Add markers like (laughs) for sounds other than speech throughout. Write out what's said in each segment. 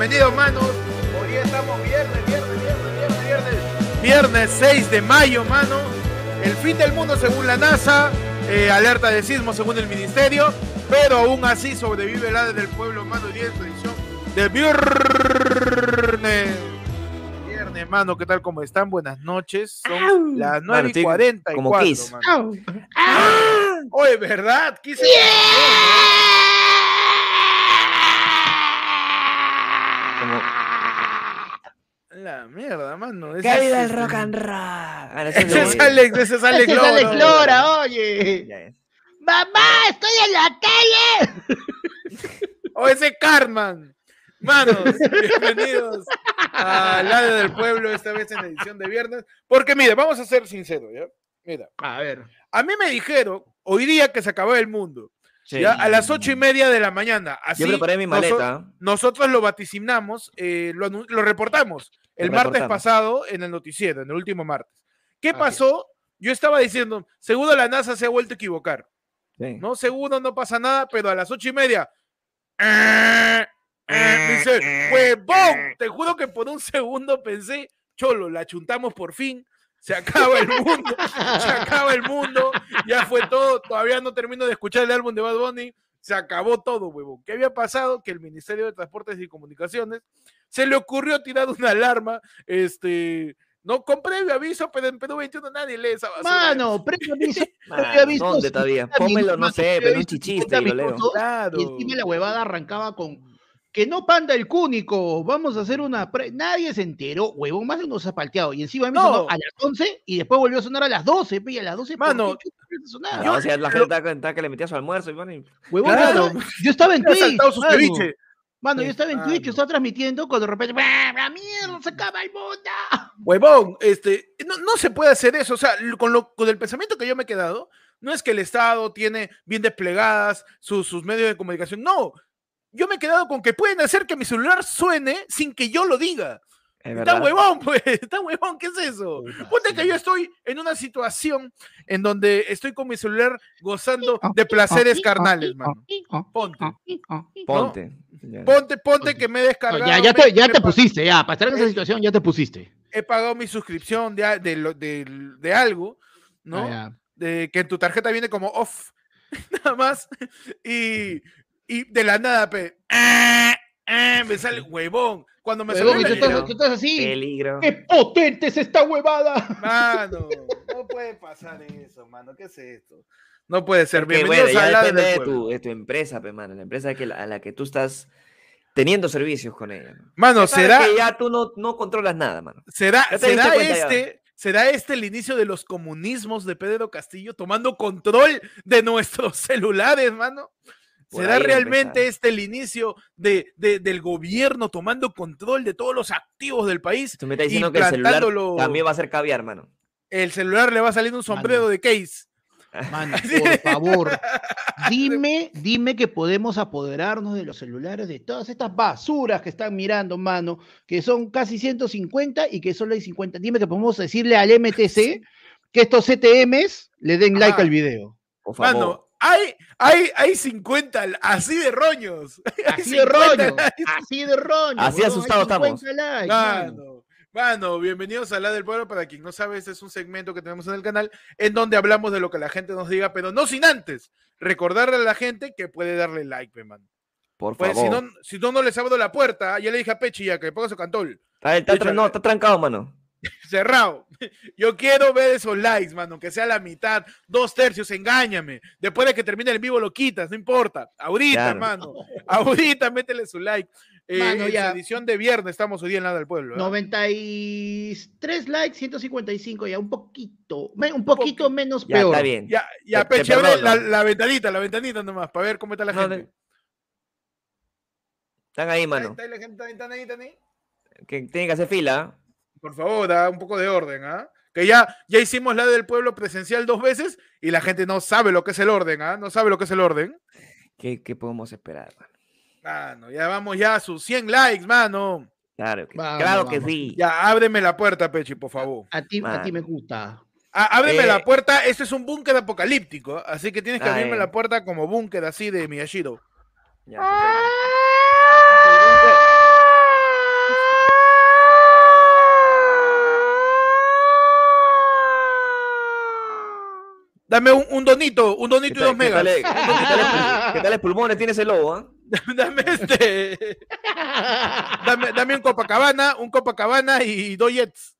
bienvenidos, manos. Hoy estamos viernes, viernes, viernes, viernes, viernes. Viernes 6 de mayo, mano. El fin del mundo según la NASA. eh, alerta de sismo según el ministerio. Pero aún así sobrevive la del pueblo, mano. Y es edición de viernes. Viernes, mano. ¿Qué tal? ¿Cómo están? Buenas noches. Son las 9 y estoy 44. como Kiss. mano. Oye, ¿verdad? Quise. Como, La mierda, mano. Ese ¡Que viva es- el rock and roll! Ah, ese (laughs) Ese es Alex, ese (laughs) es Alex Ese es Lora. Alex Lora, oye. Mamá, estoy en la calle. (laughs) O ese Cartman. Manos, bienvenidos a Lado del Pueblo, esta vez en edición de viernes. Porque mire, vamos a ser sinceros, ¿ya? Mira, A ver. a mí me dijeron hoy día que se acababa el mundo. Sí. Ya, a las ocho y media de la mañana. Así Yo preparé mi maleta. nosotros lo vaticinamos, eh, lo reportamos el martes reportamos. pasado en el noticiero, en el último martes. ¿Qué pasó? Yo estaba diciendo, seguro la NASA se ha vuelto a equivocar. Sí. ¿no? Seguro no pasa nada, pero a las ocho y media. eh, eh, dice, huevón, te juro que por un segundo pensé, cholo, la chuntamos por fin, se acaba el mundo, se acaba el mundo, ya fue todo, todavía no termino de escuchar el álbum de Bad Bunny, se acabó todo, huevón. ¿Qué había pasado? Que el Ministerio de Transportes y Comunicaciones se le ocurrió tirar una alarma, este, no con previo aviso, pero en Perú 21 nadie lee esa basura. Mano, previo aviso. (laughs) Había visto ¿Dónde todavía? 50 Pónmelo, no sé, pero un chichiste 50 y lo leo. Claro. Y encima la huevada arrancaba con que no panda el cúnico, vamos a hacer una pre-". nadie se enteró, huevón, más de unos zapalteado y encima me No. sonó a las 11 y después volvió a sonar a las 12, pe, y a las 12 ¿por Mano, a? Ah, o sea, la gente está contenta que le metía su almuerzo y bueno, Huevón, Claro. yo, estaba, estaba en ha Twitch, mano. yo estaba en Twitch, mano. yo estaba transmitiendo cuando de repente ¡ah, ¡La mierda! ¡Se acaba el mundo! (laughs) Huevón, este, no, no se puede hacer eso. O sea, con, lo, con el pensamiento que yo me he quedado, no es que el Estado tiene bien desplegadas sus, sus medios de comunicación. No, yo me he quedado con que pueden hacer que mi celular suene sin que yo lo diga. Es Está verdad. huevón, pues, (laughs) está huevón, ¿qué es eso? Ponte que yo estoy en una situación en donde estoy con mi celular gozando de placeres carnales, mano. Ponte, Ponte. Ponte, ponte que me he descargado. ya, te, ya pusiste, ya, para estar en esa situación ya te pusiste. He pagado mi suscripción de, de, de- de algo, ¿no? Ah, de que en tu tarjeta viene como off, (laughs) nada más, y, y de la nada, pe, ah, ah, me sale huevón. Cuando me Huevón, sale estás, tú estás así. Peligro. ¡Qué potente es esta huevada! Mano, (laughs) no puede pasar eso, mano, ¿qué es esto? No puede ser. Porque, Bienvenidos bueno, ya a depende de tu, de tu empresa, pe, mano. La empresa que, a la que tú estás teniendo servicios con ella. ¿no? Mano, Sabes será, que ya tú no, no controlas nada, mano. será, será cuenta ya. este, será este el inicio de los comunismos de Pedro Castillo tomando control de nuestros (laughs) celulares, mano. ¿Será realmente empezar. este el inicio de, de- del gobierno tomando control de todos los activos del país? Tú me estás diciendo que el celular Implantándolo- también va a ser caviar, mano. El celular le va a salir un sombrero de case. (laughs) Mano, (laughs) por favor, dime, (laughs) dime que podemos apoderarnos de los celulares de todas estas basuras que están mirando, mano, que son casi 150 y que solo hay 50. Dime que podemos decirle al MTC que estos CTMs le den like al video. Por favor. Mano, hay, hay, hay 50 así de roños. (laughs) Así de 50 roño, likes. así de roño. Así asustados estamos. 50 likes, mano. Bienvenidos a La del Pueblo. Para quien no sabe, este es un segmento que tenemos en el canal en donde hablamos de lo que la gente nos diga, pero no sin antes recordarle a la gente que puede darle like, pe, mano. Por Pues favor. si no, si no, no les abro la puerta, ya le dije a Pechi ya que le ponga su cantol. Está, está tra- Échale. no, está trancado, mano. (laughs) Cerrado. Yo quiero ver esos likes, mano, que sea la mitad, dos tercios, engáñame. Después de que termine el vivo lo quitas, no importa. Ahorita, Claro. hermano. Ahorita métele su like. Eh, Mano, ya. edición de viernes estamos hoy día en la del pueblo. ¿eh? 93 likes, 155, ya un poquito, me- un poquito menos Ya peor. está bien. Ya, ya, Te- te Pechi, abre la, ventanita, la ventanita nomás, para ver cómo está la No, gente. de- Están ahí, ¿Está- mano. ahí? ¿Están ahí? ¿Están ahí? Que tienen que hacer fila. Por favor, da un poco de orden, ¿ah? Que ya, ya hicimos la del pueblo presencial dos veces y la gente no sabe lo que es el orden, ¿ah? No sabe lo que es el orden. ¿Qué, qué podemos esperar, mano? Mano, ya vamos ya a sus 100 likes, mano. Claro que, Vamos, claro que sí. Ya, ábreme la puerta, Pechi, por favor. A ti, a ti me gusta. Á- ábreme Eh, la puerta, este es un búnker apocalíptico, ¿ah? así que tienes que Ah, abrirme eh. la puerta como búnker así de Miyashiro. Ya, perfecto. Dame un, un donito, un ¿Qué donito y dos megas. tal, qué tal- qué tales pulmones tiene ese lobo? ah? (laughs) Dame este. Dame, dame un Copacabana, un Copacabana y dos jets.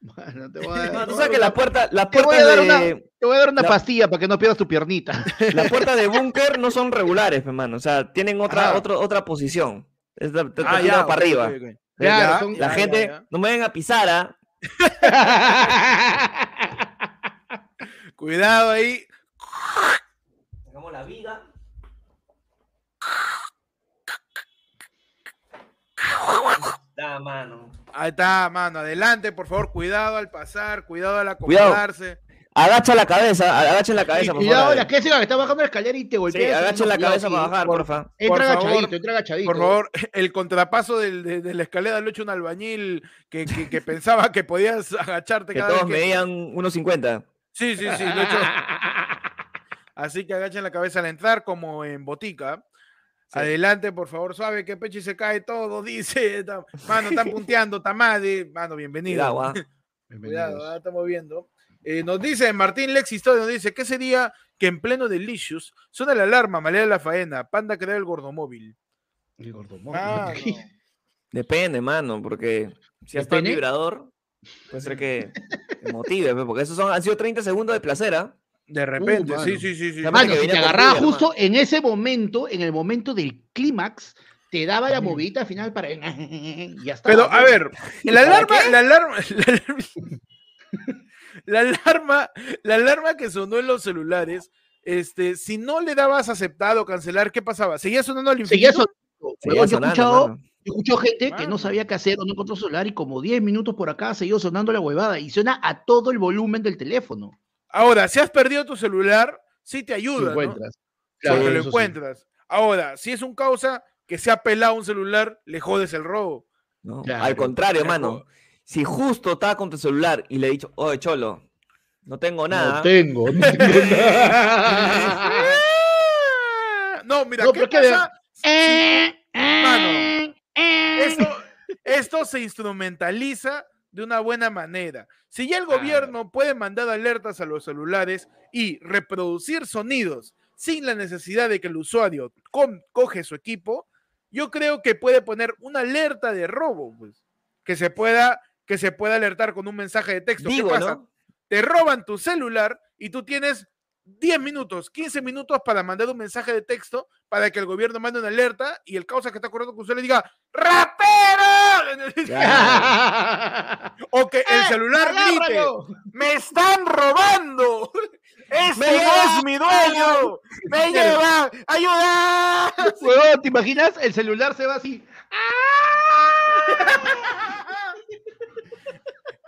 Mano, te (laughs) voy a dar- No, te tú sabes que la puerta, la Te voy puerta a dar una- de, Te voy a dar una La- pastilla para que no pierdas tu piernita. (laughs) la puerta de búnker no son regulares, hermano. O sea, tienen otra, Ajá. otro- otra posición. Es de- te- te Ah, ya, para arriba. ok, ok. Claro, Ya, son- La ya, gente, ya, ya. no me vengan a pisar, ¿ah? Cuidado ahí. Sacamos la viga. Da, mano. Ahí está, mano. Adelante, por favor. Cuidado al pasar, cuidado al Cuidado. acomodarse. Agacha la cabeza, agacha la Y cabeza, por cuidado, favor. la que se va, que está bajando la escalera y te Sí, golpea. agacha la cabeza para bajar, porfa. Entra Por favor, agachadito, entra agachadito. Por favor, (laughs) el contrapaso del- de, de la escalera lo ha hecho un albañil que, que- que (laughs) pensaba que podías agacharte Que cada todos vez que... medían 1.50. Sí, sí, sí, lo he hecho. Así que agachen la cabeza al entrar como en botica. Sí. Adelante, por favor, suave, que Pechi se cae todo, dice. Mano, están (laughs) punteando, tamade. Mano, bienvenido. Cuidado, ¿ah? (laughs) Cuidado, ah, estamos viendo. Eh, nos dice Martín Lex Historia, nos dice, ¿qué sería que en pleno Delicious suena la alarma, malea la faena, panda crea el gordomóvil? El gordomóvil. Mano, Depende, mano, porque si ¿El está el pene? vibrador, puede ser que te motive, pe, porque esos son, han sido 30 segundos de placer, ¿ah? de repente, mano. sí, sí, sí, sí. Mano, si te agarraba justo en ese momento, en el momento del clímax, te daba la movidita final para. (laughs) y ya está. Pero, a ver, la ¿Para alarma, la alarma, (laughs) la alarma, la alarma, la alarma que sonó en los celulares, este, si no le dabas aceptar o cancelar, ¿qué pasaba? ¿Seguía sonando al infinito? Seguía sonando. Seguía he sonando, escuchado, mano. Yo escucho gente que no sabía qué hacer o no encontró celular y como 10 minutos por acá seguía sonando la huevada y suena a todo el volumen del teléfono. Ahora, si has perdido tu celular, sí te ayuda, ¿no? encuentras. Porque Claro, lo sí. encuentras. Ahora, si es un causa que se ha pelado un celular, le jodes el robo. ¿no? Claro, Al contrario, mejor. mano. Si justo estaba con tu celular y le he dicho, oye, cholo, no tengo nada. No tengo, no tengo nada. (laughs) (laughs) No, mira, No, ¿qué pero que pasa? Eh, Mano, eh, eh. Esto, esto se instrumentaliza de una buena manera. Si ya el gobierno puede mandar alertas a los celulares y reproducir sonidos sin la necesidad de que el usuario coge su equipo, yo creo que puede poner una alerta de robo, pues, que se pueda que se pueda alertar con un mensaje de texto. ¿Qué pasa? ¿no? Te roban tu celular y tú tienes 10 minutos, 15 minutos para mandar un mensaje de texto para que el gobierno mande una alerta y el causa que está corriendo con usted le diga ¡Rapero! (laughs) O que el ¡Eh, celular grite! ¡Me están robando! (laughs) ¡Este ¡Me lleva! es mi dueño! (laughs) ¡Me lleva! ¡Ayuda! ¿te imaginas? El celular se va así.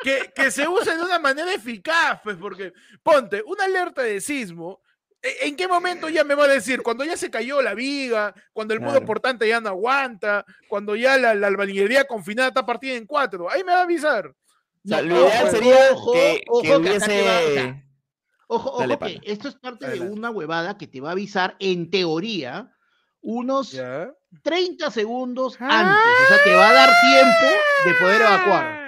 Que, que se use de una manera eficaz, pues, porque ponte una alerta de sismo. ¿e- ¿En qué momento ya me va a decir? Cuando ya se cayó la viga, cuando el muro Claro. portante ya no aguanta, cuando ya la, la albañilería confinada está partida en cuatro. Ahí me va a avisar. O sea, No, lo ideal ojo, sería ojo, que, ojo, que que acá hubiese... te va, o sea, Ojo, ojo, Dale, que pana. esto es parte Adelante. de una huevada que te va a avisar, en teoría, unos ¿Ya? 30 segundos antes. O sea, te va a dar tiempo de poder evacuar.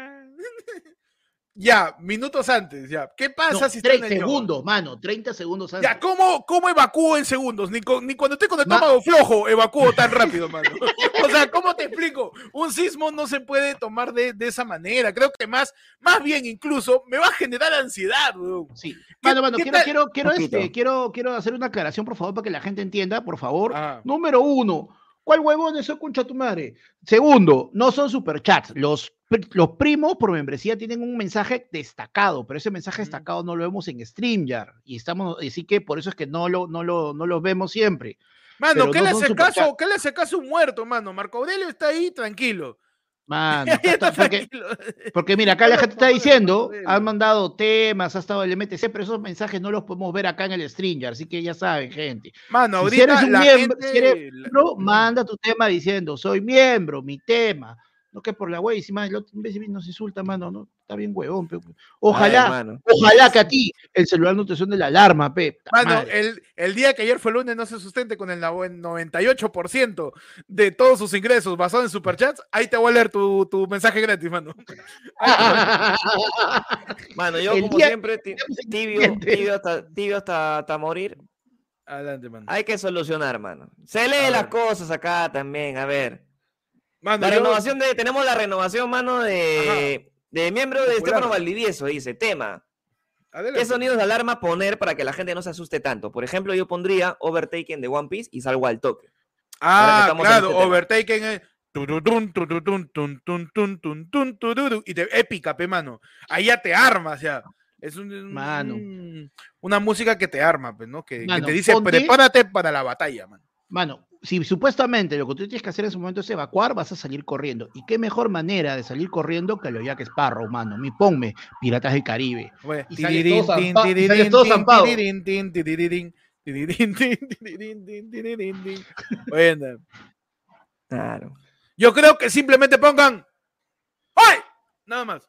Ya, minutos antes, ya. ¿Qué pasa No, si está en 30 el ñoba? segundos, mano, 30 segundos antes. Ya, ¿cómo, ¿cómo evacúo en segundos? Ni, con- ni cuando estoy con el Ma- estómago flojo evacúo tan rápido, mano. (laughs) O sea, ¿cómo te explico? Un sismo no se puede tomar de, de esa manera. Creo que más, más bien incluso me va a generar ansiedad, weón. Sí. Mano, mano, quiero, quiero, quiero, este, quiero, quiero hacer una aclaración, por favor, para que la gente entienda, por favor. Ah. Número uno, ¿cuál huevón es concha tu madre? Segundo, no son superchats. Los, los primos por membresía tienen un mensaje destacado, pero ese mensaje destacado no lo vemos en StreamYard. Y estamos, así que por eso es que no lo, no lo, no los vemos siempre. Mano, Pero ¿qué no le hace caso? ¿Qué le hace caso a un muerto, mano? Marco Aurelio está ahí tranquilo. Mano, (laughs) está porque, (laughs) porque mira, acá la gente está diciendo, han mandado temas, ha estado el MTC, pero esos mensajes no los podemos ver acá en el StreamYard, así que ya saben, gente. Mano, Si ahorita eres un la miembro- gente... si eres la- Bro, manda tu tema diciendo, soy miembro, mi tema. No que por la güey, si más el otro imbécil nos insulta, mano, no, está bien huevón, pe. Ojalá, ojalá que a ti el celular no te suene la alarma, pe. Mano, el, el día que ayer fue lunes no se sustente con el no- 98% de todos sus ingresos basados en superchats, ahí te voy a leer tu, tu mensaje gratis, mano. (laughs) Mano, yo El como día- siempre, ti- tibio, tibio hasta, tibio hasta, hasta morir, Adelante, mano. hay que solucionar, mano. Se lee A las ver. cosas acá también, a ver. Mano, La yo- renovación de, tenemos la renovación, mano, de, de miembro de. Estefano Valdivieso, dice, tema. adelante. ¿Qué sonidos de alarma poner para que la gente no se asuste tanto? Por ejemplo, yo pondría Overtaken de One Piece y salgo al toque. Ah, claro, este. Overtaken es. Y te, épica, pe, mano. Ahí ya te armas, ya. Es un- un- Mano. un- una música que te arma, pues, ¿no? Que, te dice, ponte- prepárate para la batalla, mano. Mano, si supuestamente lo que tú tienes que hacer en ese momento es evacuar, vas a salir corriendo. ¿Y qué mejor manera de salir corriendo que lo Jack Sparrow, mano? Mi ponme, Piratas del Caribe. Bueno, Y sales todo zampado. Claro. yo creo que simplemente pongan ¡Ay! Nada más.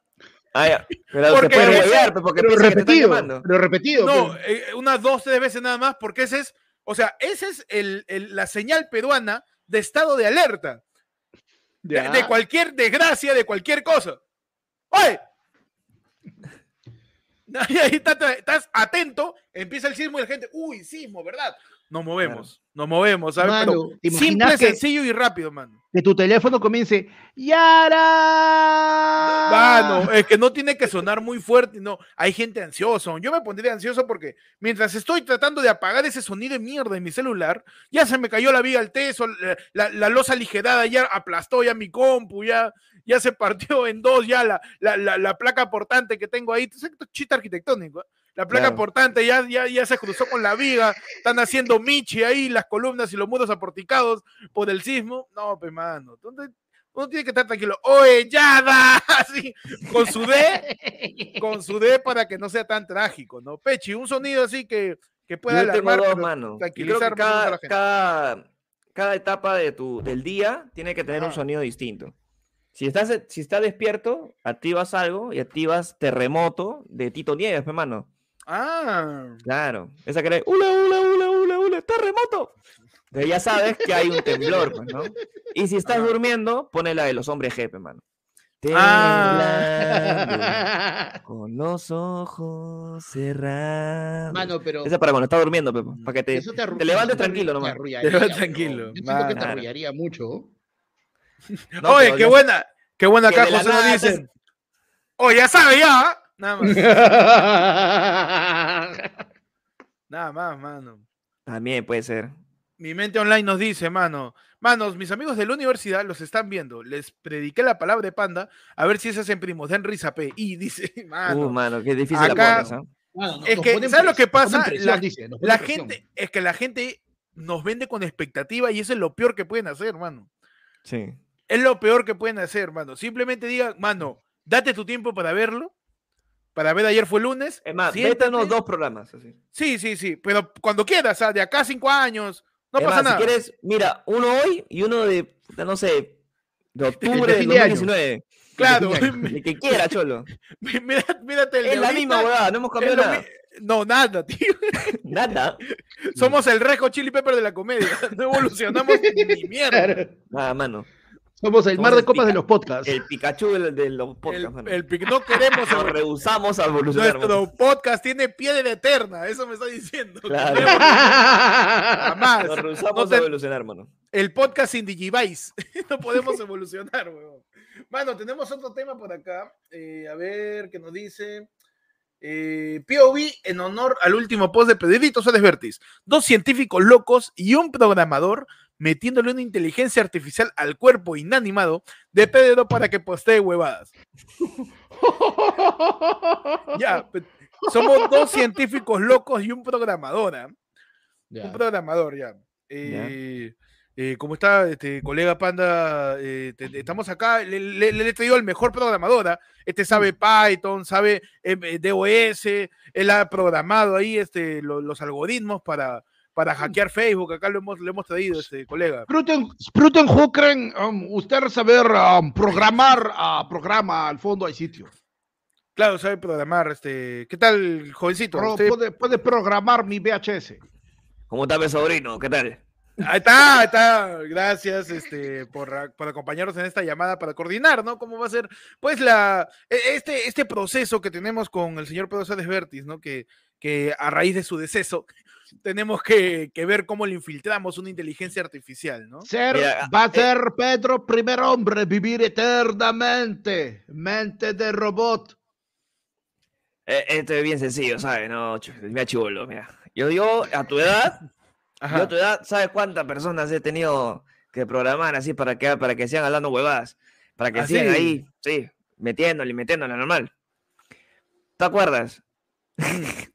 Ah, ya. Pero Porque huevear, pues, porque Pero piensan que te están repetido, llamando. pero repetido. No, pues. eh, unas dos, tres veces nada más, porque ese es, o sea, esa es el, el- la señal peruana de estado de alerta. De, cualquier desgracia, de cualquier cosa. ¡Oye! (laughs) Ahí, ahí está- está- estás atento, empieza el sismo y la gente, uy, sismo, ¿verdad? Nos movemos, nos movemos, ¿sabes? Mano, Pero ¿te simple, sencillo y rápido, mano. que tu teléfono comience Yara. Mano, es que no tiene que sonar muy fuerte, no. Hay gente ansiosa. Yo me pondría ansioso porque mientras estoy tratando de apagar ese sonido de mierda en mi celular, ya se me cayó la viga al teso, la, la, la losa aligerada ya aplastó ya mi compu, ya, ya se partió en dos, ya la, la, la, la placa portante que tengo ahí, es chiste arquitectónico. ¿eh? La placa Claro. portante ya, ya, ya se cruzó con la viga, están haciendo michi ahí, las columnas y los muros aporticados por el sismo. No, pues mano, ¿dónde- uno tiene que estar tranquilo. Oye, ya da, (laughs) así, con su D, con su D para que no sea tan trágico, ¿no? Pechi, un sonido así que, que pueda Yo tengo alarmar, dos, pero mano. Yo creo tranquilizar a cada, la gente. cada, cada etapa de tu, del día tiene que tener un sonido distinto. Si estás, si estás despierto, activas algo y activas Terremoto de Tito Nieves, pe, mano. Ah, Claro. Esa que era, ¡Ula, ula, ula, ula, ula! ¡Terremoto! Entonces ya sabes que hay un temblor, pues, ¿no? Y si estás durmiendo, pone la de los hombres jefe, mano. Ah. Temblando con los ojos cerrados. Mano, pero Esa para cuando estás durmiendo, Pepo, para que te... eso te, te levantes tranquilo nomás. te arrullaría, Te levantes tranquilo, Yo siento que te arrullaría mucho. No, Oye, qué ya- buena, qué buena que acá José nos dice. estás- Oye, ya sabe, ya. Nada más, (laughs) nada más, mano. También puede ser. Mi mente online nos dice, mano, manos, mis amigos de la universidad los están viendo. Les prediqué la palabra de panda, a ver si se hacen primos, den risa, pe. Y dice, (laughs) mano, Uh, mano, qué difícil acá- la pones. Mano, Es que, ¿sabes lo que pasa? presión, La- dice, gente, es que la gente nos vende con expectativa y eso es lo peor que pueden hacer, mano. Sí. Es lo peor que pueden hacer, mano. Simplemente digan, mano, date tu tiempo para verlo. Para ver ayer fue lunes. Es más, unos dos programas. Así. Sí, sí, sí. Pero cuando quieras, o sea, de acá a cinco años, no Es pasa más, nada. Si quieres, mira, uno hoy y uno de, no sé, de (laughs) octubre de año. 2019. Claro, El (laughs) que quiera, cholo. (laughs) mira- mírate el de Es la ahorita, misma huevada, no hemos cambiado nada. No, nada, tío. Nada. Somos el Rejo Chili Pepper de la comedia. No evolucionamos ni mierda. Nada, mano. Somos el Somos mar de el copas de los podcasts. El Pikachu de, de los podcasts, el no queremos (laughs) Nos rehusamos a evolucionar. Nuestro podcast tiene piedra eterna, eso me está diciendo. Claro. Jamás. Nos rehusamos No te- a evolucionar, mano. El podcast sin Digivice. (laughs) no podemos evolucionar, weón. Mano, tenemos otro tema por acá. Eh, a ver qué nos dice. Eh, POV en honor al último post de Pedrito Suárez Vértiz. Dos científicos locos y un programador metiéndole una inteligencia artificial al cuerpo inanimado de Pedro para que postee huevadas. (laughs) Ya, somos dos científicos locos y un programador. ¿ah? Un programador, ya. Eh, eh, ¿Cómo está, este, colega Panda? Eh, te- te- estamos acá, le, le- le he traído al mejor programador. ¿ah? Este sabe (laughs) Python, sabe eh, eh, DOS, él ha programado ahí este, lo- los algoritmos para, para hackear Facebook. Acá lo hemos, lo hemos traído, este colega. Spruten, Spruten Hukren, um, usted saber um, programar a programa al fondo hay sitio. Claro, sabe programar. Este, ¿Qué tal, jovencito? Pro- Usted- puede, puede programar mi VHS. ¿Cómo está mi sobrino? ¿Qué tal? Ahí está, ahí está. Gracias este, por, por acompañarnos en esta llamada para coordinar, ¿no? ¿Cómo va a ser, pues, la, e- este, este proceso que tenemos con el señor Pedro Sáenz Vértiz, ¿no? Que, que a raíz de su deceso tenemos que, que ver cómo le infiltramos una inteligencia artificial, ¿no? Ser, Mira, va a eh, ser Pedro primer hombre, vivir eternamente. Mente de robot. Eh, esto es bien sencillo, ¿sabes? No, ch- mira. Yo, yo, a tu edad, yo a tu edad, ¿sabes cuántas personas he tenido que programar así para que, para que sigan hablando huevadas? Para que ¿Ah, sigan sí? ahí, sí, metiéndole, metiéndole normal. ¿Te acuerdas? (laughs)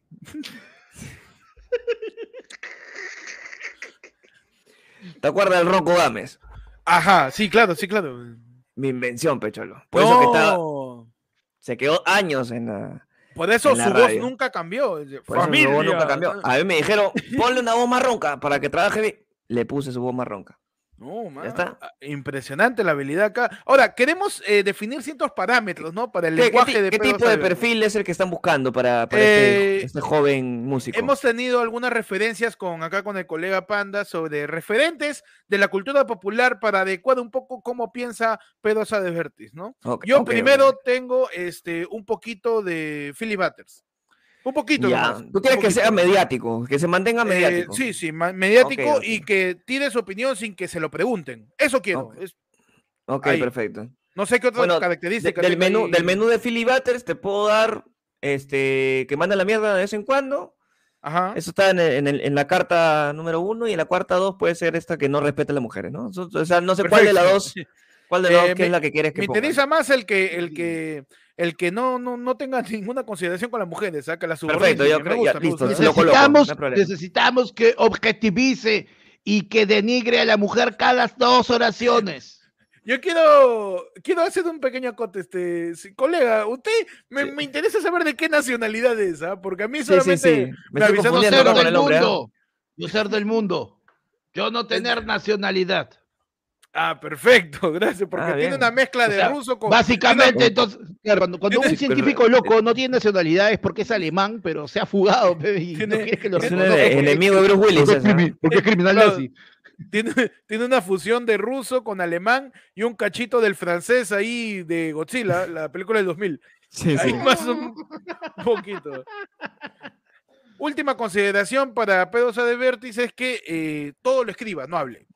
¿Te acuerdas del Rocco Gámez? Ajá, sí, claro, sí, claro. Mi invención, pecholo. Por eso que estaba, se quedó años en la. Por eso su voz nunca cambió. Por eso su voz nunca cambió. A mí me dijeron, ponle una voz más ronca para que trabaje bien. Le puse su voz más ronca. No, man, está. ah, Impresionante la habilidad acá. Ahora, queremos eh, definir ciertos parámetros, ¿no? Para el ¿Qué, qué lenguaje ti- de qué Pedro tipo de perfil es el que están buscando para, para Eh, este, este joven músico? Hemos tenido algunas referencias con acá con el colega Panda sobre referentes de la cultura popular para adecuar un poco cómo piensa Pedro Vértiz, ¿no? Yo primero tengo este un poquito de Philly Butters. Un poquito Ya, nomás, Tú quieres que sea mediático, que se mantenga Eh, mediático. sí, sí, mediático y que tire su opinión sin que se lo pregunten. Eso quiero. Ok. es- Ok, ahí. perfecto. no sé qué otras Bueno, De- características. del, tenga menú, ahí. del menú de Philly Butters te puedo dar este que manda la mierda de vez en cuando. Ajá. Eso está en, el- en el- en la carta número uno y en la cuarta dos puede ser esta que no respeta a las mujeres, ¿no? O sea, no sé cuál de las dos, cuál de las (laughs) Eh, dos, qué me- es la que quieres que Me ponga. interesa más el que el que el que no, no, no tenga (laughs) ninguna consideración con las mujeres, ¿ah? que la subordinen, Perfecto, yo creo- gusta, ya, listo, se lo coloco, necesitamos, no necesitamos que objetivice y que denigre a la mujer cada dos oraciones. (laughs) Yo quiero quiero hacer un pequeño acote, este sí, colega, usted me, Sí. me interesa saber de qué nacionalidad es, ¿ah? porque a mí solamente sí, sí. Me me estoy ser del. ¿ah? mundo. Yo ser del mundo. Yo no tener nacionalidad. Ah, perfecto, (laughs) gracias, porque Ah, tiene una mezcla O de sea, ruso con Básicamente, entonces, claro, cuando, cuando un científico loco no tiene nacionalidad es porque es alemán, pero se ha fugado (laughs) y no Tiene- quiere que lo Es un reconozcan. ene- enemigo de Bruce Willis. Porque es ese, ¿no? crimi- porque es criminal Claro. nazi. tiene, tiene una fusión de ruso con alemán y un cachito del francés ahí de Godzilla, la película del 2000. Sí, Ahí sí. más un poquito. Última consideración para Pedro de Vértiz es que eh, todo lo escriba, no hable.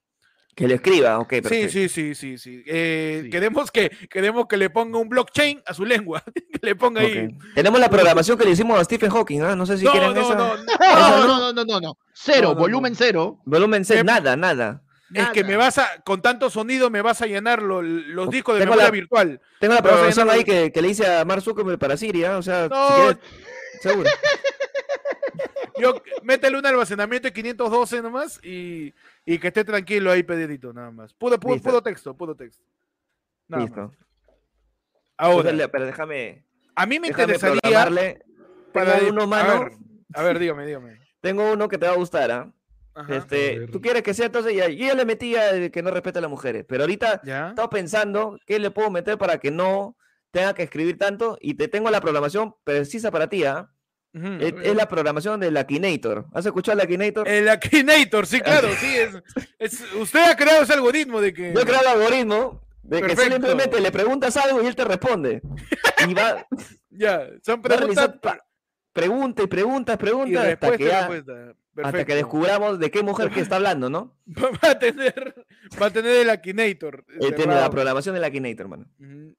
Que lo escriba, ok, perfecto. Sí, sí, sí, sí, sí. Eh, Sí. Queremos, que, queremos que le ponga un blockchain a su lengua. (laughs) que le ponga ahí. Ok. Tenemos la programación que le hicimos a Stephen Hawking, ¿ah? No sé si no, quieren no, esa. no, (laughs) No, no, no, no, no, no, no. Cero, No, no, no. volumen cero. Volumen C, Me- nada, nada. Es que me Nada. vas a, con tanto sonido me vas a llenar lo- los discos de Tengo memoria la- virtual. Tengo la programación ahí que, que le hice a Mark Zuckerberg para Siria, o sea, No. si quieres, seguro. (laughs) Yo, métele un almacenamiento de 512 nomás y, y que esté tranquilo ahí, Pedrito, nada más. Puro, puro, puro texto, puro texto. Nada más. Listo. Ahora, Entonces, le- pero déjame, a mí me interesaría para Tengo uno, a mano. ver, a ver, dígame, dígame. Tengo uno que te va a gustar, ¿ah? Ajá. Este, tú quieres que sea entonces ya, yo ya le metía que no respeta a las mujeres, pero ahorita estado pensando qué le puedo meter para que no tenga que escribir tanto y te tengo la programación precisa para ti, ¿ah? Es, es la programación del Akinator. ¿Has escuchado el Akinator? El Akinator, sí, claro, sí. Es, es- usted ha creado ese algoritmo de que. Yo he creado el algoritmo de que simplemente le preguntas algo y él te responde. Y va, (laughs) Ya, son preguntas pregunta y preguntas, y preguntas hasta que, ya- hasta que descubramos de qué mujer que está hablando, ¿no? (laughs) Va a tener, va a tener el Akinator. Él tiene la programación del Akinator, hermano. Ujú.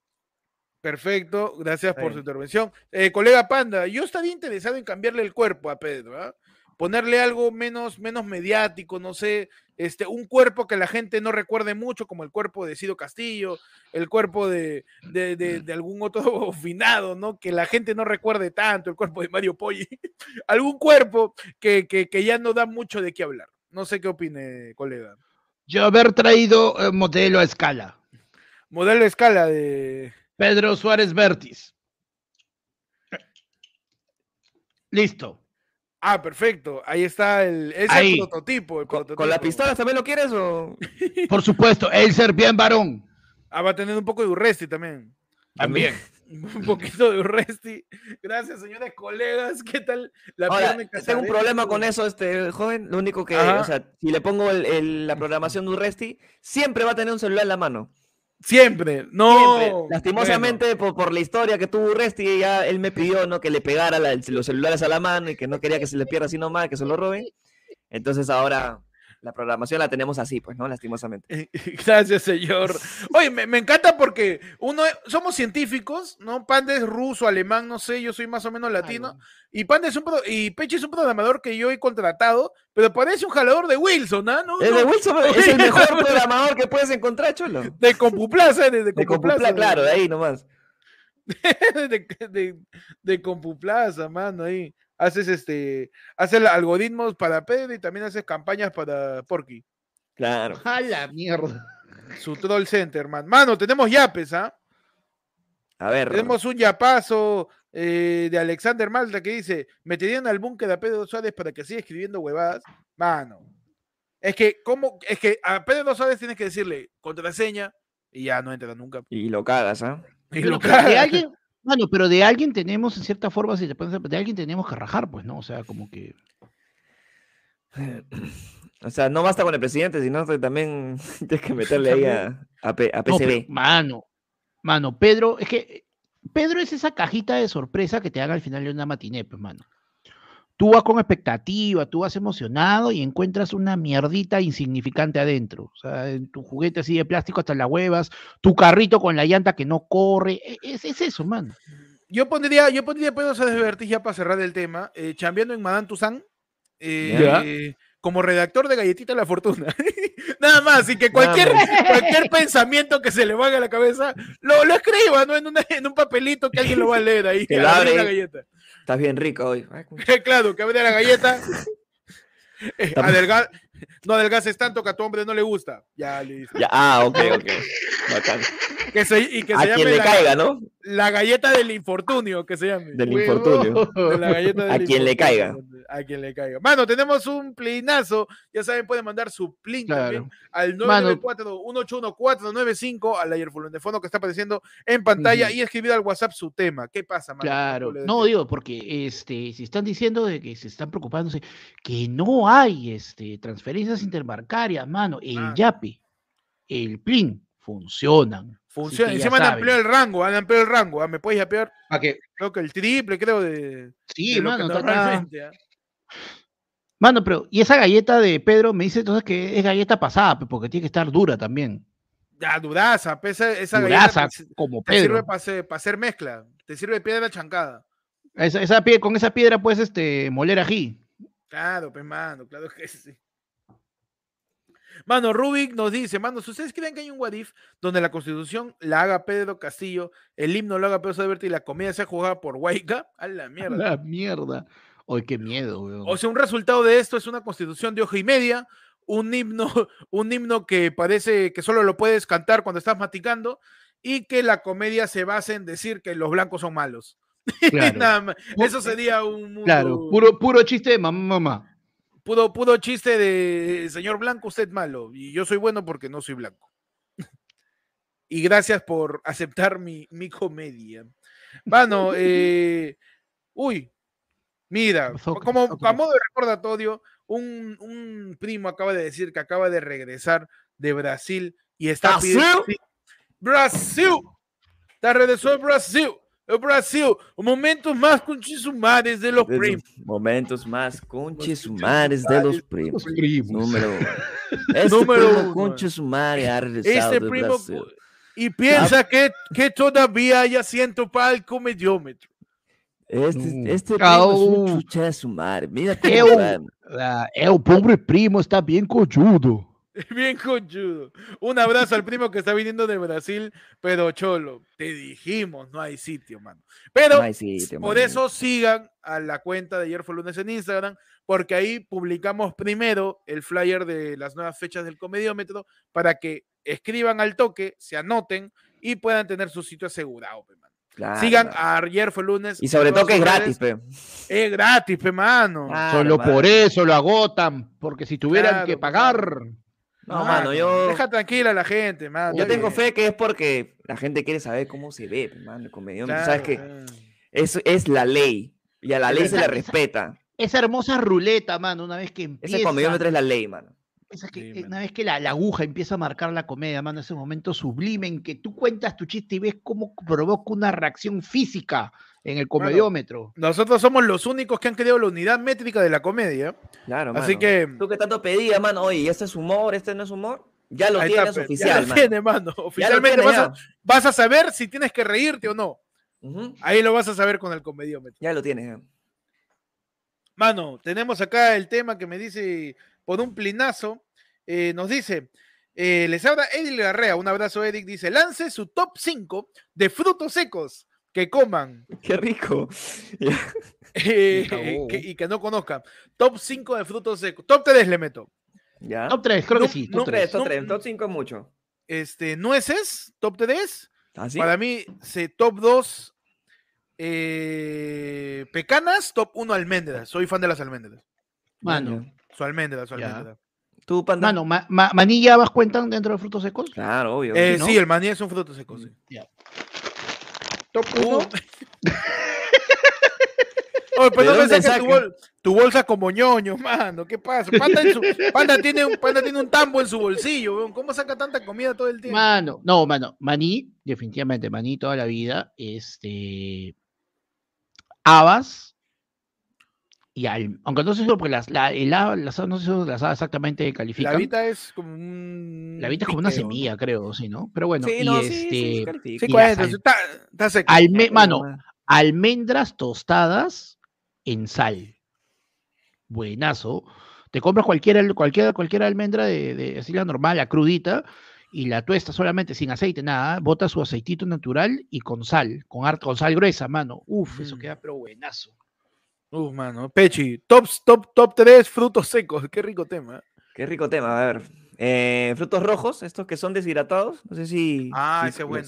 Perfecto, gracias por su intervención. Eh, colega Panda, yo estaría interesado en cambiarle el cuerpo a Pedro, ¿ah? ponerle algo menos, menos mediático, no sé, este, un cuerpo que la gente no recuerde mucho, como el cuerpo de Cido Castillo, el cuerpo de, de, de- de algún otro (laughs) finado, ¿no? Que la gente no recuerde tanto, el cuerpo de Mario Poggi, (laughs) algún cuerpo que, que, que ya no da mucho de qué hablar. No sé qué opine, colega. Yo haber traído eh, modelo a escala. Modelo a escala de... Pedro Suárez Vértiz. Listo. Ah, perfecto. Ahí está el, es el prototipo. ¿Con, la pistola también lo quieres o? Por supuesto, el ser bien varón. Ah, va a tener un poco de Urresti también. También. (laughs) un poquito de Urresti. Gracias, señores colegas. ¿Qué tal la Ahora, Tengo un problema con eso, este joven. Lo único que, o sea, si le pongo la programación de Urresti, siempre va a tener un celular en la mano. Siempre, no. Lastimosamente, por, la historia que tuvo Urresti, ya él me pidió ¿no? que le pegara los celulares a la mano y que no quería que se le pierda así nomás, que se lo roben. Entonces ahora la programación la tenemos así, pues, ¿no? Lastimosamente. (laughs) Gracias, señor. (laughs) Oye, me, encanta porque uno, somos científicos, ¿no? Pande es ruso, alemán, no sé, yo soy más o menos latino. Y Pande es un y Peche es un programador que yo he contratado, pero parece un jalador de Wilson, ¿no? ¿no? El de Wilson (laughs) es el mejor programador que puedes encontrar, Cholo. De Compuplaza, de, de Compuplaza. claro, de ahí nomás. de, de, de Compuplaza, mano, ahí haces este, haces algoritmos para Pedro y también haces campañas para Porky. Claro. A la mierda. Su troll center, man. Mano, tenemos yapes, ¿ah? A ver. Tenemos un yapazo eh, de Alexander Malta que dice: meterían al búnker a Pedro Suárez para que siga escribiendo huevadas. Mano. Es que, ¿cómo? Es que a Pedro Suárez tienes que decirle contraseña y ya no entra nunca. Y lo cagas, ¿ah? Y lo cagas. alguien, bueno, pero de alguien tenemos, en cierta forma, si te pones de alguien tenemos que rajar, pues, ¿no? O sea, como que. (clears throat) O sea, no basta con el presidente, sino que también (laughs) tienes que meterle ahí a, a, PCB. mano, mano, Pedro, es que Pedro es esa cajita de sorpresa que te haga al final de una matiné, pues, mano. Tú vas con expectativa, tú vas emocionado y encuentras una mierdita insignificante adentro. O sea, en tu juguete así de plástico hasta las huevas, tu carrito con la llanta que no corre. E, es, eso, mano. Yo pondría, yo pondría pedos de ya para cerrar el tema, eh, chambeando en Madame Toussaint, eh, como redactor de Galletita La Fortuna. (laughs) Nada más, y que cualquier, cualquier pensamiento que se le vaya a la cabeza, lo, lo escriba, ¿no? En, en, un papelito que alguien lo va a leer ahí. Que la galleta. Estás bien rico hoy. (laughs) claro, que abre la galleta. (laughs) Eh, no adelgaces tanto que a tu hombre no le gusta. Ya, listo. Ya, ah, ok, ok. Bacán. Que se, y que a se quien le caiga, ¿no? La galleta del infortunio, que se llame. Del infortunio. a quien le caiga. A quien le caiga. Mano, tenemos un plinazo. Ya saben, pueden mandar su plin también al 994-181-495 al ayer fondo que está apareciendo en pantalla y escribir al WhatsApp su tema. ¿Qué pasa, mano? Claro. No, digo, porque este, si están diciendo de que se están preocupándose, que no hay este, transferencias interbancarias, mano, el ah. YAPI, el PLIN, funcionan. Funciona. Encima han ampliado el rango, han ampliado el rango. ¿ah? ¿Me puedes yapear? ¿A qué? Creo que el triple, creo, de. Sí, mano, normalmente. ¿ah? Mano, pero, y esa galleta de Pedro me dice entonces que es galleta pasada, porque tiene que estar dura también. Ya, duraza, esa, esa duraza, galleta como Pedro. Te sirve para hacer, mezcla, te sirve de piedra chancada. Esa, esa, con esa piedra puedes este, moler ají. Claro, pues, mano, claro que (laughs) sí. Mano, Rubik nos dice, mano, si ustedes creen que hay un Wadif donde la constitución la haga Pedro Castillo, el himno lo haga Pedro Saberti y la comida sea jugada por Huayca, a la (laughs) mierda. A la mierda. Ay, qué miedo, weón. O sea, un resultado de esto es una constitución de hoja y media, un himno, (laughs) un himno que parece que solo lo puedes cantar cuando estás maticando y que la comedia se basa en decir que los blancos son malos. (laughs) Claro. Eso sería un Claro, puro, puro chiste de mamá, mamá. Pudo, chiste de señor blanco, usted malo. Y yo soy bueno porque no soy blanco. (laughs) y gracias por aceptar mi, comedia. Bueno, eh, uy, mira, como a modo de recordatorio, un, un, primo acaba de decir que acaba de regresar de Brasil y está pidiendo. Brasil, está regresó de Brasil o Brasil, momentos más conchisumares de los primos. Momentos más conchisumares de los primos. Número (laughs) Este Número primo conchisumario ha regresado este primo, Brasil. Y piensa que, que todavía hay asiento para el comediómetro. Este, este primo es un sumário. Mira que é o, é o pobre primo, está bien cochudo. (laughs) Bien conchudo. Un abrazo al primo que está viniendo de Brasil, pero cholo, te dijimos, no hay sitio, mano. Pero por eso sigan a la cuenta de ayer fue lunes en Instagram, porque ahí publicamos primero el flyer de las nuevas fechas del comediómetro para que escriban al toque, se anoten y puedan tener su sitio asegurado, mano. Sigan a ayer fue lunes. Y sobre todo que es gratis, pe. Es gratis, pe, mano. Solo por eso lo agotan, porque si tuvieran que pagar. No, mano, yo. Deja tranquila a la gente, mano. Yo tengo fe que es porque la gente quiere saber cómo se ve, mano, el comediante. Sabes que es, es la ley. Y a la ley se le respeta. Esa hermosa ruleta, mano, una vez que empieza. Ese comediómetro es la ley, mano. Esa que, una vez que la, aguja empieza a marcar la comedia, mano, ese momento sublime en que tú cuentas tu chiste y ves cómo provoca una reacción física en el comediómetro. nosotros somos los únicos que han creado la unidad métrica de la comedia. Claro, Así que. Tú que tanto pedías, mano, oye, ¿este es humor? ¿Este no es humor? Ya lo tienes oficial, ya lo Tiene, mano. Oficialmente vas, a, saber si tienes que reírte o no. Ahí lo vas a saber con el comediómetro. Ya lo tienes. Mano, tenemos acá el tema que me dice por un plinazo. Eh, nos dice, eh, les habla Edil Garrea, un abrazo Edith, dice, lance su top 5 de frutos secos que coman. Qué rico. Eh, y que no conozcan. Top 5 de frutos secos. Top 3 le meto. ¿Ya? Top 3, creo que sí. Top 3, top 3. Top 5 es mucho. Este, nueces, top 3. ¿Ah, Para mí, se, top 2 eh, pecanas, top 1 almendras. Soy fan de las almendras. Mano. Su almendra, su almendra. ¿Tú, Mano, ¿maní y habas cuentan dentro de frutos secos? Claro, obvio. Eh, sí, el maní es un fruto seco, sí. Top 1. (laughs) Oye, pues no pensé que tu, bolsa como ñoño, mano. ¿Qué pasa? Panda, tiene un, Panda tiene un tambo en su bolsillo, ¿cómo saca tanta comida todo el tiempo? Mano, no, mano. Maní, definitivamente, maní toda la vida. Este. Habas. Y al, aunque no sé si porque las, la, el, las, no sé si las habas exactamente califican. La vita es como un. La vita es como una semilla, creo, sí, ¿no? Pero bueno, y no, este. Sí, sí, está, está seco. mano, almendras tostadas en sal. Buenazo. Te compras cualquier, cualquier, cualquier almendra de, de así la normal, la crudita, y la tuesta solamente sin aceite, nada, bota su aceitito natural y con sal, con, con sal gruesa, mano. Uf, eso mm. queda pero buenazo. Uf, mano. Pechi, top, top, top 3 frutos secos. Qué rico tema. Qué rico tema. A ver. Eh, frutos rojos, estos que son deshidratados. No sé si. Ah, ese bueno.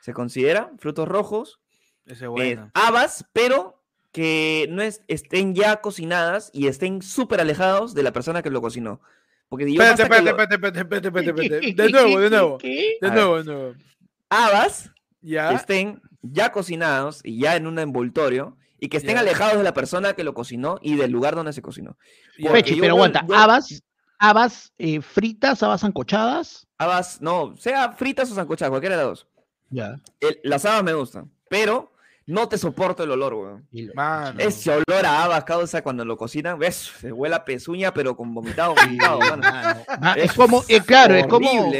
Se, considera. Frutos rojos. Ese bueno. habas, pero que no estén ya cocinadas y estén súper alejados de la persona que lo cocinó. Porque yo espérate, espérate, espérate, espérate, espérate, espérate, De nuevo, de nuevo. De nuevo, de nuevo. Habas ¿Ya? que estén ya cocinados y ya en un envoltorio y que estén alejados de la persona que lo cocinó y del lugar donde se cocinó. Pechi, pero aguanta, habas, habas eh, fritas, habas ancochadas. Habas, no, sea fritas o sancochadas, cualquiera de las dos. Ya. las habas me gustan, pero no te soporto el olor, weón. Ese olor a habas causa cuando lo cocinan, ves, se huele a pezuña, pero con vomitado, vomitado, Es como, eh, claro, es como,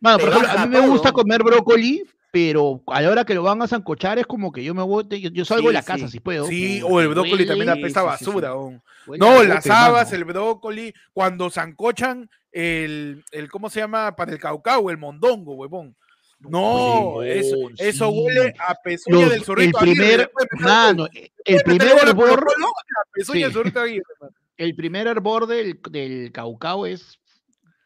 Mano, por ejemplo, a mí me gusta comer brócoli, pero a la hora que lo van a zancochar es como que yo me voy, yo, salgo de la casa si puedo. Sí, o el brócoli también apesta basura. no, las habas, el brócoli, cuando zancochan el, el, ¿cómo se llama? Para el caucao, el mondongo, huevón. No, eso, eso huele a pezuña del zorrito. El primer, mano, el primer hervor. El primer hervor del, del caucao es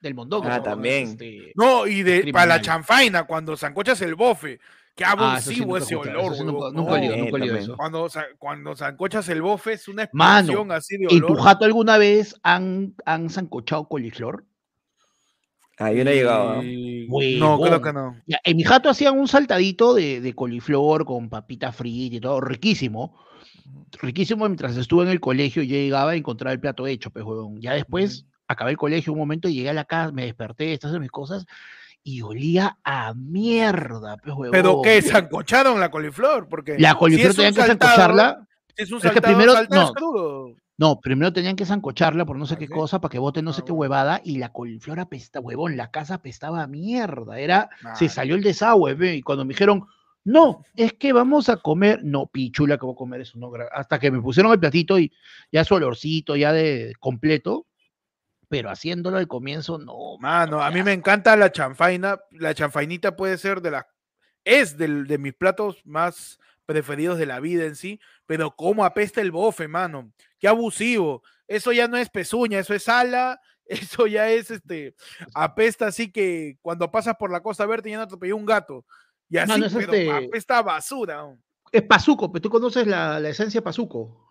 del mondongo. Ah, también. Este, no, y de para la chanfaina, cuando zancochas el bofe. Qué ah, abusivo ese olor, nunca, nunca, nunca eso. Cuando, cuando zancochas el bofe es una explosión así de olor. ¿En tu jato alguna vez han, han zancochado coliflor? Ah, yo no he llegado. ¿no? creo que no. en mi jato hacían un saltadito de, de coliflor con papita frita y todo, riquísimo. Riquísimo mientras estuve en el colegio, yo llegaba a encontrar el plato hecho, pues, Ya después acabé el colegio un momento, llegué a la casa, me desperté, estas son mis cosas, y olía a mierda, pues, ¿Pero qué? ¿Sancocharon la coliflor? Porque la coliflor tenían que sancocharla. es un saltado, primero, no, no, primero tenían que zancocharla por no sé qué cosa para que bote no sé ah, qué huevada y la coliflor apesta, huevón, la casa apestaba a mierda, era, se salió el desagüe, y cuando me dijeron, no, es que vamos a comer, no, pichula que voy a comer eso, no, hasta que me pusieron el platito y ya su olorcito, ya de completo, pero haciéndolo al comienzo, no. Mano, a mí me encanta la chanfaina, la chanfainita puede ser de la, es de mis platos más preferidos de la vida en sí, pero cómo apesta el bofe, mano. Qué abusivo. Eso ya no es pezuña, eso es ala, (laughs) eso ya es este, apesta así que cuando pasas por la Costa Verde ya no te un gato. Y así, Mano, pero este- apesta basura. Es Pazuco, pero tú conoces la, la esencia Pazuco.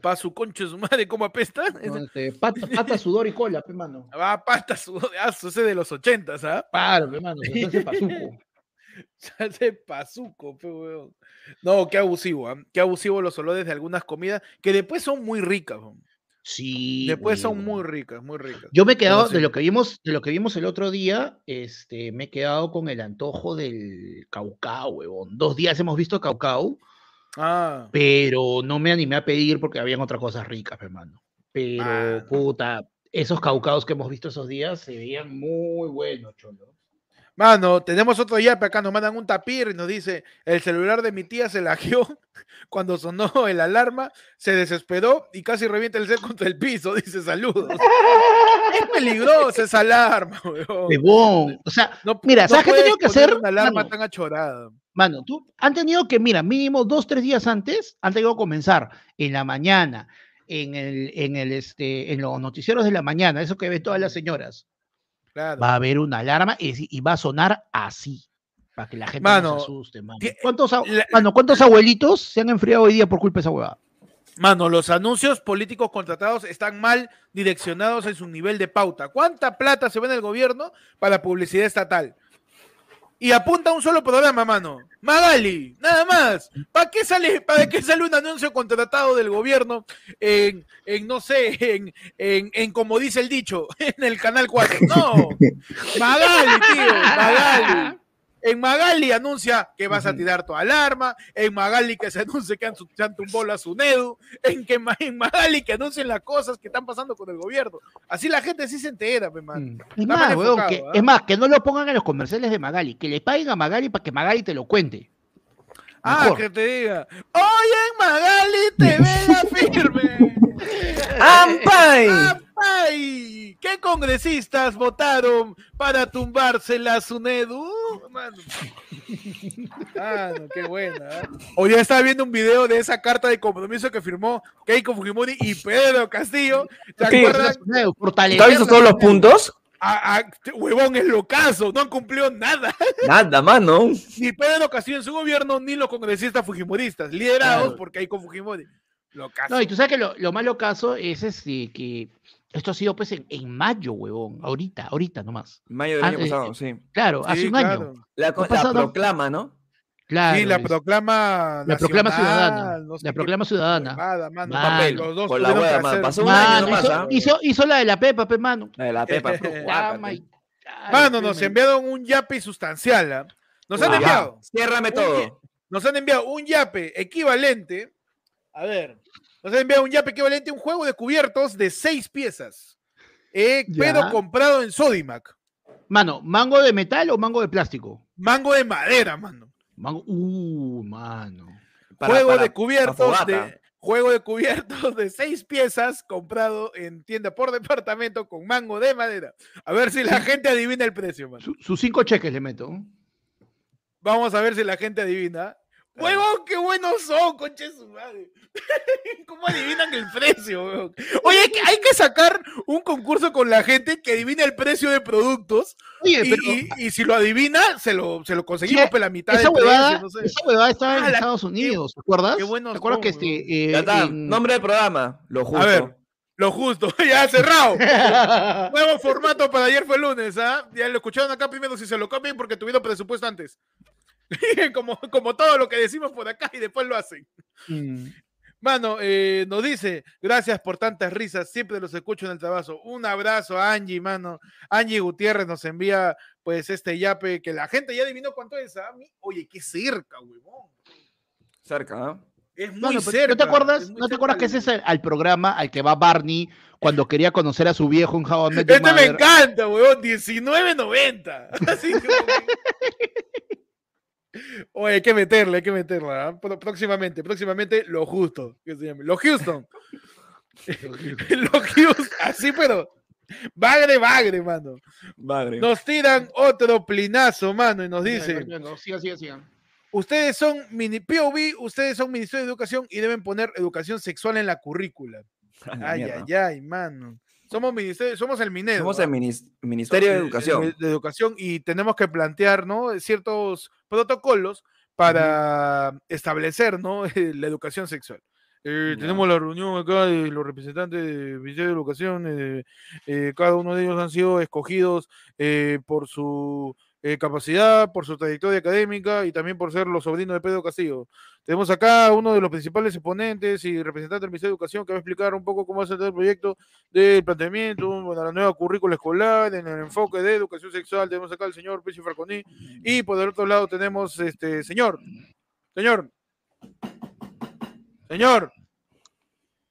Pa' su concha de su madre, ¿cómo apesta? ¿no? Este, pata, pata, (laughs) sudor y cola, pe mano. Va a pasta sudazo, ese de los ochentas, ¿ah? Claro, pe mano, la esencia Pazuco. (laughs) Ese pazuco, pe, weón. No, qué abusivo, ¿ah? Qué abusivo los olores de algunas comidas que después son muy ricas. weón. Sí. Después son weón. muy ricas, muy ricas. Yo me he quedado, de lo que vimos, de lo que vimos el otro día, este, me he quedado con el antojo del caucao, huevón. Dos días hemos visto caucao, Ah, pero no me animé a pedir porque habían otras cosas ricas, hermano. Pero, Mano. puta, esos caucaos que hemos visto esos días se veían muy buenos, cholo. mano, tenemos otro yape acá, nos mandan un tapir y nos dice, el celular de mi tía se lajeó (laughs) cuando sonó el alarma, se desesperó y casi revienta el set contra el piso, (laughs) dice saludos. es peligrosa esa alarma, (laughs) weón. Huevón, O sea, No, Mira, ¿sabes qué tenía que hacer, Una alarma mano? tan achorada. Mano, tú han tenido que, mira, mínimo dos, tres días antes, han tenido que comenzar en la mañana, en el, en el, este, en los noticieros de la mañana, eso que ven todas las señoras. Claro. Va a haber una alarma y, va a sonar así, para que la gente no se asuste, mano. ¿Cuántos, la- mano, ¿cuántos abuelitos se han enfriado hoy día por culpa de esa huevada? Mano, los anuncios políticos contratados están mal direccionados en su nivel de pauta. ¿Cuánta plata se ve en el gobierno para publicidad estatal? Y apunta a un solo programa, mano. Magali, nada más. ¿Para qué sale, para qué sale un anuncio contratado del gobierno en, en no sé, en, en, en como dice el dicho, (laughs) en el canal 4? No. (laughs) Magali, tío, Magali. En Magali anuncia que vas a tirar tu alarma. En Magali que se anuncia que han, se han tumbado a su Nedu. En, que, en Magali que anuncien las cosas que están pasando con el gobierno. Así la gente sí se entera, pe, man. Es Está más, weón, que, ¿ah? es más, que no lo pongan en los comerciales de Magali, que le paguen a Magali para que Magali te lo cuente. Ah, Mejor. que te diga. Oye, en Magali te (laughs) vela firme. ¡Ampay! (laughs) ¡Ay! ¿Qué congresistas votaron para tumbársela a su Nedu? Mano. Ah, no, qué buena. ¿ah? Hoy día estaba viendo un video de esa carta de compromiso que firmó Keiko Fujimori y Pedro Castillo. ¿Se ¿Qué? has visto la- todos los puntos? A- a- huevón, es lo caso, no han cumplido nada. Nada, mano. Ni Pedro Castillo en su gobierno, ni los congresistas fujimoristas, liderados Claro. por Keiko Fujimori. Lo caso. No, y tú sabes que lo, lo malo caso es este, que esto ha sido pues en, en mayo, huevón, ahorita, ahorita nomás. Mayo del Ah, año eh, pasado, sí. Claro, hace un claro. año. La, proclama, ¿no? Claro, sí, la proclama. la proclama ciudadana. no sé la qué proclama ciudadana. huevada, mano. Mano. Papel. Los dos Por la hueá, que man. hacer- Pasó un año Mano, nomás, hizo, ¿ah? hizo, hizo la de la Pepa, pe, mano. La de la Pepa, Mano, nos enviaron un yape sustancial. ¿ah? Nos han enviado. Ciérrame Un todo. Nos han enviado un yape equivalente. A ver. Nos han enviado un yape equivalente a un juego de cubiertos de seis piezas. Eh, pero comprado en Sodimac. Mano, ¿mango de metal o mango de plástico? Mango de madera, mano. Mango, uh, mano. Para- juego para- de cubiertos de juego de cubiertos de seis piezas comprado en tienda por departamento con mango de madera. A ver si la gente adivina el precio, mano. Su- sus cinco cheques le meto. Vamos a ver si la gente adivina. ¡Huevón, qué buenos son, conche su madre! (laughs) ¿Cómo adivinan el precio, huevón? Oye, hay que, hay que sacar un concurso con la gente que adivina el precio de productos Oye, y, pero y- y si lo adivina, se lo, se lo conseguimos por la mitad esa del precio, huevada, no sé. esa huevada estaba en Ah, la- Estados Unidos, ¿te acuerdas? qué buenos ¿Te acuerdas son, que este, eh, Ya está. en- Nombre del programa. Lo justo. A ver, lo justo, (laughs) ya cerrado. (laughs) Nuevo formato para ayer fue lunes, ¿ah? Ya lo escucharon acá primero si se lo copien porque tuvieron presupuesto antes. (laughs) como, como todo lo que decimos por acá y después lo hacen. Mm. Mano, eh, nos dice, gracias por tantas risas, siempre los escucho en el trabajo. Un abrazo a Angie, mano. Angie Gutiérrez nos envía, pues, este yape que la gente ya adivinó cuánto es. ¿ah? Mi- Oye, qué cerca, huevón. Cerca, ¿ah? Es muy pero cerca. ¿No te acuerdas, ¿no te acuerdas que ese es el- al programa al que va Barney cuando (laughs) quería conocer a su viejo en Your Este me encanta, huevón, 19.90. (laughs) Así que- Oye, hay que meterle, hay que meterla. ¿ah? Próximamente, próximamente, lo justo. Que se llame. Lo Houston. (laughs) (laughs) lo Houston. Así, pero. Bagre, bagre, mano. Madre. Nos tiran otro plinazo, mano, y nos dice. Siga, siga, siga. Ustedes son mini POV, ustedes son Ministerio de Educación y deben poner educación sexual en la currícula. (laughs) Ay, ay, ay, mano. somos, ministerio, somos el Minedo. Somos el Ministerio de Educación. De, Educación y tenemos que plantear ¿no? ciertos protocolos para establecer ¿no? (laughs) la educación sexual. Eh, tenemos la reunión acá de los representantes del Ministerio de Educación. Eh, eh, cada uno de ellos han sido escogidos por su eh, capacidad, por su trayectoria académica y también por ser los sobrinos de Pedro Castillo. Tenemos acá uno de los principales exponentes y representantes del Ministerio de Educación que va a explicar un poco cómo va a ser el proyecto del planteamiento, bueno, la nueva currícula escolar, en el enfoque de educación sexual. Tenemos acá al señor Pechi Falconi y por el otro lado tenemos este señor, señor, señor.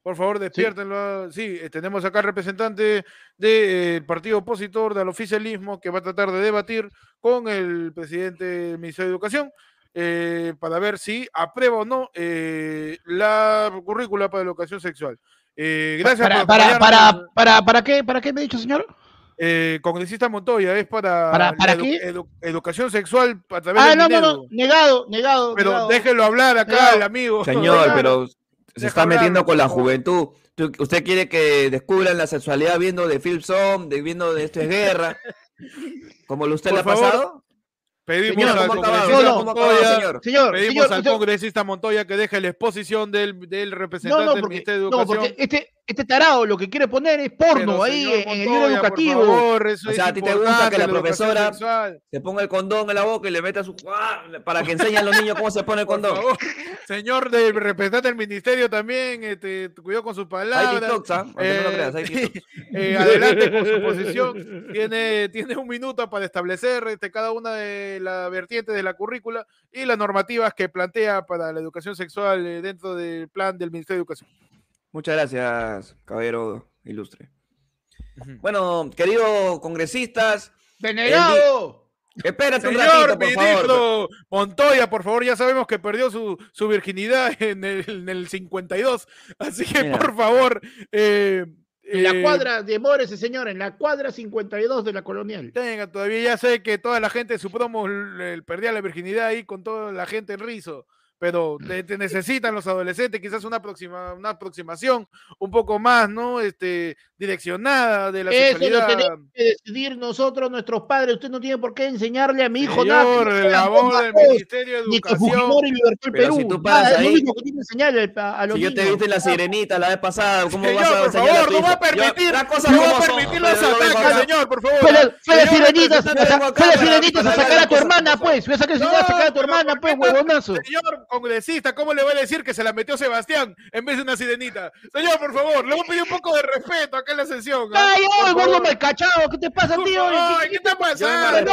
Por favor, despiértenlo. Sí, eh, tenemos acá al representante del partido opositor del oficialismo que va a tratar de debatir con el presidente del Ministerio de Educación eh, para ver si aprueba o no eh, la currícula para la educación sexual. gracias para, para, para, para, para, qué, ¿Para qué me ha dicho, señor? congresista Montoya, es para, ¿Para, educación sexual a través ah, no, no, no, negado, negado. Pero déjelo hablar acá el amigo. Señor, pero se está metiendo con la juventud. ¿Usted quiere que descubran la sexualidad viendo de Phil de viendo de Esto es Guerra? (laughs) Como usted le ha pasado. Pedimos al congresista Montoya, señor, pedimos al congresista Montoya que deje la exposición del, del representante del Ministerio de Educación. No, porque este, este tarado lo que quiere poner es porno ahí en el libro educativo. o sea, a ti te gusta que la profesora se ponga el condón en la boca y le meta su para que enseñen a los niños cómo se pone el condón. Señor del representante del ministerio también, este, cuidado con sus palabras. Hay TikToks, ¿ah? no lo creas, hay (laughs) eh, adelante con su posición. Tiene, tiene un minuto para establecer este, cada una de las vertientes de la currícula y las normativas que plantea para la educación sexual eh, dentro del plan del Ministerio de Educación. Muchas gracias, caballero ilustre. Bueno, queridos congresistas. ¡Denegado! Espérate un ratito, por ministro Montoya, por favor, ya sabemos que perdió su, virginidad (laughs) en el, 52, así que por favor... Eh, en la eh, cuadra, demórese señor, en la cuadra 52 de la colonial. Tenga, todavía ya sé que toda la gente, su promo, perdía la virginidad ahí con toda la gente en rizo pero te, necesitan los adolescentes quizás una, aproxima, una aproximación un poco más, ¿no? Este, direccionada de la Eso lo tenemos que decidir nosotros, nuestros padres. Usted no tiene por qué enseñarle a mi hijo Señor, nada. la voz del Ministerio de Educación. Ni que Perú. Si tú nada, ahí, lo que enseñarle a, los Si yo te viste la sirenita la vez pasada, ¿cómo señor, vas a por favor, no va a permitir, yo, no va a permitir los ataques, señor, por favor. Fue la sirenita, fue la sirenita a sacar a tu hermana, pues. Voy a sacar a tu hermana, pues, huevonazo. Señor, congresista, ¿cómo le va a decir que se la metió Sebastián en vez de una sirenita? Señor, por favor, le voy a pedir un poco de respeto acá en la sesión. ¿ah? ¡Ay, oh, gordo cachado! ¿Qué te pasa, tío? Ay, ¿qué te pasa? No,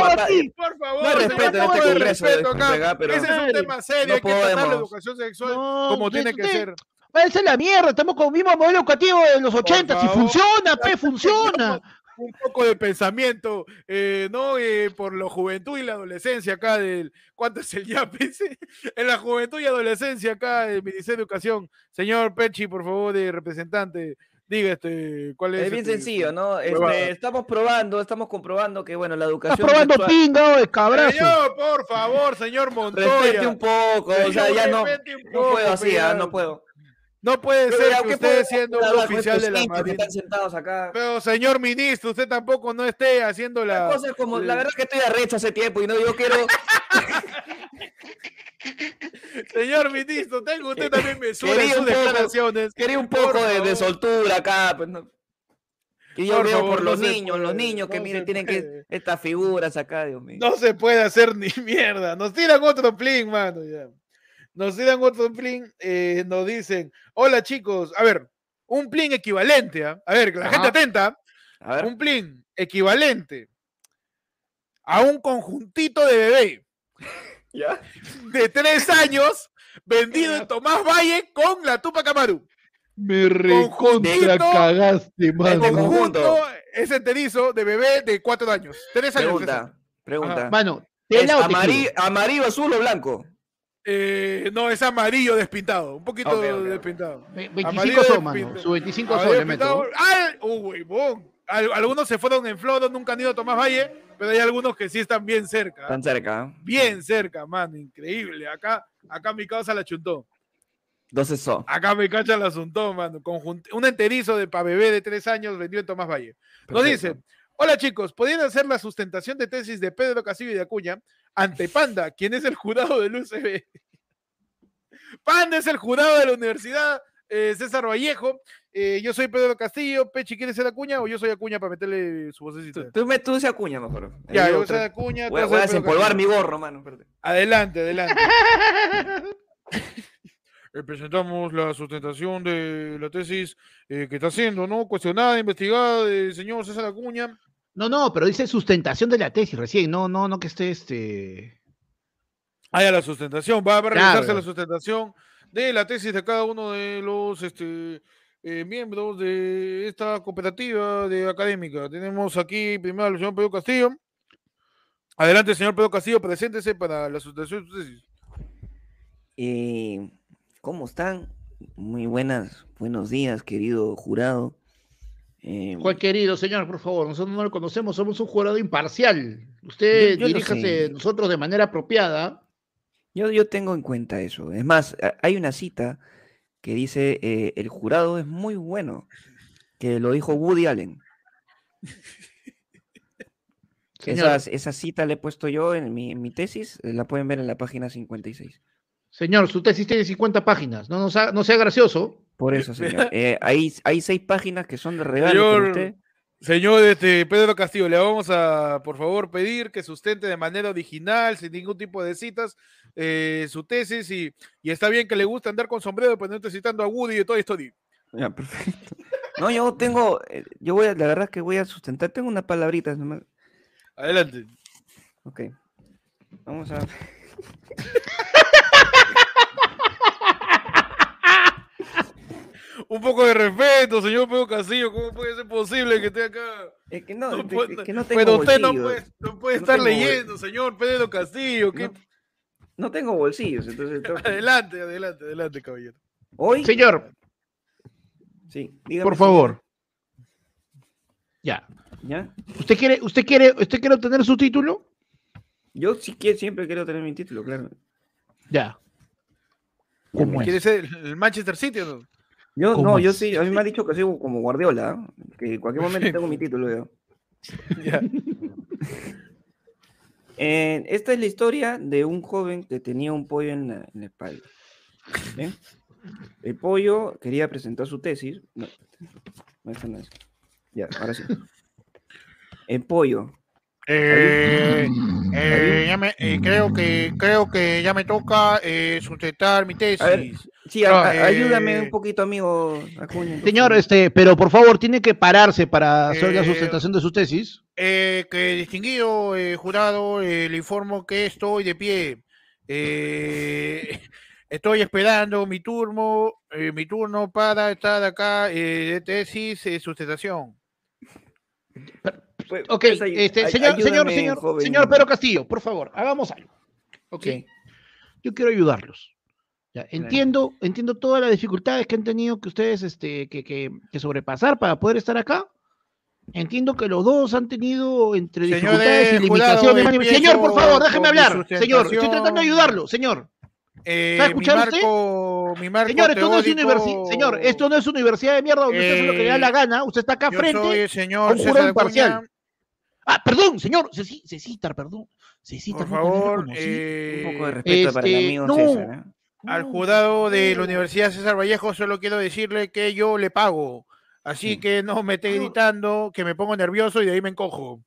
por favor, no respeto en este congreso. acá. Pero... Ese es un tema serio, hay que tratar la educación sexual como tiene que ser. Váyanse a la mierda, estamos con el mismo modelo educativo de los 80, si funciona, pe, (laughs) funciona un poco de pensamiento, eh, ¿no? Eh, por la juventud y la adolescencia acá del, ¿cuánto es el ya? (laughs) en la juventud y adolescencia acá del Ministerio de Educación. Señor Pechi, por favor, de representante, diga este, cuál es. Es bien este, sencillo, ¿no? Este, estamos probando, estamos comprobando que, bueno, la educación. Estás probando pingo, de cabrazo. Señor, por favor, señor Montoya. Respete un poco, o sea, ya no, no puedo así, ¿ah? no puedo. No puede ser que usted siendo un oficial de la Marina. Están sentados acá. Pero señor ministro, usted tampoco no esté haciendo la. La, cosa como, la verdad es que estoy arrecho hace tiempo y no yo quiero. (laughs) señor ministro, tengo usted también mesura en sus declaraciones. Quería un poco de, soltura acá. Pues Y yo veo por los niños, los niños que miren, tienen que estas figuras acá, Dios mío. No se puede hacer ni (laughs) mierda. Nos tiran otro plin, mano. Ya. Nos tiran otro plin, eh, nos dicen, hola chicos, a ver, un plin equivalente, ¿ah? a ver, la gente atenta, un plin equivalente a un conjuntito de bebé de tres años vendido en Tomás Valle con la Tupa Camaru. Me recontra cagaste, mano. El conjunto es enterizo de bebé de cuatro años. Tres años. Pregunta, pregunta. Mano, amarillo, azul o blanco? Eh, no, es amarillo despintado, un poquito despintado. 25 son, mano. Su 25 son le meto. Algunos se fueron en Floro, nunca han ido a Tomás Valle, pero hay algunos que sí están bien cerca. Están cerca. Bien cerca, mano, increíble. Acá, acá mi causa la chuntó. 12 son. Acá me cacha el asunto, mano. un enterizo de pa' bebé de tres años vendió en Tomás Valle. Nos dice, hola chicos, ¿podrían hacer la sustentación de tesis de Pedro Castillo y de Acuña ante Panda, quien es el jurado del UCB? (laughs) Panda es el jurado de la universidad eh, César Vallejo. Eh, yo soy Pedro Castillo. Pechi, ¿quieres ser Acuña o yo soy Acuña para meterle su vocecita? Tú, me, tú Acuña mejor. Ya, yo soy Acuña. Voy, voy a desempolvar mi gorro, mano. Adelante, adelante. (laughs) Eh, presentamos la sustentación de la tesis que está siendo, ¿no? Cuestionada, investigada del señor César Acuña. No, no, pero dice sustentación de la tesis recién, no, no, no que esté este. Ah, la sustentación, va a realizarse la sustentación de la tesis de cada uno de los este, eh, miembros de esta cooperativa de académica. Tenemos aquí primero al señor Pedro Castillo. Adelante, señor Pedro Castillo, preséntese para la sustentación de su tesis. Eh, ¿Cómo están? Muy buenas, buenos días, querido jurado. Eh, ¿Cuál querido señor, por favor? Nosotros no lo conocemos, somos un jurado imparcial. Usted diríjase nosotros de manera apropiada yo, yo tengo en cuenta eso. Es más, hay una cita que dice, eh, el jurado es muy bueno, que lo dijo Woody Allen. Esa, esa, cita la he puesto yo en mi, tesis, eh, la pueden ver en la página 56. Señor, su tesis tiene 50 páginas, no, no, sea, gracioso. Por eso, señor. (laughs) Eh, hay, hay seis páginas que son de regalo para usted. Señor este, Pedro Castillo, le vamos a, por favor, pedir que sustente de manera original, sin ningún tipo de citas, eh, su tesis y, está bien que le guste andar con sombrero, pero no estoy citando a Woody de Toy Story. Ya, perfecto. No, yo tengo, eh, yo voy a, la verdad es que voy a sustentar, tengo unas palabritas nomás. Adelante. Ok. Vamos a... (laughs) un poco de respeto, señor Pedro Castillo. ¿Cómo puede ser posible que esté acá? Es que no, que no tengo Pero usted no puede, no puede estar leyendo, señor Pedro Castillo. No, tengo bolsillos, entonces. (laughs) adelante, adelante, adelante, caballero. Hoy. Señor. Sí, dígame. Por favor. Ya. ¿Ya? ¿Usted quiere, usted quiere, usted quiere obtener su título? Yo sí quiero, siempre quiero tener mi título, claro. Ya. ¿Cómo ¿Quiere ser el Manchester City o no? Yo, no, yo sí, a mí me ha dicho que soy como Guardiola, que en cualquier momento tengo mi (laughs) título yo. (laughs) Eh, esta es la historia de un joven que tenía un pollo en la, espalda. El pollo quería presentar su tesis. No, no, es. Ya, ahora sí. El pollo eh, eh, ya me, eh, creo que creo que ya me toca eh, sustentar mi tesis. Sí, ayúdame un poquito, amigo Señor, este, pero por favor, tiene que pararse para hacer la sustentación de su tesis. que distinguido jurado, le informo que estoy de pie. (laughs) estoy esperando mi turno, mi turno para estar acá de tesis sustentación. Pues, ok, este, señor, señor, señor, señor Pedro Castillo, por favor, hagamos algo. Ok. Yo quiero ayudarlos. Ya, entiendo, entiendo todas las dificultades que han tenido que ustedes este, que, que, que, sobrepasar para poder estar acá. Entiendo que los dos han tenido entre dificultades y limitaciones. Señor, por favor, déjeme hablar. Señor, estoy tratando de ayudarlo, señor. Eh, ¿Está escuchando usted? Mi marco señor, esto no es universidad, señor, esto no es universidad de mierda donde usted hace lo que le da la eh, gana. Usted está acá frente. Soy el señor César imparcial. Ah, perdón, señor. Cecitar, perdón. Cecitar, por favor. Eh, un poco de respeto para el este, amigo César. ¿Eh? Al jurado de la Universidad César Vallejo solo quiero decirle que yo le pago. Así que no me esté gritando, que me pongo nervioso y de ahí me encojo.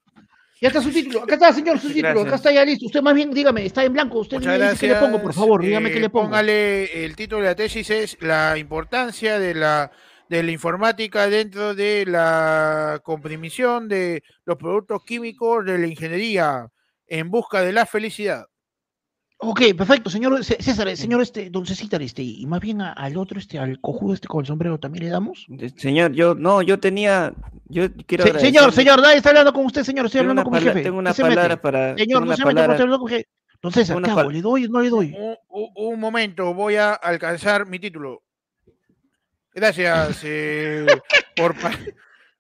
Ya está su título, acá está, señor, su título, acá está ya listo. Usted más bien, dígame, está en blanco. Usted Muchas qué le pongo, por favor, dígame qué le pongo. Póngale el título de la tesis es la importancia de la de la informática dentro de la comprimición de los productos químicos de la ingeniería en busca de la felicidad. Ok, perfecto, señor César, señor este, don César, este, y más bien al otro, este, al cojudo este con el sombrero también le damos. Señor, yo, no, yo tenía, yo quiero Señor, señor, nadie está hablando con usted, señor, estoy hablando con mi jefe. Tengo una palabra para... Señor, no se mete, estoy hablando con jefe. Don César, ¿qué hago? ¿Le doy o no le doy? un momento, voy a alcanzar mi título. Gracias eh, (laughs) por...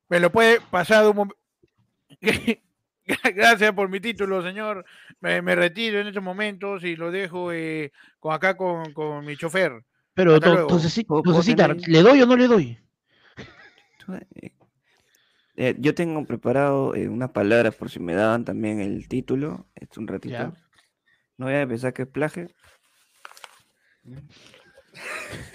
Me lo puede pasar un momento. (laughs) (laughs) Gracias por mi título, señor. Me, retiro en estos momentos y lo dejo eh, con acá con, mi chofer. Pero entonces, sí, ¿le doy o no le doy? Eh, eh, yo tengo preparado eh, unas palabras por si me daban también el título. Es un ratito. No voy a pensar que es plagio. (laughs)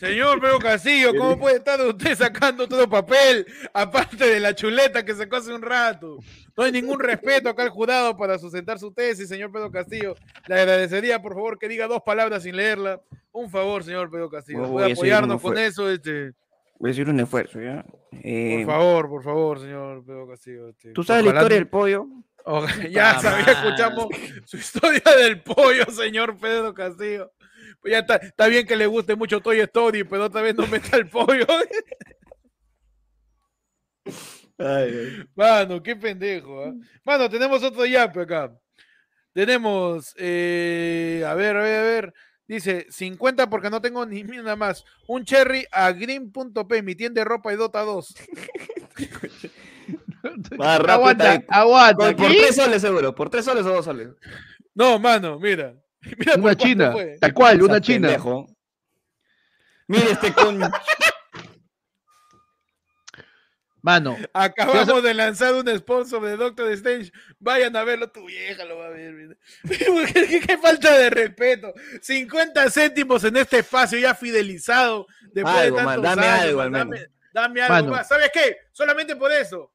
Señor Pedro Castillo, ¿cómo puede estar usted sacando todo papel? Aparte de la chuleta que sacó hace un rato. No hay ningún respeto acá al jurado para sustentar su tesis, señor Pedro Castillo. Le agradecería, por favor, que diga dos palabras sin leerla. Un favor, señor Pedro Castillo. Puede apoyarnos con eso. Este... Voy a decir un esfuerzo, ¿ya? por eh, favor, por favor, señor Pedro Castillo. Este, ¿Tú sabes la historia del pollo? ya sabía, escuchamos su historia del pollo, señor Pedro Castillo. Pues ya está, está bien que le guste mucho Toy Story, pero otra vez no meta el pollo. Ay, Mano, qué pendejo. ¿eh? Mano, tenemos otro yape acá. Tenemos, eh, a ver, a ver, a ver. Dice 50 porque no tengo ni nada más. Un cherry a green.p, mi tienda de ropa y Dota 2. aguanta, aguanta. Por, tres soles seguro, por tres soles o dos soles. No, mano, mira. (laughs) mira una china, tal cual, una china. Mira este coño. Mano. Acabamos de lanzar un sponsor de Doctor Strange. Vayan a verlo, tu vieja lo va a ver. (laughs) ¿Qué, falta de respeto. 50 céntimos en este espacio ya fidelizado. Después de tantos dame algo, dame, dame, algo más. ¿Sabes qué? Solamente por eso.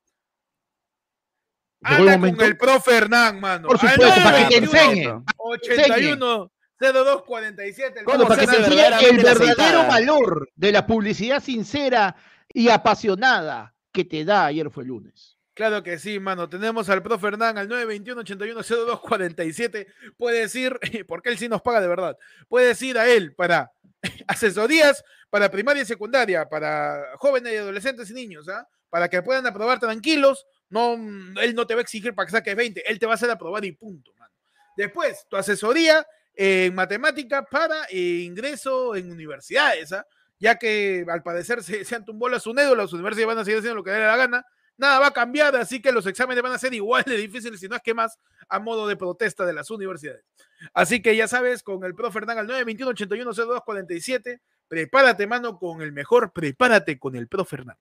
Habla con el profe Hernán, mano. Por supuesto, para que te enseñe. 81 0247. para que te enseñe el verdadero valor de la publicidad sincera y apasionada que te da ayer fue el lunes. Claro que sí, mano. Tenemos al profe Hernán al 921-810247. Puedes ir, porque él sí nos paga de verdad. Puedes ir a él para (laughs) asesorías para primaria y secundaria, para jóvenes y adolescentes y niños, ¿ah? Para que puedan aprobar tranquilos. No, él no te va a exigir para que saques 20, él te va a hacer aprobar y punto, mano. Después, tu asesoría en matemática para eh, ingreso en universidades, ¿ah? ya que al parecer se, se han tumbado las UNEDO, las universidades van a seguir haciendo lo que les dé la gana, nada va a cambiar, así que los exámenes van a ser igual de difíciles, si no es que más, a modo de protesta de las universidades. Así que ya sabes, con el profe Hernán al 921-810247, prepárate, mano, con el mejor, prepárate con el profe Hernán.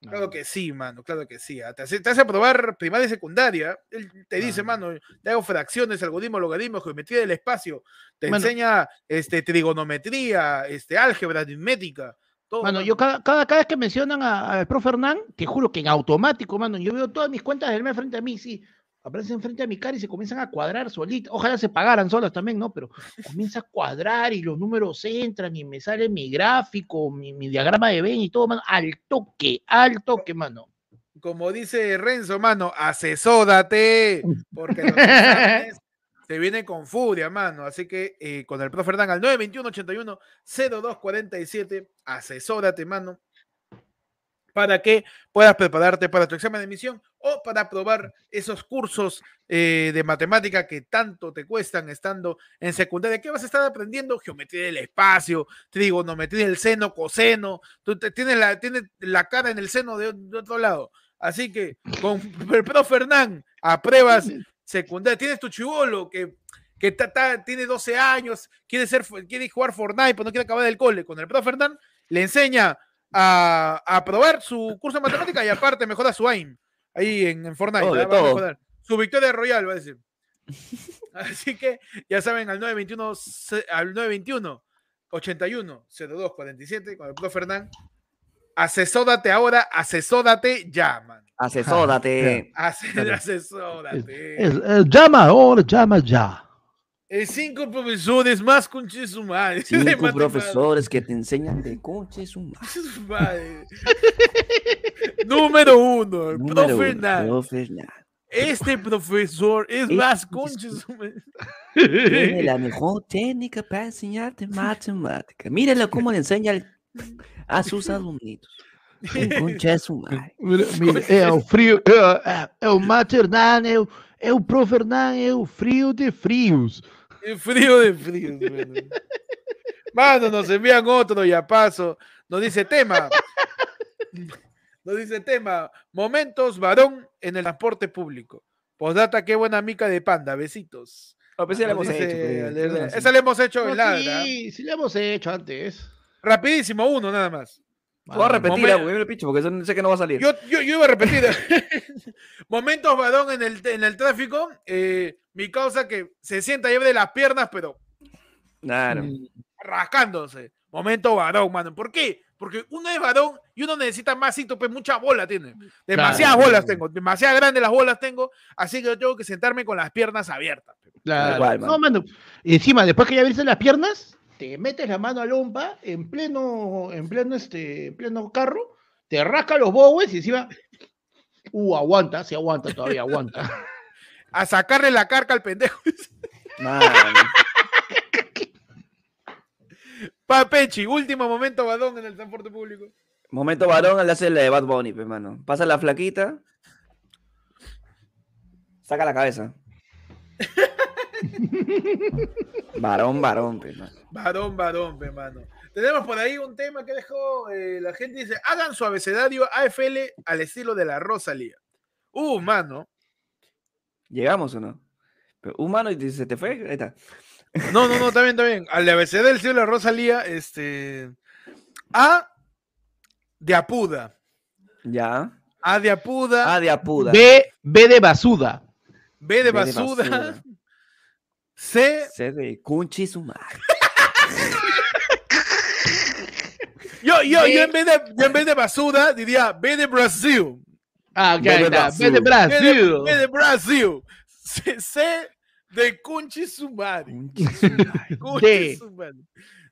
Claro que sí, mano, claro que sí. Ah, te hace, te hace probar primaria y secundaria. Él te dice, mano, te hago fracciones, algoritmo, logaritmo, geometría del espacio. Te enseña este, trigonometría, este, álgebra, aritmética. Todo, mano, yo cada, cada, cada, vez que mencionan al profe Hernán, te juro que en automático, mano, yo veo todas mis cuentas del mes frente a mí, sí aparecen frente a mi cara y se comienzan a cuadrar solitas. Ojalá se pagaran solas también, ¿no? Pero (laughs) comienza a cuadrar y los números entran y me sale mi gráfico, mi, diagrama de Venn y todo, mano. Al toque, al toque, mano. Como dice Renzo, mano, asesódate, porque (laughs) se viene con furia, mano. Así que eh, con el profe Hernán al 921-81-0247, asesórate, mano para que puedas prepararte para tu examen de admisión o para probar esos cursos eh, de matemática que tanto te cuestan estando en secundaria. ¿Qué vas a estar aprendiendo? Geometría del espacio, trigonometría del seno, coseno. Tú tienes, la, tienes la cara en el seno de, otro lado. Así que con (laughs) el profe Fernán apruebas secundaria. Tienes tu chivolo que que tiene 12 años, quiere, ser, quiere jugar Fortnite, pero no quiere acabar el cole. Con el profe Fernán le enseña a, aprobar su curso de matemática y aparte mejora su AIM ahí en, Fortnite. Su victoria royal, va a decir. (laughs) Así que ya saben, al 921, al 921 81 02 47 con el profe Fernán. Asesórate ahora, asesórate ya, man. Asesórate. (laughs) asesórate. llama ahora, llama ya. Es cinco profesores más conches humanos. Cinco (laughs) profesores que te enseñan de conches humanos. (laughs) Número uno, el profe Este profesor es más conches humanos. Tiene la (laughs) mejor técnica para enseñarte matemática. Míralo cómo le enseña a sus alumnitos. Conches humanos. Mira, é o frio, é, é o maternal, é o, é o profe Hernán, é o frio de frios. Frío de frío. Mano, nos envían otro y a paso. Nos dice tema. Nos dice tema. Momentos varón en el transporte público. Posdata, qué buena mica de panda. Besitos. No, pues sí la hemos Dice hecho. pues, bueno, sí. Esa la hemos hecho No, en ladra. sí, sí lo hemos hecho antes. Rapidísimo, uno nada más. Voy a repetirla Momen- porque me picho, porque sé que no va a salir. Yo, yo, yo iba a repetir. (laughs) Momentos Badón en el, en el tráfico. eh, mi causa que se sienta lleve de las piernas, pero Claro. Mm, rascándose. Momento varón, mano. ¿Por qué? Porque uno es varón y uno necesita más hito, pues mucha bola tiene. Demasiadas Claro. bolas tengo, demasiadas grandes las bolas tengo, así que yo tengo que sentarme con las piernas abiertas. Claro. cual, no, mano. Encima, después que ya abriste las piernas, te metes la mano al lompa en pleno, en pleno, este, en pleno carro, te rasca los bowes y encima. Uh, aguanta, sí aguanta, todavía aguanta. (laughs) A sacarle la carca al pendejo. (laughs) Papechi, último momento badón en el transporte público. Momento varón, le hace la de Bad Bunny, pues, mano. Pasa la flaquita. Saca la cabeza. (laughs) (laughs) varón, varón, mano. Varón, varón, pe, mano. Tenemos por ahí un tema que dejó eh, la gente. Dice: hagan su abecedario AFL al estilo de la Rosalía. Uh, mano. ¿Llegamos o no? Pero, humano, y se te fue. Ahí está. No, no, no, está bien, está bien. Al abecedario del estilo de la Rosalía, este. A de Apuda. Ya. A de Apuda. Ah, de apuda. B, B de basuda. B de B de Basuda. Basura. C. C de Cunchi Sumar. Yo, yo, B. yo, en vez de, yo en vez de Basuda diría B de Brasil. Ah, B de está. B de Brasil. B de, Brasil. B de Brasil. C, C de Cunchi Sumari. Cunchi.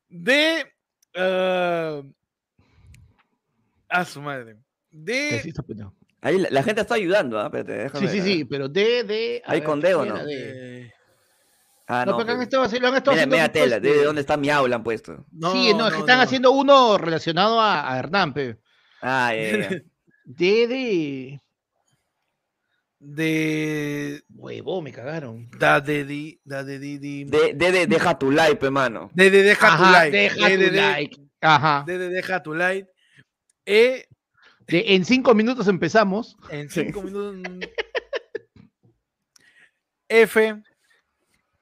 De. ah, a su madre. Sí De. está pendejo. Ahí la, la gente está ayudando, ¿ah? Déjame Sí, sí, ver, sí, pero D, D. a ¿Hay ver, con ¿qué D o no? D? Eh, Ah, No, no. pero han pues. estado haciendo, han estado Mira, haciendo mira tela, puesto- de dónde está mi aula han puesto. no, sí, no, es que están no. haciendo uno relacionado a, a Hernán, pe. Ah, ya, ya, (laughs) de. De. Huevo, me cagaron. Da de di. Da de di. di. De, de, de- deja tu like, hermano. De, de deja tu like. Deja de, tu de, de- like. Ajá. de, de deja tu like. E. De- en cinco minutos empezamos. En cinco minutos. F.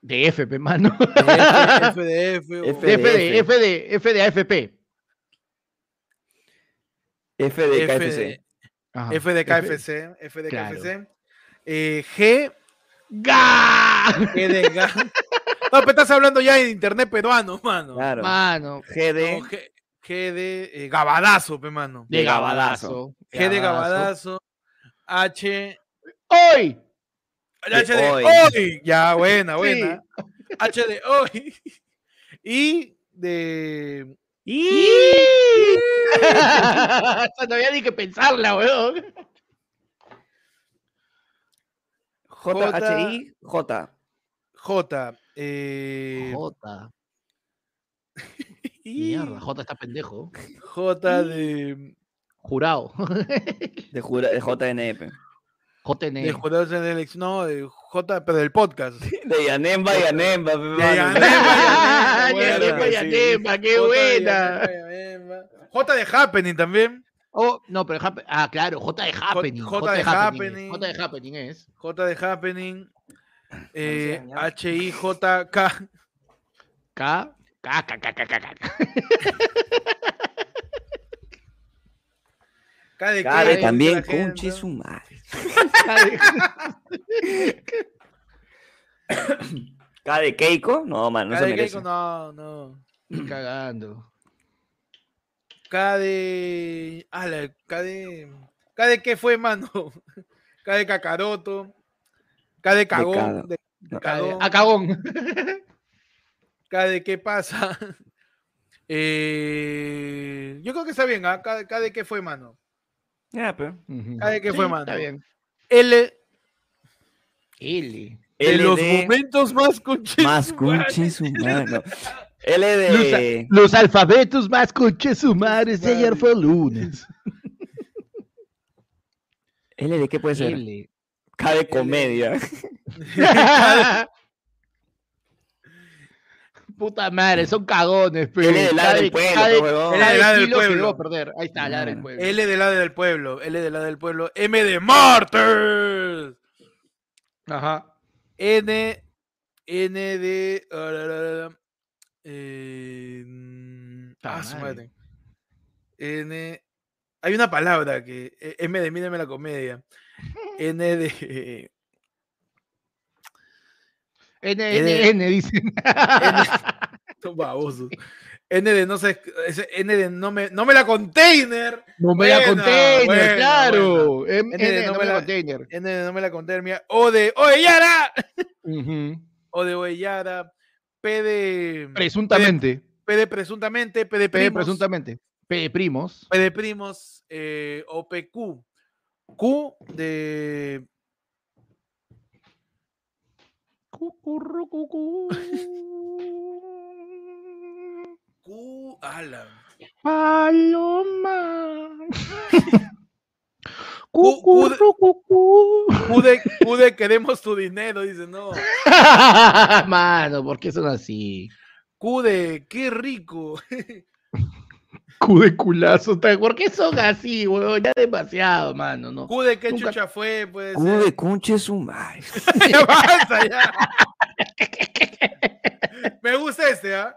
De F, pe, mano. de F, (laughs) F de F. o- F De F de F. F de F de AFP. F de F KFC. de, Ajá. F de KFC. F de Claro. KFC. Eh, G. ¡Ga! G de ga- No, pero estás hablando ya de internet peruano, mano. Claro. Mano. GD. No, G, G de eh, Gabadazo, pe mano. De De Gabadazo. G de Gabadazo. H. ¡Hoy! H de hoy. hoy. Ya, (laughs) buena, buena. H de (laughs) hoy. Y de. ¡Y! (laughs) no había ni que pensarla, weón. J, H, I, J. J. Eh, J. Mierda, J está pendejo. J de. Jurado. De, jura, de JNP. JN. De jurados en elección. No, de J, pero del podcast. (laughs) De Yanemba, Yanemba. mano. (laughs) Yanemba, Yanemba, Yanemba, qué J de buena. J de Happening también. Oh, no, pero ah, claro, J de Happening. J de es. Happening. J de Happening es. J de Happening. Eh, años. H I J K. K. K, K, K, K, K, K. K de K, también gente. Cunchi Sumar. (laughs) K de- Keiko. No, man, no K se de merece. Keiko, no, no. (clears throat) Cagando. K de. Ah, la K de. K de qué fue, mano. (laughs) K de Kakaroto. K de. Cagón. De Cagón. A cagón. (laughs) K de qué pasa. Eh, yo creo que está bien, ¿ah? K, de- K de qué fue, mano. Ya, pero. K de qué fue, Sí, mano. Está bien. L L. de los momentos más conches. Más Cunchi Sumar. no. (laughs) L de. Los alfabetos más conchesumares de ayer fue lunes. L de qué puede ser? L. K de comedia. (laughs) (laughs) Puta madre, son cagones, pero. L de ladra del pueblo, pe, huevón. L de ladra del pueblo. Quedó a perder. Ahí está, ladra del pueblo. L de la del pueblo. L de la del pueblo. M de Martyrs. Ajá. N N de. eh, mm, ah, su madre. N. Hay una palabra que. eh, M de mírame la comedia. (laughs) N de. N, N, N, dicen. (laughs) Son babosos. N de no sé. ese N de no me, no me la container. No me la Buena, container, buena, claro. M- N de N, no no me la container. N de no me la container. Mía. O de. ¡Oye, Yara! Ujú. O de Oye, Yara. P de. Presuntamente. P de presuntamente. P de P de primos. presuntamente. P de primos. P de primos. Eh, OPQ. Q de. Cucurrucucú. (laughs) Q. Ala. Paloma. De- Cucurrucucú. Q de, Q de queremos tu dinero. Dice, no. (laughs) Mano, ¿por qué son así? Q de qué rico. (laughs) Cu de culazo. ¿Por qué son así, weón? Ya demasiado, mano, ¿no? Q de qué Nunca- chucha fue, pues. Cubo de conche su madre. (laughs) ya basta, ya. Me gusta este, ¿ah?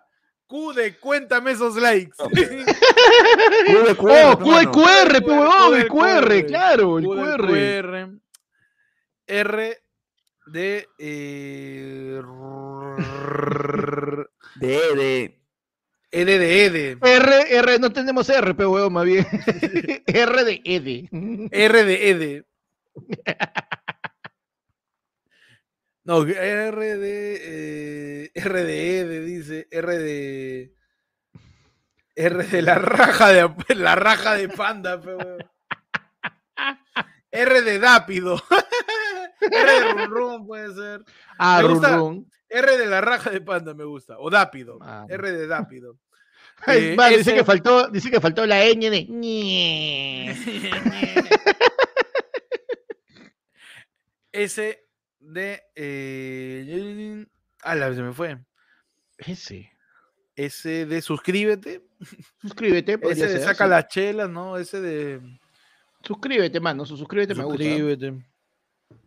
Q de cuéntame esos likes. De (laughs) QR, Oh, Q de. QR, weón, el QR, claro, el QR. QR. R de. eh, De, de. Ede de Ede. R, R, no tenemos R, pe, weón, más bien. (laughs) R de Ede. R de Ede. (laughs) No, R de. eh, R de Ede, dice. R de. R de la raja de la raja de panda, pe, weón. R de Dápido. (laughs) R de Run Run puede ser. Ah, Me run, gusta. run. R de la raja de panda me gusta. O Dápido. Ah. R de Dápido. (laughs) Eh, vale, dice que faltó, dice que faltó la ñ de (laughs) ñe. De. Eh, ala, se me fue. Ese. S de suscríbete. Suscríbete, (laughs) Ese de ser, saca sí. las chelas, ¿no? Ese de. Suscríbete, mano, su suscríbete me gusta. Suscríbete.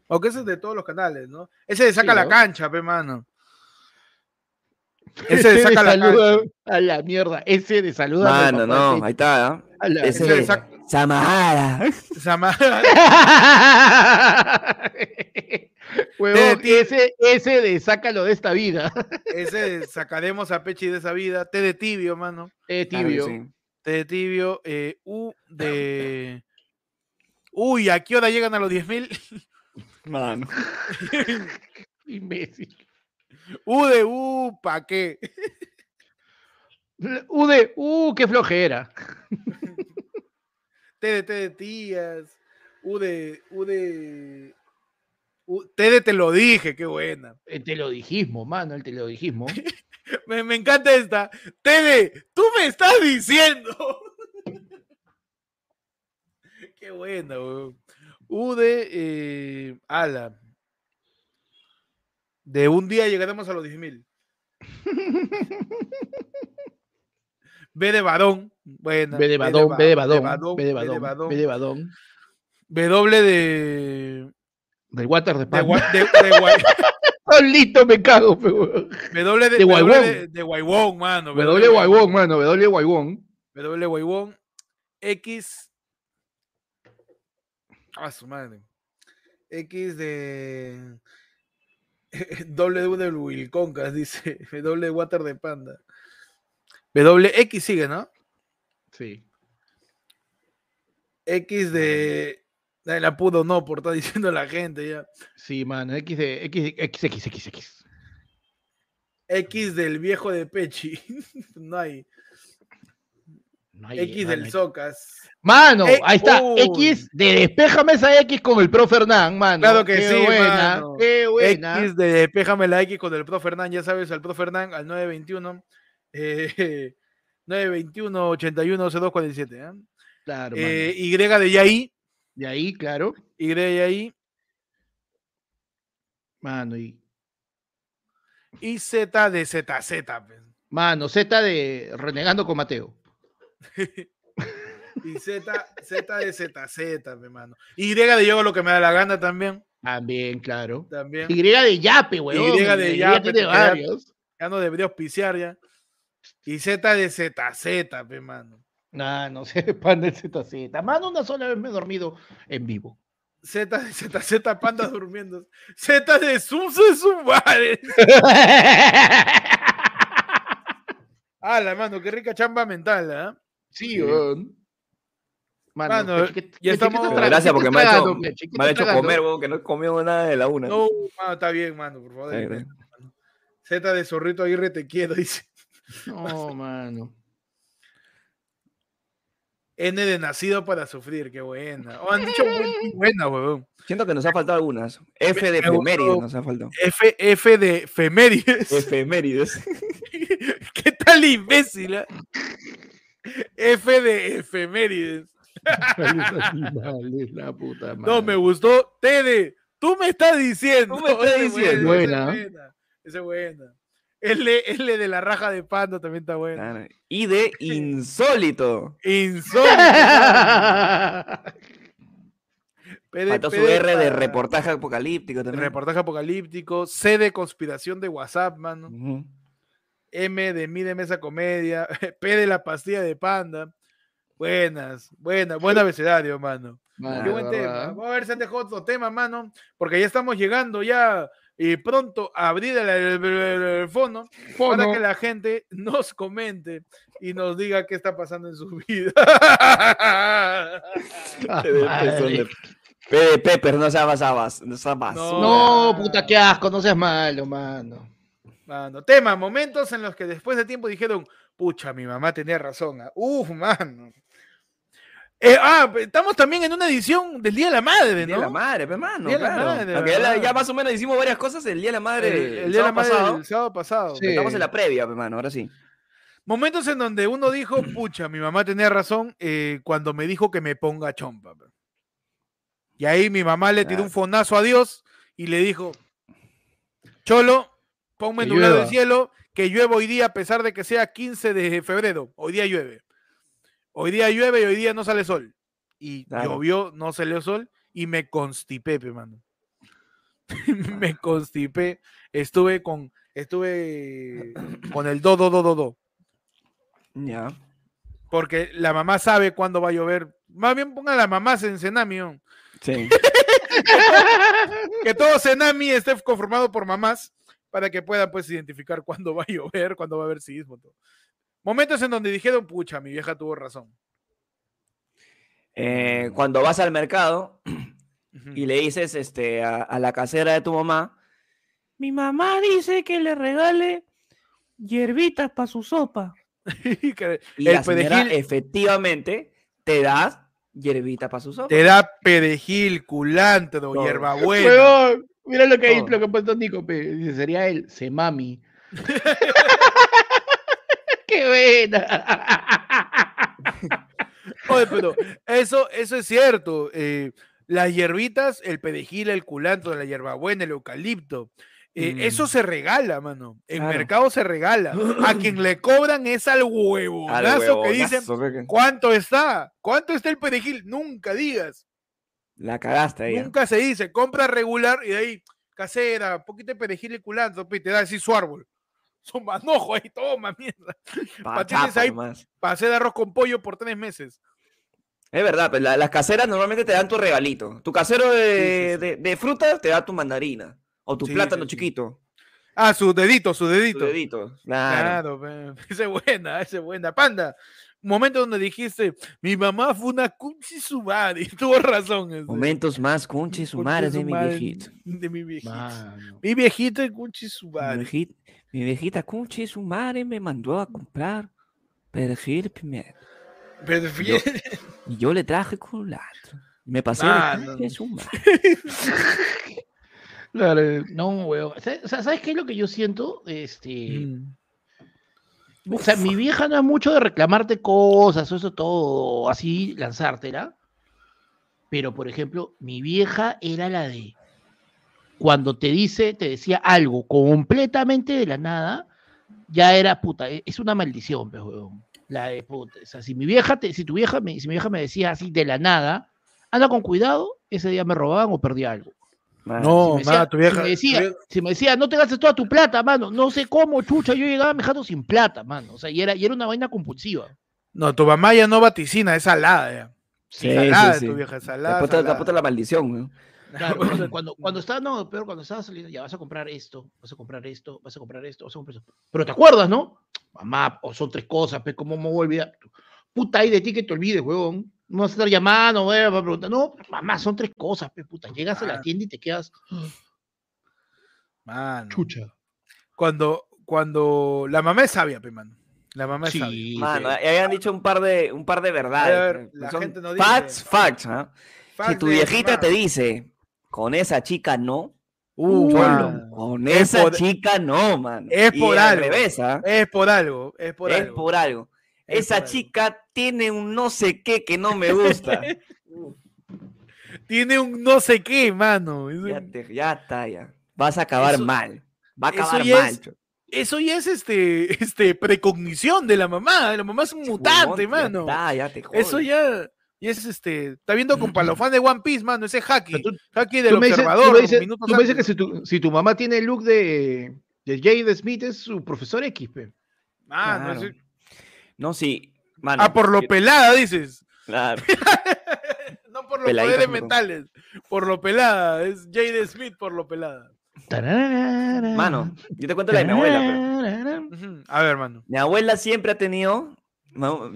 Aunque ese es de todos los canales, ¿no? Ese de saca Sí, la ¿no? cancha, pe mano. (laughs) Ese de saca la saluda cancha. a la mierda. Ese de saluda Mano, no, ahí está. ¿ah? A la Ese Ese de saca. Samara. (laughs) Sama- (laughs) Huevón, ese, ese de sácalo de esta vida. (laughs) Ese de sacaremos a Pechi de esa vida. T de tibio, mano. Claro que tibio. sí. T de tibio. eh, U de. Uy, ¿a qué hora llegan a los 10.000? (laughs) Mano. Imbécil. U de U, ¿pa' qué? U de, uh, qué flojera. T de T de tías. U de. U de. U- T de te lo dije, qué buena. El telodijismo, mano, el telodijismo. (laughs) Me, me encanta esta. T de. Tú me estás diciendo. (laughs) qué buena, weón. U de. Eh, ala. De un día llegaremos a los 10.000. B (laughs) de varón. Buena. B de va- badón, B de badón, badón, B de B de badón, B de badón. W de. Del water de De, pan. gua- de, de guay- Solito (laughs) me cago, huevón. W de, De de, de guaybón, mano. W guaybón, mano, W guaybón. W guaybón. X. A su madre. X de. (laughs) W de Wilconcas, dice. (laughs) W de Water de Panda. W X sigue, ¿no? Sí. X de. Ay, La pudo no, por estar diciendo la gente ya. Sí, mano, X de X, X, X, X, X. X del viejo de Pechi. (laughs) no hay. No hay, X mano, del Socas. Mano, Eh, ahí está. X de despéjame esa X con el pro Fernán, mano. Claro que Qué sí, buena, mano. Qué buena. X de Despéjame la X con el Pro Fernán, ya sabes, al Pro Fernán al 921. Eh, 921 81 0247. ¿eh? Claro, Eh, y de Yaí. De ahí, claro. Y de Yaí. Mano, y. Y Z de ZZ. pues. Mano, Z de Renegando con Mateo. (laughs) Y Z, Z de ZZ, mi mano. Y de yo lo que me da la gana también. También, claro. También. Y de yape, weón. Y de yape. de varios. Ya no debería auspiciar ya. Y Z de ZZ, pe, mano. Nah, no sé, (laughs) pan de ZZ. Mano, una sola vez me he dormido en vivo. Z de ZZ, panda durmiendo. Z de Susu Sumares. ah, la mano, qué rica chamba mental, ¿eh? Sí, weón. Mano, ya estamos. Gracias porque me ha hecho, me ha hecho comer, weón, que no he comido nada de la una. No, mano, está bien, mano, por favor. Z de Zorrito Aguirre te quiero, dice. No, mano. N de nacido para sufrir, qué buena. O han dicho (laughs) buena, weón. Siento que nos ha faltado algunas. F de efemérides nos ha faltado. F, F de efemérides. (laughs) Efemérides. ¿Qué tal imbécil? Eh? F de efemérides. la puta madre. (laughs) No, me gustó. Tede, tú me estás diciendo. Tú me estás diciendo. Buena. Esa es buena. L, L de la raja de panda también está buena. Y de insólito. Insólito. Faltó su R de reportaje apocalíptico también. Reportaje apocalíptico. C de conspiración de WhatsApp, mano. M de mi de mesa comedia. (laughs) P de la pastilla de panda. Buenas, buenas, buen abecedario, mano. Qué buen tema. Vamos a ver si han dejado otro tema, mano. Porque ya estamos llegando ya y pronto abrir el, fono, para que la gente (laughs) nos comente y nos diga qué está pasando en su (laughs) vida. (laughs) Pepper, no seas basabas, no seas No, puta, qué asco, no seas malo, mano. Mano, tema, momentos en los que después de tiempo dijeron, pucha, mi mamá tenía razón. Ah, uf, mano. Eh, ah, estamos también en una edición del Día de la Madre, ¿no? Día de la Madre, hermano. Día claro. la madre, ya, más o menos hicimos varias cosas el Día de la Madre. El, Día de la Madre pasado. el sábado pasado. Estamos en la previa, hermano, ahora sí. Momentos en donde uno dijo, (clears throat) pucha, mi mamá tenía razón eh, cuando me dijo que me ponga chompa. Y ahí mi mamá le tiró un fonazo a Dios y le dijo, Cholo, ponme en un lado del cielo, que llueve hoy día a pesar de que sea 15 de febrero. Hoy día llueve. Hoy día llueve y hoy día no sale sol. Y llovió, no salió sol y me constipé, mano. (laughs) me constipé. Estuve con, estuve con el do, do, do, do, do. Ya. Porque la mamá sabe cuándo va a llover. Más bien ponga la mamá en Cenami. Sí. (laughs) que todo Cenami esté conformado por mamás para que puedan pues identificar cuándo va a llover, cuándo va a haber sismo. Todo. Momentos en donde dijeron, pucha, mi vieja tuvo razón. Eh, cuando vas al mercado y le dices este, a, la casera de tu mamá, mi mamá dice que le regale hierbitas para su sopa. (laughs) y la señora efectivamente te da hierbita para su sopa. Te da perejil, culantro, hierbabuena. Mira lo que, lo que puesto Nico, dice, sería él, semami. (laughs) ¡Qué buena! (laughs) Oye, pero eso, eso es cierto. Eh, las hierbitas, el perejil, el culantro, la hierbabuena, el eucalipto. Eh, eso mm. se regala, mano. En mercado se regala. A quien le cobran es al huevonazo que dicen, ¿cuánto está? ¿Cuánto está el perejil? Nunca digas. La cagaste ahí. Nunca se dice, compra regular y de ahí, casera, poquito de perejil y culantro, te da así su árbol su manojo ahí, toma mierda. (laughs) Patines ahí, pasé de arroz con pollo por tres meses. Es verdad, pues las caseras normalmente te dan tu regalito. Tu casero de, frutas te da tu mandarina o tu plátano chiquito. Ah, su dedito, su dedito. Su dedito, claro. claro (laughs) esa es buena, esa es buena. Panda, momento donde dijiste, mi mamá fue una cunchi sumari, (laughs) tuvo razón. Momentos más cunchi sumari de mi viejito. De mi viejito. Mi viejito es cunchi sumari. Mi viejita Cuchi, su madre me mandó a comprar perejil primero. Perejil. Y yo le traje culantro. Me pasé de su madre. (laughs) Claro, no, weón. O sea, ¿sabes qué es lo que yo siento? Este. Mm. O sea, mi vieja no es mucho de reclamarte cosas, eso todo, así lanzártela. Pero, por ejemplo, mi vieja era la de cuando te dice, te decía algo completamente de la nada, ya era puta, e, es una maldición, pero La de puta. O sea, si mi vieja, te, si tu vieja me, si mi vieja me decía así de la nada, anda con cuidado, ese día me robaban o perdí algo. No, si me, decía, tu vieja, si, me decía, tu vieja- si me decía, no te gastes toda tu plata, mano, no sé cómo, chucha, yo llegaba dejando sin plata, mano. O sea, y era, y era una vaina compulsiva. No, tu mamá ya no vaticina, es salada ya. Sí, salada sí, de tu vieja, salada. Te- salada. te la maldición, ¿no? Claro, (laughs) cuando, cuando, (laughs) cuando estaba, no, pero cuando estaba saliendo, ya vas a comprar esto, vas a comprar esto, vas a comprar esto, vas a comprar esto. Pero te acuerdas, ¿no? Mamá, o son tres cosas, pero ¿cómo me voy a olvidar? Puta, hay de ti que te olvides, huevón. No vas a estar llamando, voy a preguntar. No, mamá, son tres cosas, pe, puta. Llegas a la Ah. tienda y te quedas Mano. chucha. Cuando, cuando la mamá es sabia, pe, mano. La mamá es sabia. Sí, Mano, pe. ahí habían dicho un par de, un par de verdades. Ver, eh, la son gente no dice. facts, facts, ¿ah? Si tu viejita mamá. te dice, con esa chica no, Uh, cholo, con Es esa por- chica no, man. es Y por al algo. revés, ¿ah? Es por algo, es por es algo. por algo. Es Esa chica tiene un no sé qué que no me gusta. (laughs) Tiene un no sé qué, mano. Es ya, te- ya está, ya. Vas a acabar Eso- mal. Va a acabar mal. es-. Eso ya es este, este precognición de la mamá. La mamá es un mutante, mano. Ya está, ya te Eso ya, ya es este. Está viendo con fans de One Piece, mano. Ese haki. tú, tú del me dices, tú observador. me dices- minutos tú me dices que si tu, si tu mamá tiene el look de, de Jade Smith, es su profesor X, pe. Mano, Claro. ese- No, sí. Mano, Ah, por lo yo- pelada, dices. claro. (laughs) No por los Peladita, poderes mentales. Por lo pelada. Es Jade Smith por lo pelada. Mano, yo te cuento la de mi abuela, pero. A ver, mano. Mi abuela siempre ha tenido.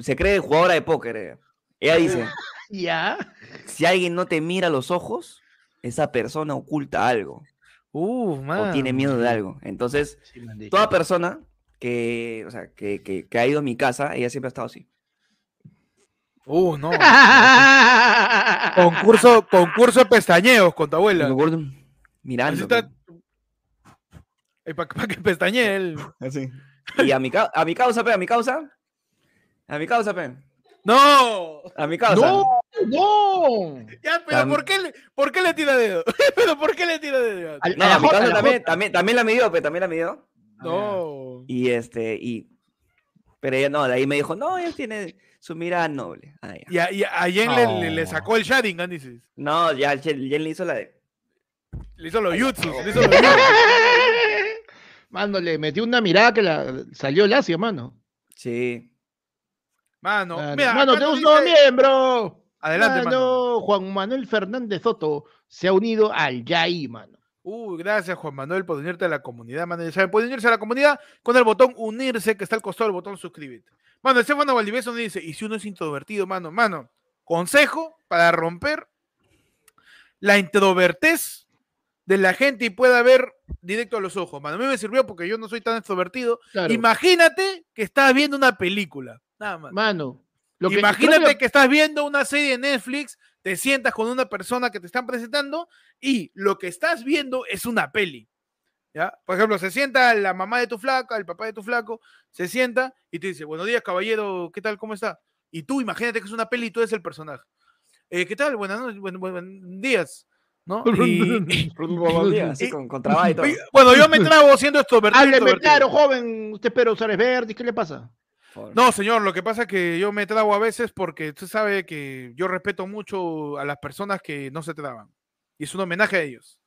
Se cree jugadora de póker. eh. Ella dice: (laughs) Ya. si alguien no te mira a los ojos, esa persona oculta algo Uh, mano. o tiene miedo de algo. Entonces, Sí, toda persona que, o sea, que, que- que ha ido a mi casa, ella siempre ha estado así. Uh, no. (laughs) concurso, concurso de pestañeos con tu abuela. Me acuerdo Así mirando. está. Para que pestañee él. Así. Y a mi, a mi causa, pe, a mi causa. A mi causa, pe. ¡No! A mi causa. ¡No! ¡No! Ya, pero Tam- ¿por qué, le, ¿por qué le tira dedo? (laughs) ¿Pero por qué le tira dedo? Al- No, a a mi causa también, también, también la midió, pe, también la midió. No. Y este, y. Pero ella no, de ahí me dijo, no, ella tiene su mirada noble. Ah, ya. Y a, y a Jen le, le- le No. sacó el Sharingan, dices. No, ya, ya le hizo la de. Le hizo los jutsus, le hizo los jutsus. (laughs) Mano, le metió una mirada que la salió lacia, mano. Sí. Mano, Mano, mira, mano, tenemos un nuevo miembro. Adelante, mano. Juan Manuel Fernández Soto se ha unido al YAI, mano. Uh, gracias Juan Manuel por unirte a la comunidad, mano. Ya saben, pueden unirse a la comunidad con el botón unirse que está al costado del botón suscríbete. Mano, Estefano Valdivieso nos dice, y si uno es introvertido, mano, mano, consejo para romper la introvertez de la gente y pueda ver directo a los ojos, mano. A mí me sirvió porque yo no soy tan extrovertido. Claro. Imagínate que estás viendo una película, nada más. Mano, lo que, Imagínate creo que, estás viendo una serie de Netflix, te sientas con una persona que te están presentando y lo que estás viendo es una peli. ¿ya? Por ejemplo, se sienta la mamá de tu flaca, el papá de tu flaco, se sienta y te dice, buenos días, caballero, ¿qué tal? ¿Cómo está? Y tú imagínate que es una peli y tú eres el personaje. "Eh, ¿Qué tal? Buenas noches, buen- buen- buen días. ¿no? (laughs) Y- con, con trabajo y (laughs) todo. y- bueno, yo me trabo siendo extrovertido. Hábleme claro, joven. Usted espera usar verdes. ¿Qué le pasa? Por- No, señor, lo que pasa es que yo me trago a veces porque usted sabe que yo respeto mucho a las personas que no se traban. Y es un homenaje a ellos.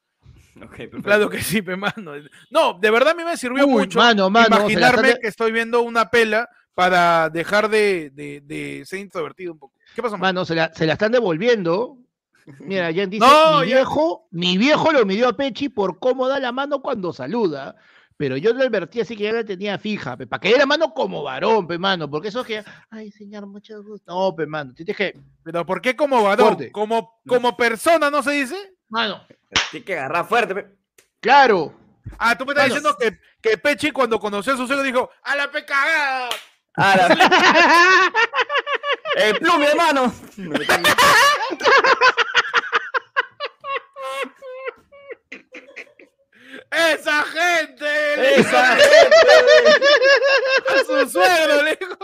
(laughs) Claro que sí, (laughs) pe, mano. No, de verdad a mí me sirvió Uy, mucho mano, mano, imaginarme que estoy viendo una pela para dejar de, de- de ser introvertido un poco. ¿Qué pasa, mano? Mano, se la, se la están devolviendo. (laughs) Mira, ya dice, No, mi ya- viejo, mi viejo lo midió a Pechi por cómo da la mano cuando saluda. Pero yo lo advertí así que ya la tenía fija, para que la mano como varón, pe, mano, porque eso es que, ay, señor, mucho gusto. No, pe, mano, tienes que, Pero ¿por qué como varón? Fuerte. Como, como persona, ¿no se dice? mano, Tienes que agarrar fuerte. pe. claro. Ah, tú me estás Mano. diciendo que, que Pechi cuando conoció a sus hijos dijo, ¡a la pecagada! Ah, la- (laughs) El (laughs) plume, hermano. (laughs) ¡Esa gente! Esa (laughs) A su suegro le dijo,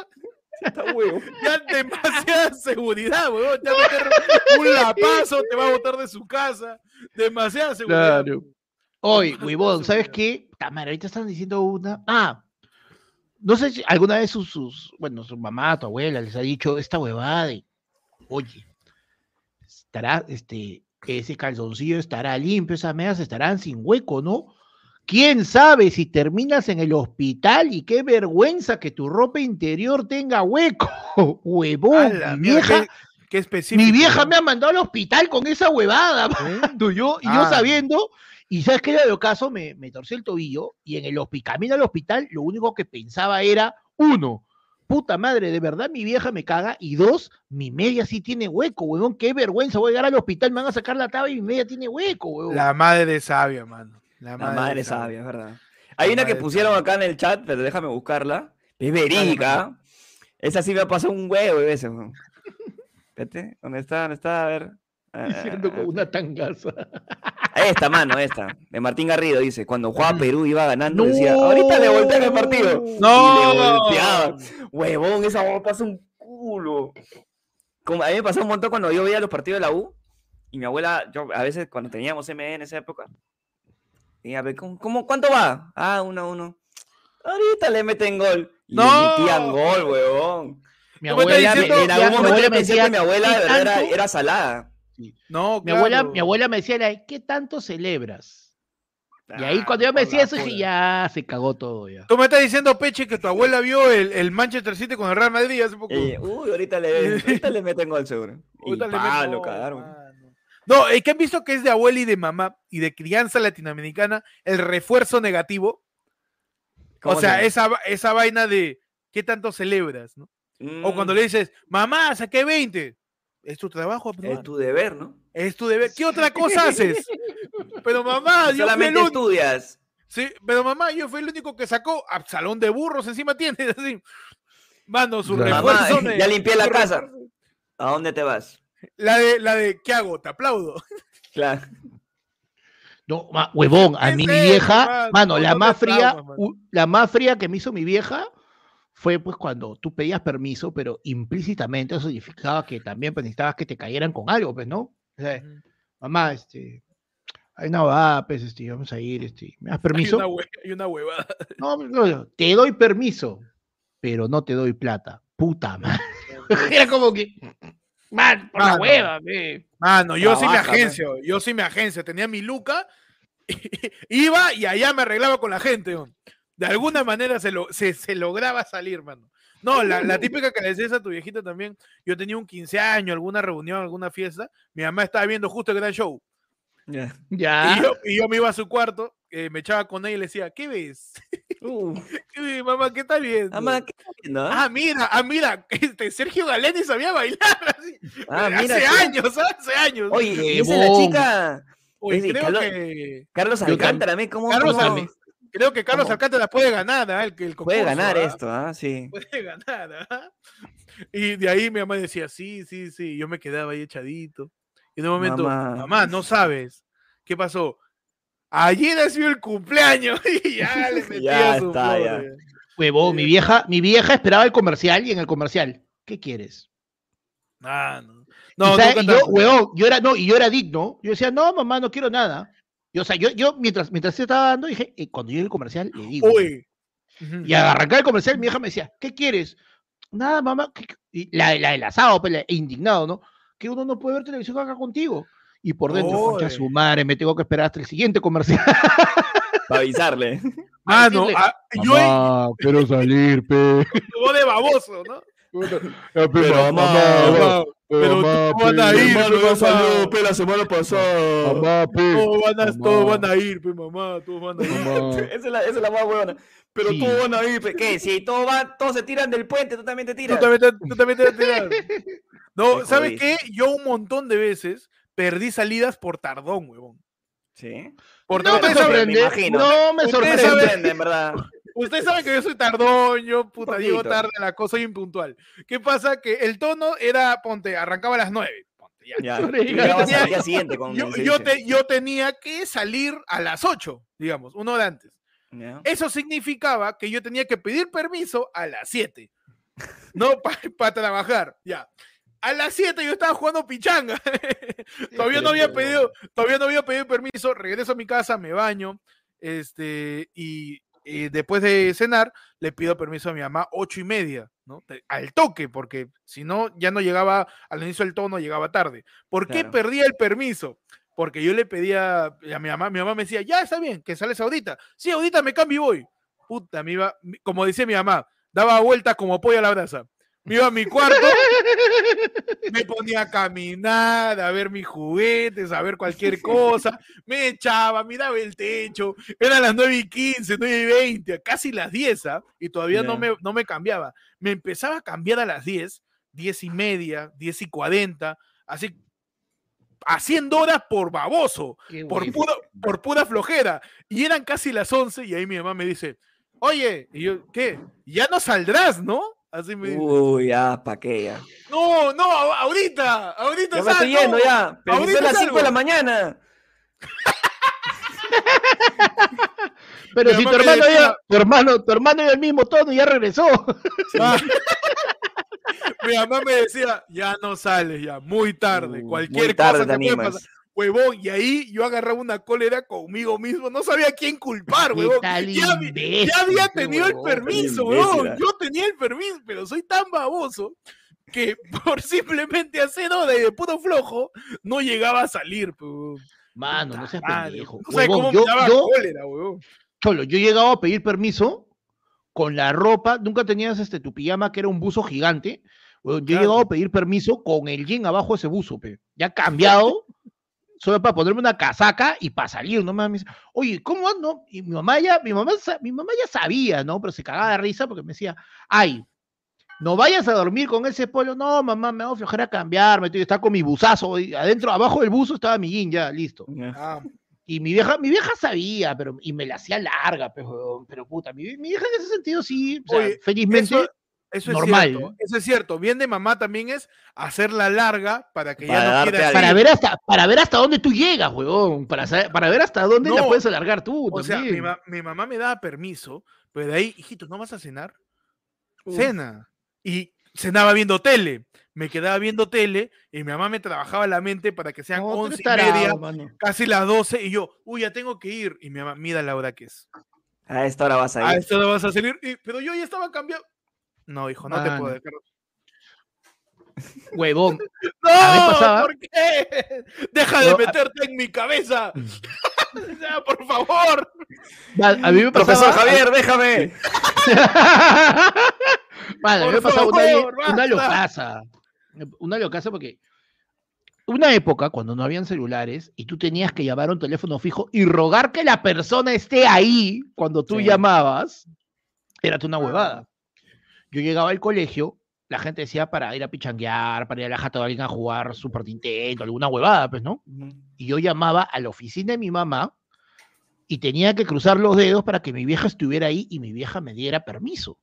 Está huevo. ya demasiada seguridad, weón. Te va a meter un lapazo, te va a botar de su casa. Demasiada seguridad. Claro. Hoy, huevón, ¿sabes qué? Tamara, ahorita están diciendo una. Ah, no sé si alguna vez sus, sus, bueno, su mamá, tu abuela les ha dicho esta huevada de, oye, estará, este, ese calzoncillo estará limpio, esas medias estarán sin hueco, ¿no? ¿Quién sabe si terminas en el hospital y qué vergüenza que tu ropa interior tenga hueco? (laughs) Huevón, mi vieja, qué, específico, mi vieja me ha mandado al hospital con esa huevada, yo, y yo Ah. sabiendo, y sabes qué era de caso, me, me torcí el tobillo y en el hospital, camino al hospital, lo único que pensaba era, uno, puta madre, de verdad mi vieja me caga, y dos, mi media sí tiene hueco, huevón, qué vergüenza, voy a llegar al hospital, me van a sacar la tabla y mi media tiene hueco, huevón. La madre sabia, mano. La La madre, madre sabia, es verdad. Hay una que pusieron sabia. acá en el chat, pero déjame buscarla. Es verídica. Esa sí me ha pasado un huevo de veces. Espérate, ¿dónde está? ¿Dónde está? A ver. (laughs) Diciendo con una tangaza. (laughs) Esta, mano, esta. De Martín Garrido dice, cuando jugaba Perú iba ganando, decía, ahorita le voltean el partido. No. Y le. Huevón, esa huevón pasa un culo. Como, a mí me pasó un montón cuando yo veía los partidos de la U. Y mi abuela, yo a veces cuando teníamos ME en esa época, y a ver, ¿cómo, cómo- cuánto va? Ah, uno a uno. Ahorita le meten gol. Y le No. metían gol, huevón. Mi abuela, me- en algún momento abuela yo me pensé decía, que mi abuela de "¿Qué verdad era, tanto?". era salada. No, Mi abuela, mi abuela me decía, ¿qué tanto celebras? Y ahí Ah, cuando yo me decía eso, dije, ya se cagó todo ya. Tú me estás diciendo, Peche, que tu abuela vio el, el Manchester City con el Real Madrid hace poco. Eh, uy, ahorita le, ahorita le meten gol seguro. Y Ahorita le pa, meto- lo cagaron. No, es que han visto que es de abuela y de mamá y de crianza latinoamericana el refuerzo negativo. O ¿Cómo sea, se- esa, esa vaina de ¿qué tanto celebras? ¿no? O cuando Mm, le dices, mamá, saqué 20. Es tu trabajo, aprobar. Es tu deber, ¿no? Es tu deber. ¿Qué otra (laughs) cosa haces? Pero mamá, yo fui el Solamente estudias. Sí, pero mamá, yo fui el único que sacó a salón de burros encima tienes (laughs) así. Mano, su. Mamá, refuerzo. (laughs) ya limpié la casa. ¿A dónde te vas? La de, la de, ¿qué hago? Te aplaudo. Claro. No, ma- huevón, a ¿Qué mí mi vieja, mano? la más fría, traumas, mano. u- la más fría que me hizo mi vieja fue pues cuando tú pedías permiso, pero implícitamente eso significaba que también pues, necesitabas que te cayeran con algo, pues, ¿no? O sea, mamá, este, hay una va, pues, este, vamos a ir, este, ¿me das Hay permiso? una, hue- hay una huevada. No, no, no, te doy permiso, pero no te doy plata. Puta madre. (laughs) Era como que, man, por la Mano. hueva, ve. Mano, yo sí me agencio, yo sí me agencia, tenía mi luca, (laughs) iba y allá me arreglaba con la gente. De alguna manera se, lo, se, se lograba salir, mano. No, la, la típica que le decías a tu viejita también, yo tenía un 15 años, alguna reunión, alguna fiesta, mi mamá estaba viendo justo el gran show, Ya. Ya. y, yo, y yo me iba a su cuarto, eh, me echaba con ella y le decía, ¿qué ves? Uh, (laughs) ¿Qué ves, mamá? ¿Qué estás viendo? mamá, ¿qué estás viendo, ah? Ah, mira, ah, mira, este Sergio Galeni sabía bailar (laughs) así. Ah, mira, hace años, hace años. Oye, esa es la chica. Oye, Ese, creo Carlos- que Carlos Alcántara, ¿me? ¿Cómo, Carlos cómo Alcántara, creo que Carlos ¿Cómo? Alcántara puede ganar, ¿ah? el, que el puede ganar ¿ah? esto? Ah, sí. Puede ganar, ¿ah? Y de ahí mi mamá decía, sí, sí, sí. Yo me quedaba ahí echadito. Y de un momento, Mamá. mamá, no sabes. ¿Qué pasó? Ayer ha sido el cumpleaños (laughs) y ya le (laughs) Ya su está, flor, ya. Huevón, mi vieja, mi vieja esperaba el comercial y en el comercial, ¿qué quieres? Ah, no. Y No, sabe- nunca y yo, huevón, yo era, no, y yo era digno. Yo decía, no, mamá, no quiero nada. Y, o sea, yo, yo mientras, mientras se estaba dando, dije, eh, cuando llegue el comercial, le digo. Uy. Y al arrancar el comercial, mi hija me decía, ¿qué quieres? Nada, mamá. ¿qué- qué?". Y la, la del asado, pues, la- indignado, ¿no? Que uno no puede ver televisión acá contigo. Y por dentro, concha Oye. su madre, me tengo que esperar hasta el siguiente comercial. (laughs) (laughs) Para avisarle. Ah, no. ah, yo he Mamá, quiero salir, pe. (laughs) yo de baboso, ¿no? Pero, mamá, Mamá, pero mamá, ¿cómo van a pe, ir, mamá, pe, mamá? pe, la semana pasada. Mamá, pe. Todos van, a, Mamá. todos van a ir, pues mamá, todos van a ir. Mamá. Esa es la, esa es la más buena. Pero Sí. todos van a ir. pe- ¿Qué? Si todos, van, todos se tiran del puente, tú también te Tú tiras. también te, tú también te vas a tirar. No, ¿sabes qué? Yo un montón de veces perdí salidas por tardón, huevón. Sí. Por No me sorprende, imagino. no me Ustedes Me sorprende. saben- sorprende, en verdad. ustedes saben que yo soy tardón, yo puta, llego tarde a la cosa, soy impuntual. ¿Qué pasa? Que el tono era, ponte, arrancaba a las nueve. Ponte, ya. Ya. Sorry, Y llegabas tenía- siguiente con Yo, yo, te- yo tenía que salir a las 8, digamos, una hora antes. Ya. Eso significaba que yo tenía que pedir permiso a las 7. No (laughs) para trabajar, ya. A las 7 yo estaba jugando pichanga. (laughs) todavía no había pedido, todavía no había pedido permiso. Regreso a mi casa, me baño, este, y y después de cenar, le pido permiso a mi mamá ocho y media, ¿no? Al toque, porque si no, ya no llegaba al inicio del tono, llegaba tarde. ¿Por qué perdía el permiso? Porque yo le pedía a mi mamá, mi mamá me decía, ya está bien, que sales ahorita. Sí, ahorita me cambio y voy. Puta, me iba, como decía mi mamá, daba vueltas como pollo a la brasa me iba a mi cuarto, me ponía a caminar, a ver mis juguetes, a ver cualquier cosa, me echaba, miraba el techo, eran las 9 y 15, 9 y 20, casi las 10, ¿ah? y todavía no, me, no me cambiaba. Me empezaba a cambiar a las 10, 10 y media, 10 y 40, así haciendo horas por baboso, por por pura flojera. Y eran casi las 11 y ahí mi mamá me dice, oye, y yo, ¿qué? Ya no saldrás, ¿no? Así me Uy, ya, ¿pa' qué ya? No, no, ahorita, ahorita Ya me estoy yendo ya, pero ahorita son las 5 de la mañana. pero si tu hermano ya, tu hermano, tu hermano ya el mismo tono ya regresó. (laughs) Mi mamá me decía, ya no sales ya, muy tarde, cualquier cosa que pueda pasar huevón, y ahí yo agarraba una cólera conmigo mismo, no sabía quién culpar, huevón. Ya, había tenido el permiso, huevón, yo tenía el permiso, pero soy tan baboso que (laughs) por simplemente hacer de puro flojo, no llegaba a salir, Mano, no seas pendejo. No cómo yo, cólera, huevón. Cholo, yo llegaba a pedir permiso con la ropa, nunca tenías este tu pijama que era un buzo gigante. Yo he llegado a pedir permiso con el jean abajo de ese buzo, pe. ya cambiado, (laughs) solo para ponerme una casaca y para salir, ¿no? Me oye, ¿cómo ando? Y mi mamá ya, mi mamá, mi mamá ya sabía, ¿no? Pero se cagaba de risa porque me decía, ay, no vayas a dormir con ese pollo. No, mamá, me voy a flojar a cambiarme, estoy estar con mi buzazo. adentro, abajo del buzo estaba mi jean ya, listo. Ah. Y mi vieja, mi vieja sabía, pero, y me la hacía larga, pero, pero puta, mi, vieja en ese sentido sí, felizmente. Eso es cierto. Eso es cierto. Bien de mamá también es hacerla larga para que ya no quiera para ver hasta Para ver hasta dónde tú llegas, huevón. Para, para ver hasta dónde la puedes alargar tú. O sea, mi, mamá me daba permiso, pero de ahí, hijito, ¿no vas a cenar? Cena. Y cenaba viendo tele. Me quedaba viendo tele y mi mamá me trabajaba la mente para que sean once y media, casi las doce, y yo, uy, ya tengo que ir. Y mi mamá, mira la hora que es. A esta hora vas a ir. A esta hora vas a salir. pero yo ya estaba cambiando. No, hijo, no te puedo dejar. Huevón. (laughs) No, ¿por qué? Deja de meterte en mi cabeza. (laughs) por favor. A mí me Profesor Javier, déjame. vale, a mí me pasaba una, una locaza. Una locaza porque una época cuando no habían celulares y tú tenías que llamar a un teléfono fijo y rogar que la persona esté ahí cuando tú llamabas, era una huevada. Yo llegaba al colegio, la gente decía para ir a pichanguear, para ir a la jata de alguien a jugar Super Nintendo, alguna huevada, pues, ¿no? Y yo llamaba a la oficina de mi mamá y tenía que cruzar los dedos para que mi vieja estuviera ahí y mi vieja me diera permiso.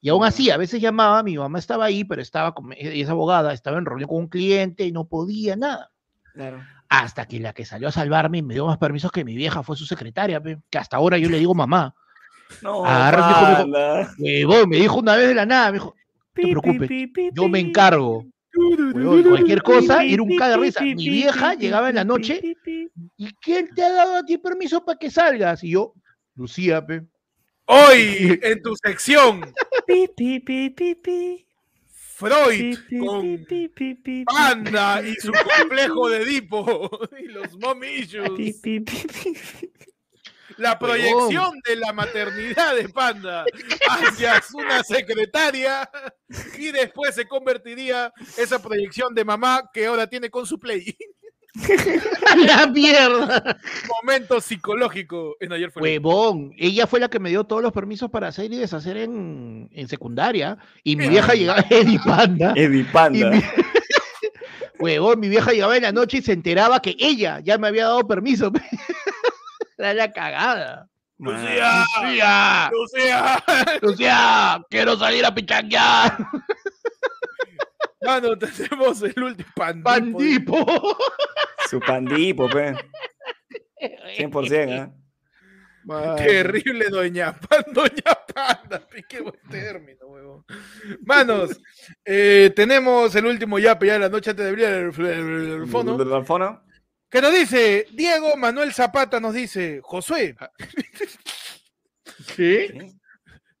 Y aún así, a veces llamaba, mi mamá estaba ahí, pero estaba con, es abogada, estaba en reunión con un cliente y no podía nada. Claro. Hasta que la que salió a salvarme me dio más permisos que mi vieja fue su secretaria, que hasta ahora yo le digo mamá. No, me dijo una vez de la nada, me dijo, no te preocupes, yo me encargo. cualquier cosa, ir un caga risa. Mi vieja llegaba en la noche y ¿quién te ha dado a ti permiso para que salgas? Y yo, Lucía, pe. Hoy, en tu sección, Freud con Panda y su complejo de Edipo y los momillos la proyección de la maternidad de Panda hacia una secretaria y después se convertiría esa proyección de mamá que ahora tiene con su play. (laughs) la mierda. Momento psicológico en ayer fue. Huevón, ella fue la que me dio todos los permisos para hacer y deshacer en, secundaria. Y mi vieja llegaba, (laughs) Eddie Panda. Eddie Panda. Mi... (laughs) Huevón, mi vieja llegaba en la noche y se enteraba que ella ya me había dado permiso. La cagada. Lucía, Lucía, Lucía, (laughs) Lucía, quiero salir a pichanguear. Mano, tenemos el último pandipo. Pandipo. Su pandipo, pe. 100%, ¿eh? Terrible doña Panda, doña Panda, qué buen término, huevón. Manos, eh, tenemos el último yape ya de la noche antes de abrir el, el, fono. ¿El fono? ¿Qué nos dice? Diego Manuel Zapata nos dice, Josué. (laughs) ¿Sí?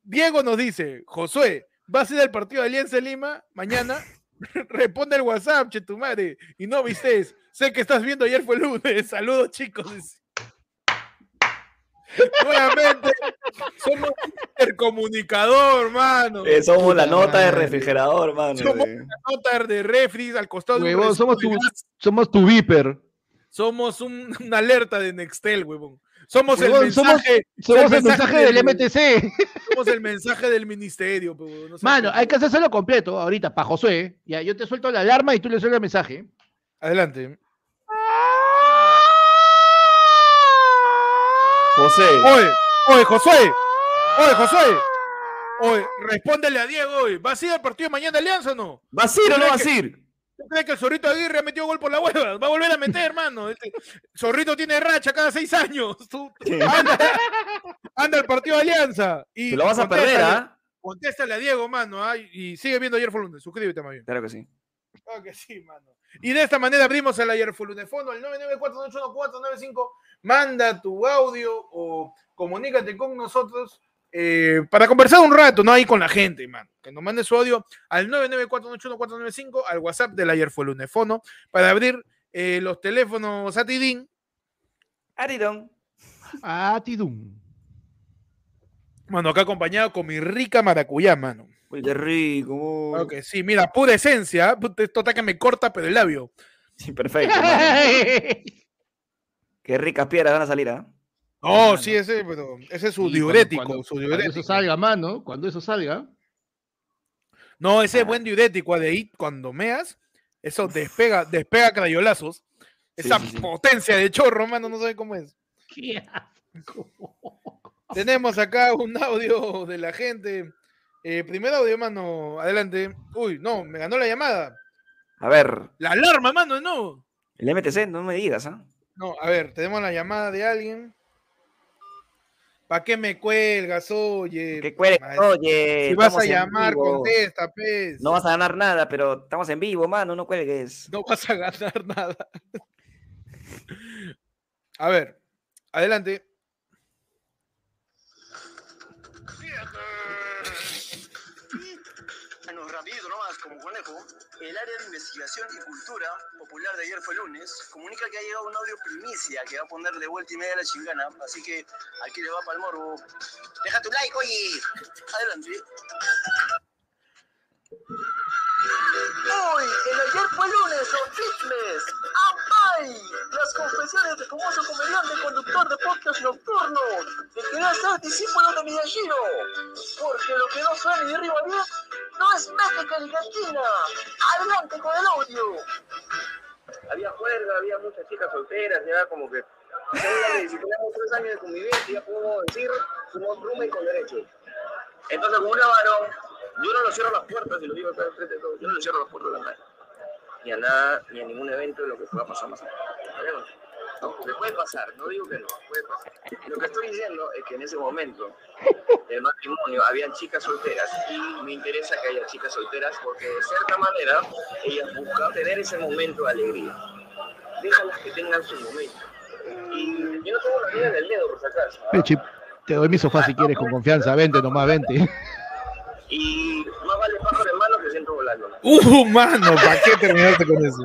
Diego nos dice, Josué, ¿vas a ir al partido de Alianza Lima mañana? (laughs) Responde el WhatsApp, che tu madre. Y no vistes. Sé que estás viendo ayer fue lunes. (laughs) Saludos, chicos. Nuevamente, somos el comunicador, mano. Eh, somos la nota de refrigerador, mano. Somos la nota de refri al costado de un somos tu, somos tu viper. Somos un, (laughs) una alerta de Nextel, huevón. Somos el mensaje. Somos, el, mensaje, del, MTC. (laughs) Somos el mensaje del ministerio. Mano, hay que hacerlo completo ahorita para Josué. Ya, yo te suelto la alarma y tú le sueltas el mensaje. Adelante. José. Oye, oye, Josué. Oye, Josué. Oye, respóndele a Diego hoy. ¿Vas a ir al partido de mañana de Alianza o no? ¿Vas a ir o no vas a ir? ¿Tú crees que el Zorrito Aguirre ha metido gol por la hueva? Va a volver a meter, hermano. Este Zorrito tiene racha cada seis años. anda, el partido de Alianza. Y Te lo vas a perder, ¿ah? Contéstale a Diego, mano. Y sigue viendo ayer Lunes. Suscríbete, más bien. Claro que sí. Claro que sí, mano. Y de esta manera abrimos el ayer Fondo al 994 Manda tu audio o comunícate con nosotros eh, para conversar un rato, ¿no? Ahí con la gente, man. Que nos mande su audio al 994 al WhatsApp del ayer fue lunes fono, para abrir eh, los teléfonos Atidín. Aridón. Atidún. Mano, acá acompañado con mi rica maracuyá, mano. Uy, qué rico. Ok, sí, mira, pura esencia. Esto está que me corta, pero el labio. Sí, perfecto. (laughs) qué ricas piedras van a salir, ¿ah? No, sí, ese, pero ese es su diurético. Cuando, su diurético. eso salga, mano, cuando eso salga. No, ese es buen diurético, de ahí cuando meas, eso despega, despega crayolazos. Esa potencia de chorro, mano, no sabe cómo es. Qué Tenemos acá un audio de la gente. Eh, primer audio, mano, adelante. Uy, no, me ganó la llamada. A ver. La alarma, mano, no. El MTC, no me digas, ¿ah? No, a ver, tenemos la llamada de alguien. ¿Para qué me cuelgas, oye? ¿Qué cuelgas, oye? Si vas a llamar, contesta, pez. No vas a ganar nada, pero estamos en vivo, mano, no cuelgues. No vas a ganar (laughs) nada. a ver, adelante. rápido nomás, como conejo, el área de investigación y cultura popular de ayer fue lunes, comunica que ha llegado un audio primicia que va a poner de vuelta y media a la chingana, así que aquí le va para el morbo. Deja tu like, oye. Adelante. Hoy, el ayer fue lunes, son fitness. Las confesiones del famoso comediante conductor de podcast nocturno, que quería ser discípulo de Miyashiro. Porque lo que no suena y arriba bien, no es México ni. Adelante con el audio. Había juerga, había muchas chicas solteras, ya como que si tenemos tres años de convivencia, puedo decir, somos y con derecho. Entonces, como una varón, yo no lo cierro las puertas, y lo digo acá enfrente de todos, yo no le cierro las puertas a nadie. Ni a nada, ni a ningún evento de lo que pueda pasar más adelante. No, puede pasar, no digo que no, puede pasar. Lo que estoy diciendo es que en ese momento del matrimonio habían chicas solteras y me interesa que haya chicas solteras porque de cierta manera ellas buscan tener ese momento de alegría. Déjalas que tengan su momento. Y yo no tengo la vida del dedo por si acaso. Pechi, te doy mi sofá si quieres con confianza, vente nomás, vente. Y volando. Uh, mano, ¿para qué terminaste con eso?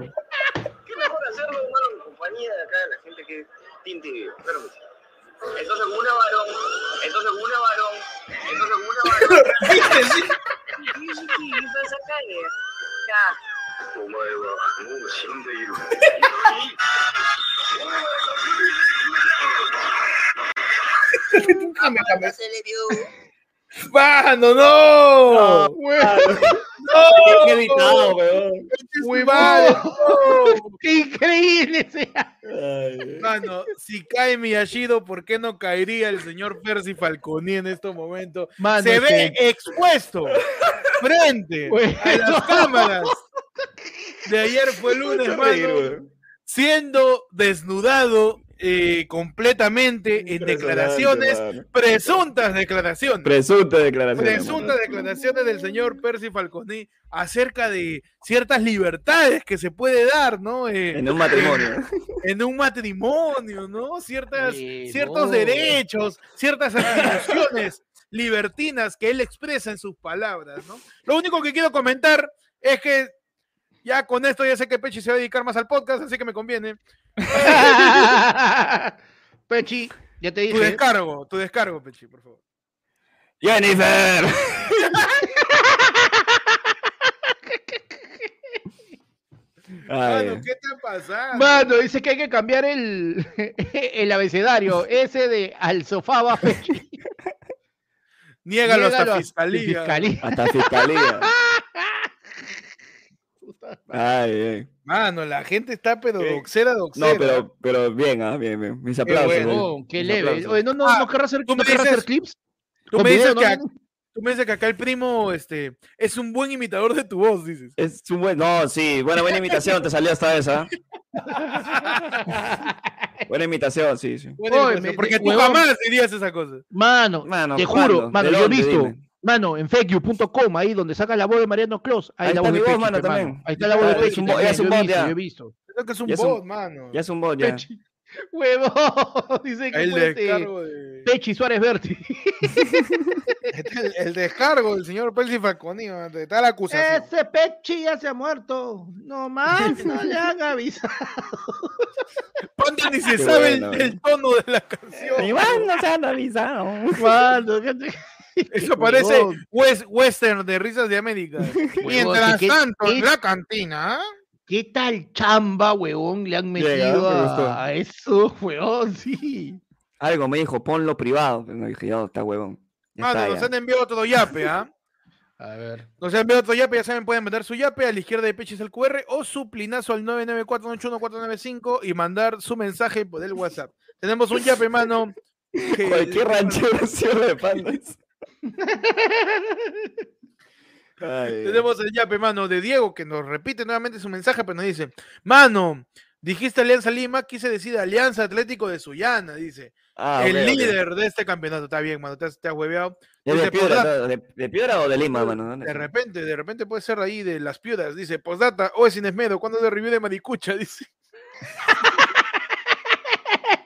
¿Qué mejor hacerlo, hermano, en compañía de acá de la gente que tinti, claro que sí. Entonces una varón, entonces una varón, entonces una varón. (laughs) (laughs) ¡Mano, no! ¡No! ¡No! ¡Qué editado, weón! ¡Muy mal! (laughs) ¡Qué increíble sea! Mano, si cae Miyashido, ¿por qué no caería el señor Percy Falconi en estos momentos? Se ve expuesto frente a las (laughs) cámaras de ayer fue lunes, mano, siendo desnudado eh, completamente en declaraciones, presuntas declaraciones. Presuntas declaraciones. Presuntas declaraciones del señor Percy Falconi acerca de ciertas libertades que se puede dar, ¿no? Eh, en un matrimonio. En, un matrimonio, ¿no? Ciertas, Eh, ciertos no. derechos, ciertas atribuciones libertinas que él expresa en sus palabras, ¿no? Lo único que quiero comentar es que ya con esto ya sé que Pechi se va a dedicar más al podcast, así que me conviene. (laughs) Pechi, ya te Tu dije. descargo, tu descargo, Pechi, por favor. Jennifer. (laughs) Ay, Mano, ¿qué está pasando? Mano, dice que hay que cambiar el, (laughs) el abecedario. Ese de al sofá va Pechi. Niégalo hasta Niégalo a- fiscalía. fiscalía. hasta fiscalía. Ay. Mano, la gente está pero doxera, doxera. No, pero, pero bien, ah, bien, bien. Mis aplausos. bueno. qué Mis leve. aplausos. Oye, ¿no, no, Ah, no querrás hacer, tú me no querrás dices- hacer clips? Tú me dices video, que ¿no? ac- tú me dices que acá el primo este, es un buen imitador de tu voz, dices. Es un buen. No, sí, buena, buena imitación, te salió esta vez, ¿ah? Buena imitación, sí, sí. Buena Oye, imitación, me- porque tú huevón. jamás dirías esa cosa. Mano, Mano, te ¿cuándo? juro, mano, ¿De yo he visto, Dime. Mano, en fakeyou.com, ahí donde saca la voz de Mariano Clos, ahí, Ahí la está voz de mi voz, Pechi, mano, también. Ahí está la voz de Pechi. también, es un bot visto, ya. yo he visto. Creo que es un Ya es un- bot, mano. Ya es un bot, ya. (laughs) Huevón, (laughs) dice que el fue este descargo de... Pechi Suárez Berti. Este, (laughs) el, el descargo del señor Percy Falconi, de tal acusación. Ese Pechi ya se ha muerto. No más, no le han avisado. Panda ni se Qué sabe bueno, el, el tono de la canción. Igual no se han avisado. Mano, (laughs) Eso parece west- western de risas de América. (laughs) Mientras ¿qué- tanto, qué- en la cantina, ¿ah? ¿Qué tal chamba, huevón? Le han metido me a, a eso, (laughs) huevón, sí. Algo me dijo, ponlo privado. No dije, ya está huevón. Ya Mano, está, nos ya. han enviado otro yape, ¿ah? A ver. Nos han enviado otro yape, ya saben, pueden mandar su yape a la izquierda de Peche es el QR o su plinazo al 994 y mandar su mensaje por el WhatsApp. Tenemos un yape, mano. que- Cualquier ranchero cierre de pandas. Ay. Tenemos el yape, mano, de Diego, que nos repite nuevamente su mensaje, pero nos dice, mano, dijiste Alianza Lima, quise decir Alianza Atlético de Sullana, dice. Ah, el líder de este campeonato. Está bien, mano, te has, te has hueveado. ¿Es Dice, de piedra, "Postdata". todo, de, de piedra o de Lima, mano? ¿Dónde De repente, de repente puede ser ahí de las piedras. Dice, postdata, o es ¿cuándo es el review de Maricucha? (laughs) Dice.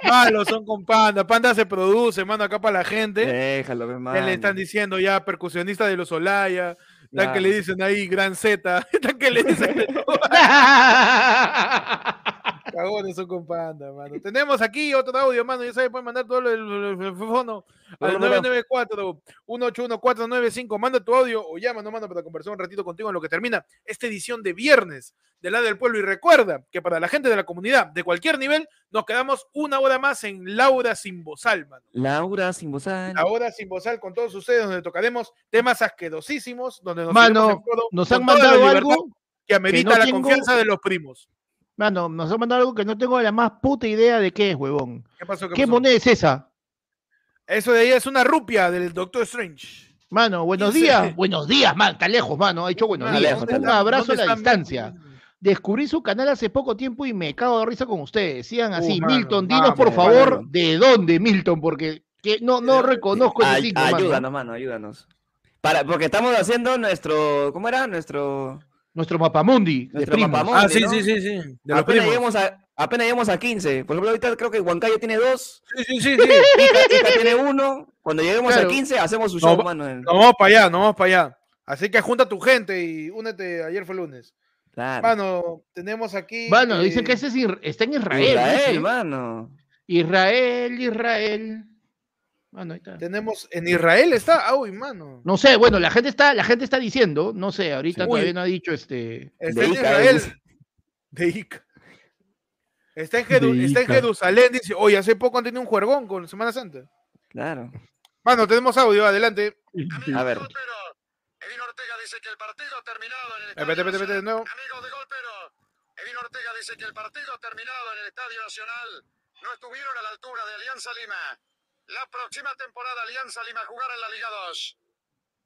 Malos son con Panda. Panda se produce, mano, acá para la gente. Déjalo, pe, Ya mano. le están diciendo ya percusionista de los Olaya. Tan que le dicen ahí Gran Z. (laughs) Tan que le dicen. (laughs) (laughs) Cagones son con Panda, mano. Tenemos aquí otro audio, mano. Ya saben, pueden mandar todo el, el, el- el fono al Bueno, bueno. 994-181-495. Manda tu audio o llama, no mano, para conversar un ratito contigo en lo que termina esta edición de viernes del lado del pueblo. Y recuerda que para la gente de la comunidad, de cualquier nivel, nos quedamos una hora más en Laura Sin Bozal, mano. Laura sin bozal. La hora sin bozal con todos ustedes, donde tocaremos temas asquerosísimos, donde nos Mano, nos han la mandado libertad algo. que amerita no la tengo- confianza de los primos. Mano, nos han mandado algo que no tengo la más puta idea de qué es, huevón. ¿Qué pasó? ¿Qué pasó? moneda es esa? Eso de ahí es una rupia del Doctor Strange. Mano, buenos días. Buenos días, man. Está lejos, mano. Ha dicho buenos días. lejos, ¿dónde Un abrazo a la distancia. Descubrí su canal hace poco tiempo y me cago de risa con ustedes. Sigan así. Uh, mano, Milton, dinos por favor mano. de dónde, Milton, porque que no, no dónde? reconozco ese Ay- signo, mano. ayúdanos, mano, ayúdanos. Para, porque estamos haciendo nuestro. ¿Cómo era? Nuestro. Nuestro mapamundi de Nuestro primos. mapamundi. Ah, sí, ¿no? sí, sí, sí. De los apenas, lleguemos a, apenas lleguemos a 15. Por ejemplo, ahorita creo que Huancayo tiene dos. Sí, sí, sí, (laughs) sí. Ica, Ica tiene uno. Cuando lleguemos Claro. a 15, hacemos su No, show, mano. Nos vamos para allá, nos vamos para allá. Así que junta tu gente y únete. Ayer fue lunes. Claro. Mano, tenemos aquí. Bueno, eh, dicen que ese es ir- está en Israel. Israel, mano. Israel, Israel. Bueno, ahí está. Tenemos. En Israel está. Ah, uy, mano. No sé, bueno, la gente está, la gente está diciendo, no sé, ahorita Sí. todavía Uy. no ha dicho este. Está De en Ica, Israel. De Ica. Está en, Jeru- De está en. Jerusalén. Dice, oye, hace poco han tenido un juergón con Semana Santa. Claro. Mano, tenemos audio, adelante. A ver. Edwin Ortega dice que el partido ha terminado en el Espérate, espérate, espérate, de nuevo. Amigos de Golpero, Edwin Ortega dice que el partido ha terminado en el Estadio Nacional. No estuvieron a la altura de Alianza Lima. La próxima temporada Alianza Lima jugará en la Liga 2.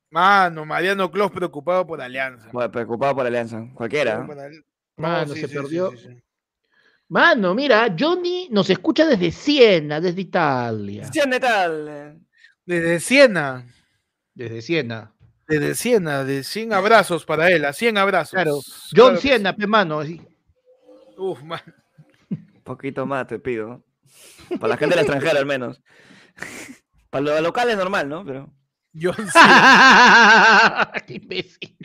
Mano, Mariano Clos preocupado por Alianza. Bueno, preocupado por alianza. Cualquiera. Mano, sí, se sí, perdió. sí, sí. Mano, mira, Johnny nos escucha desde Siena, desde Italia. Siena tal. Desde Siena. Desde Siena. Desde Siena, de 100 abrazos para él, a 100 abrazos. Claro. John Claro Siena, pe mano. Uf, man. Un poquito más te pido. Para la gente del extranjero al menos. (laughs) Para los locales es normal, ¿no? Pero. John Siena. (laughs) Qué imbécil.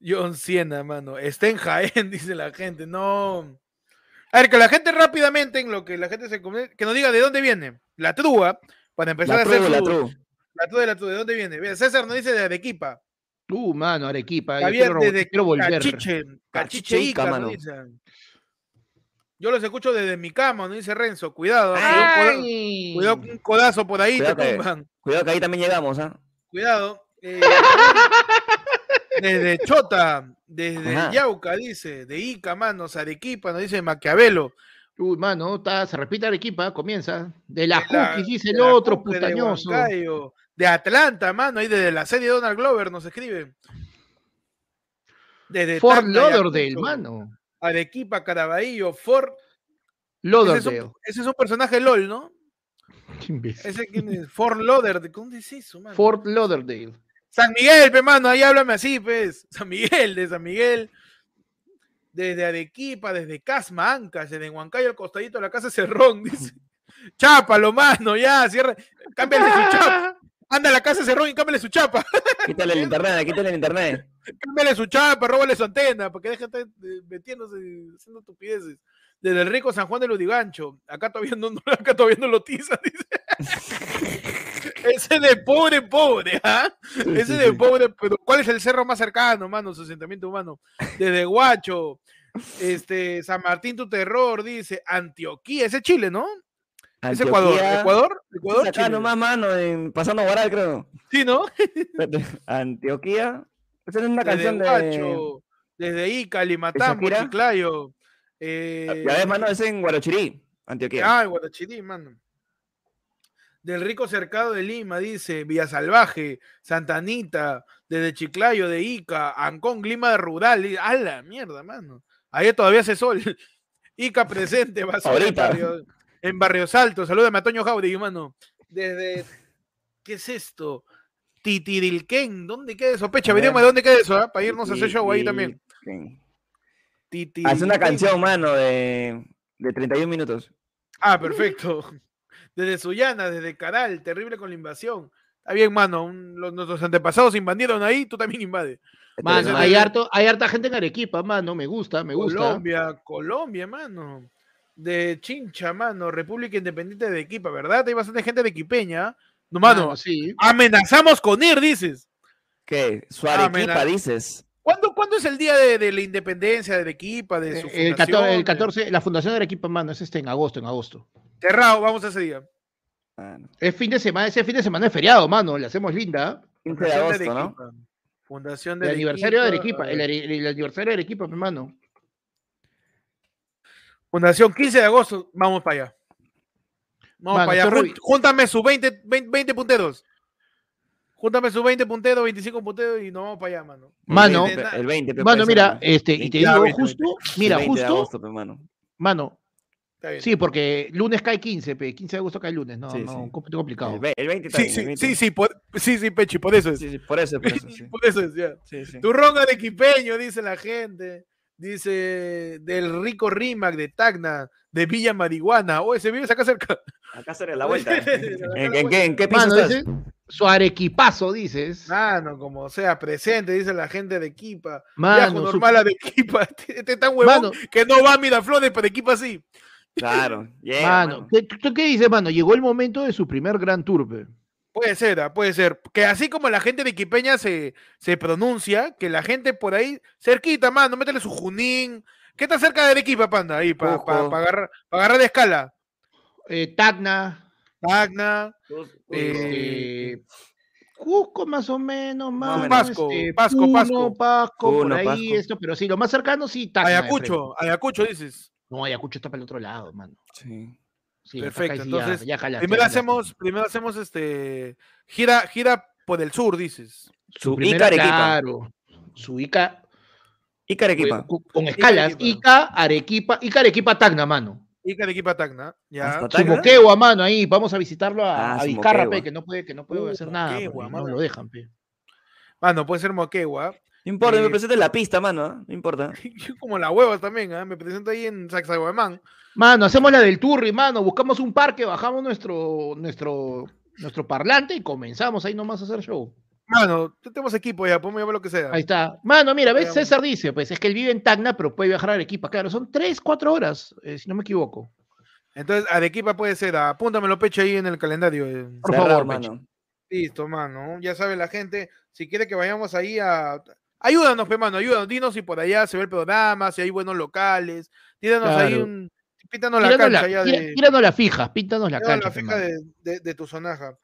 John Siena, mano. Está en Jaén, (laughs) dice la gente. No. A ver, que la gente rápidamente, en lo que la gente se come, que nos diga de dónde viene. La trúa, para empezar La a hacer tru, la su- tru. la trúa de la trúa, ¿de dónde viene? César nos dice de Arequipa. Uh, mano, Arequipa. Javier quiero, desde quiero volver. Cachiche, Cachiche Cachiche Ica, Ica, mano. Yo los escucho desde mi cama, nos dice Renzo. Cuidado, cuidado, un coda- Ay. cuidado con un codazo por ahí, Cuidado te que- tumban. Cuidado que ahí también llegamos, ¿ah? Cuidado. eh, (laughs) desde Chota, desde Ajá. Yauca, dice, de Ica, manos, Arequipa, nos dice Maquiavelo. Uy, mano, está, se repite Arequipa, comienza. De la de Juquis, dice de el otro, de putañoso. Huancayo, De Atlanta, mano, ahí desde la serie Donald Glover nos escribe. Desde Fort Lauderdale, mano. Arequipa, Caraballo. Ese es, Lauderdale. un, ese es un personaje LOL, ¿no? Ese quién es? Fort Lauderdale. ¿Cómo dice eso, mano? Fort Lauderdale. San Miguel, pe, mano, ahí háblame así, pues. (laughs) San Miguel, de San Miguel. Desde Arequipa, desde Casma, Ancas, desde Huancayo, al costadito de la casa Cerrón, (laughs) dice. Chápalo, mano, ya, cierra. Cámbiale su chapa. Anda a la casa Cerrón y cámbiale su chapa. Quítale el internet, quítale el internet. Cámbiale su chapa, róbale su antena, para que deje de estar eh, metiéndose, haciendo estupideces. Desde el rico San Juan de Ludigancho. Acá todavía no, acá todavía no lo tiza, dice. (laughs) Ese de pobre, pobre, ¿ah? Ese de pobre, pero ¿cuál es el cerro más cercano, mano? Su asentamiento humano. Desde Guacho, este, San Martín, tu terror, dice. Antioquía, ese es Chile, ¿no? Es Ecuador. ¿Ecuador? ¿Ecuador? acá nomás, mano, en- pasando Guaral, creo. Sí, ¿no? (laughs) Antioquía. Esa es una Desde canción de. Desde Ica, Limatambo? Chiclayo. Eh, Ya ves, mano, es en Guarochirí, Antioquía. Ah, en Guarachirí, mano. Del rico cercado de Lima, dice Villa Salvaje, Santa Anita, desde Chiclayo, de Ica, Ancón, Lima de Rural. ¡A la mierda, mano! Ahí todavía hace sol. (laughs) Ica presente, basura en Ahorita. En barrio Salto. Salúdame a Toño Jauregui, mano. Desde. ¿Qué es esto? Titirilquén. ¿Dónde queda eso? Pecha, de dónde queda eso, ¿ah? Para irnos a hacer Y- show ahí también. Hace una canción, mano, de, de 31 minutos. Ah, perfecto. Desde Sullana, desde Caral, terrible con la invasión. Está bien, mano. un- los, nuestros antepasados invadieron ahí, tú también invades. Mano, Entonces, hay, harto, hay harta gente en Arequipa, mano. Me gusta, me gusta. Colombia, Colombia, mano. De Chincha, mano. República Independiente de Arequipa, ¿verdad? Hay bastante gente de Equipeña. No, mano. Mano, sí. Amenazamos con ir, dices. ¿Qué? Su Arequipa, dices. ¿Cuándo, ¿Cuándo es el día de, de la independencia de Arequipa, de su Eh, El 14, fundación? el 14, la fundación de Arequipa, mano, es este en agosto, en agosto. Cerrado, vamos a ese día. Es fin de semana, ese fin de semana es feriado, mano. Le hacemos linda. 15 de. Arequipa. Fundación de El aniversario de Arequipa. Arequipa. El, are- el aniversario de Arequipa, hermano. Fundación 15 de agosto, vamos para allá. Vamos Mano, para allá. estoy Jún- revi- Júntame sus 20, 20, 20 punteros. Júntame sus 20 punteros, 25 punteros y nos vamos para allá, mano. Mano, Desde na- El 20. pe, Mano, puede ser, mira, este, y te digo justo, El mira, 20 de justo, agosto, pe, mano. mano, Está bien. sí, porque lunes cae 15, pe, 15 de agosto cae lunes, no, Sí, no, sí. complicado. El, ve- el 20 está Sí, bien, sí, el 20. sí, sí, por- sí, sí, Pechi, por eso es. Sí, sí, por eso, por eso, sí. (laughs) Por eso es, ya. Sí, sí. Turrón arequipeño, dice la gente. Dice del rico Rimac de Tacna, de Villa Marihuana. Oh, ese vive acá cerca. Acá será la vuelta. (laughs) ¿En, vuelta. en qué, en qué piso Mano, estás? dice, su arequipazo, dices. Mano, como sea, presente, dice la gente de Equipa. Viajo Mano, su- normal a Arequipa. (laughs) Este este tan huevón Mano. que no va a Miraflores, pero Equipa sí. Claro. (laughs) mano, mano. ¿qué, tú qué dices, mano? Llegó el momento de su primer gran tour, pe. Puede ser, ah, puede ser. Que así como la gente de Equipeña se, se pronuncia, que la gente por ahí, cerquita, mano, métele su Junín. ¿Qué está cerca de Arequipa, panda? Ahí, para agarrar, pa agarrar de escala. Eh, Tacna, Tacna, este, eh, Cusco más o menos, mano. Pasco, este, Pasco, Puno, Pasco. Pasco, por ahí, Pasco. esto, pero sí, lo más cercano sí, Tacna. Ayacucho, Ayacucho dices. No, Ayacucho está para el otro lado, mano. Sí. Sí, Perfecto, ya- entonces, ya Primero ya hacemos, primero hacemos este gira, gira por el sur, dices. su primera, Ica Arequipa. claro, su Ica, Ica Arequipa. Con, con escalas. Arequipa. Ica, Arequipa, Ica, Arequipa, Tacna, mano. Ica de Equipa Tacna. Ya. Moquegua, mano, ahí. Vamos a visitarlo a, Ah, a Vizcarra, pe, que no puede, que no puede Uh, hacer nada. moquegua, porque no mano. lo dejan, pe. Mano, puede ser Moquegua. No importa, Eh, me presento en la (laughs) pista, mano. ¿ah? No importa. (laughs) Yo como la hueva también, ¿ah? Me presento ahí en Sacsayhuamán. Mano, hacemos la del Turri, mano. Buscamos un parque, bajamos nuestro, nuestro, nuestro parlante y comenzamos ahí nomás a hacer show. Mano, tenemos equipo ya, podemos llevar lo que sea. Ahí está. Mano, mira, ves. César dice, pues es que él vive en Tacna, pero puede viajar a Arequipa. Claro, son tres, cuatro horas, eh, si no me equivoco. Entonces, Arequipa puede ser, apúntamelo pecho ahí en el calendario. eh. Por favor, mano. Listo, mano. Ya sabe la gente, si quiere que vayamos ahí a... Ayúdanos, pe, mano, ayúdanos. Dinos si por allá se ve el programa, si hay buenos locales. Tíranos ahí un... Píntanos la Tíranos la, cancha ya de... tíranos la fija, píntanos la cancha. la fija de, de- de tu zonaja.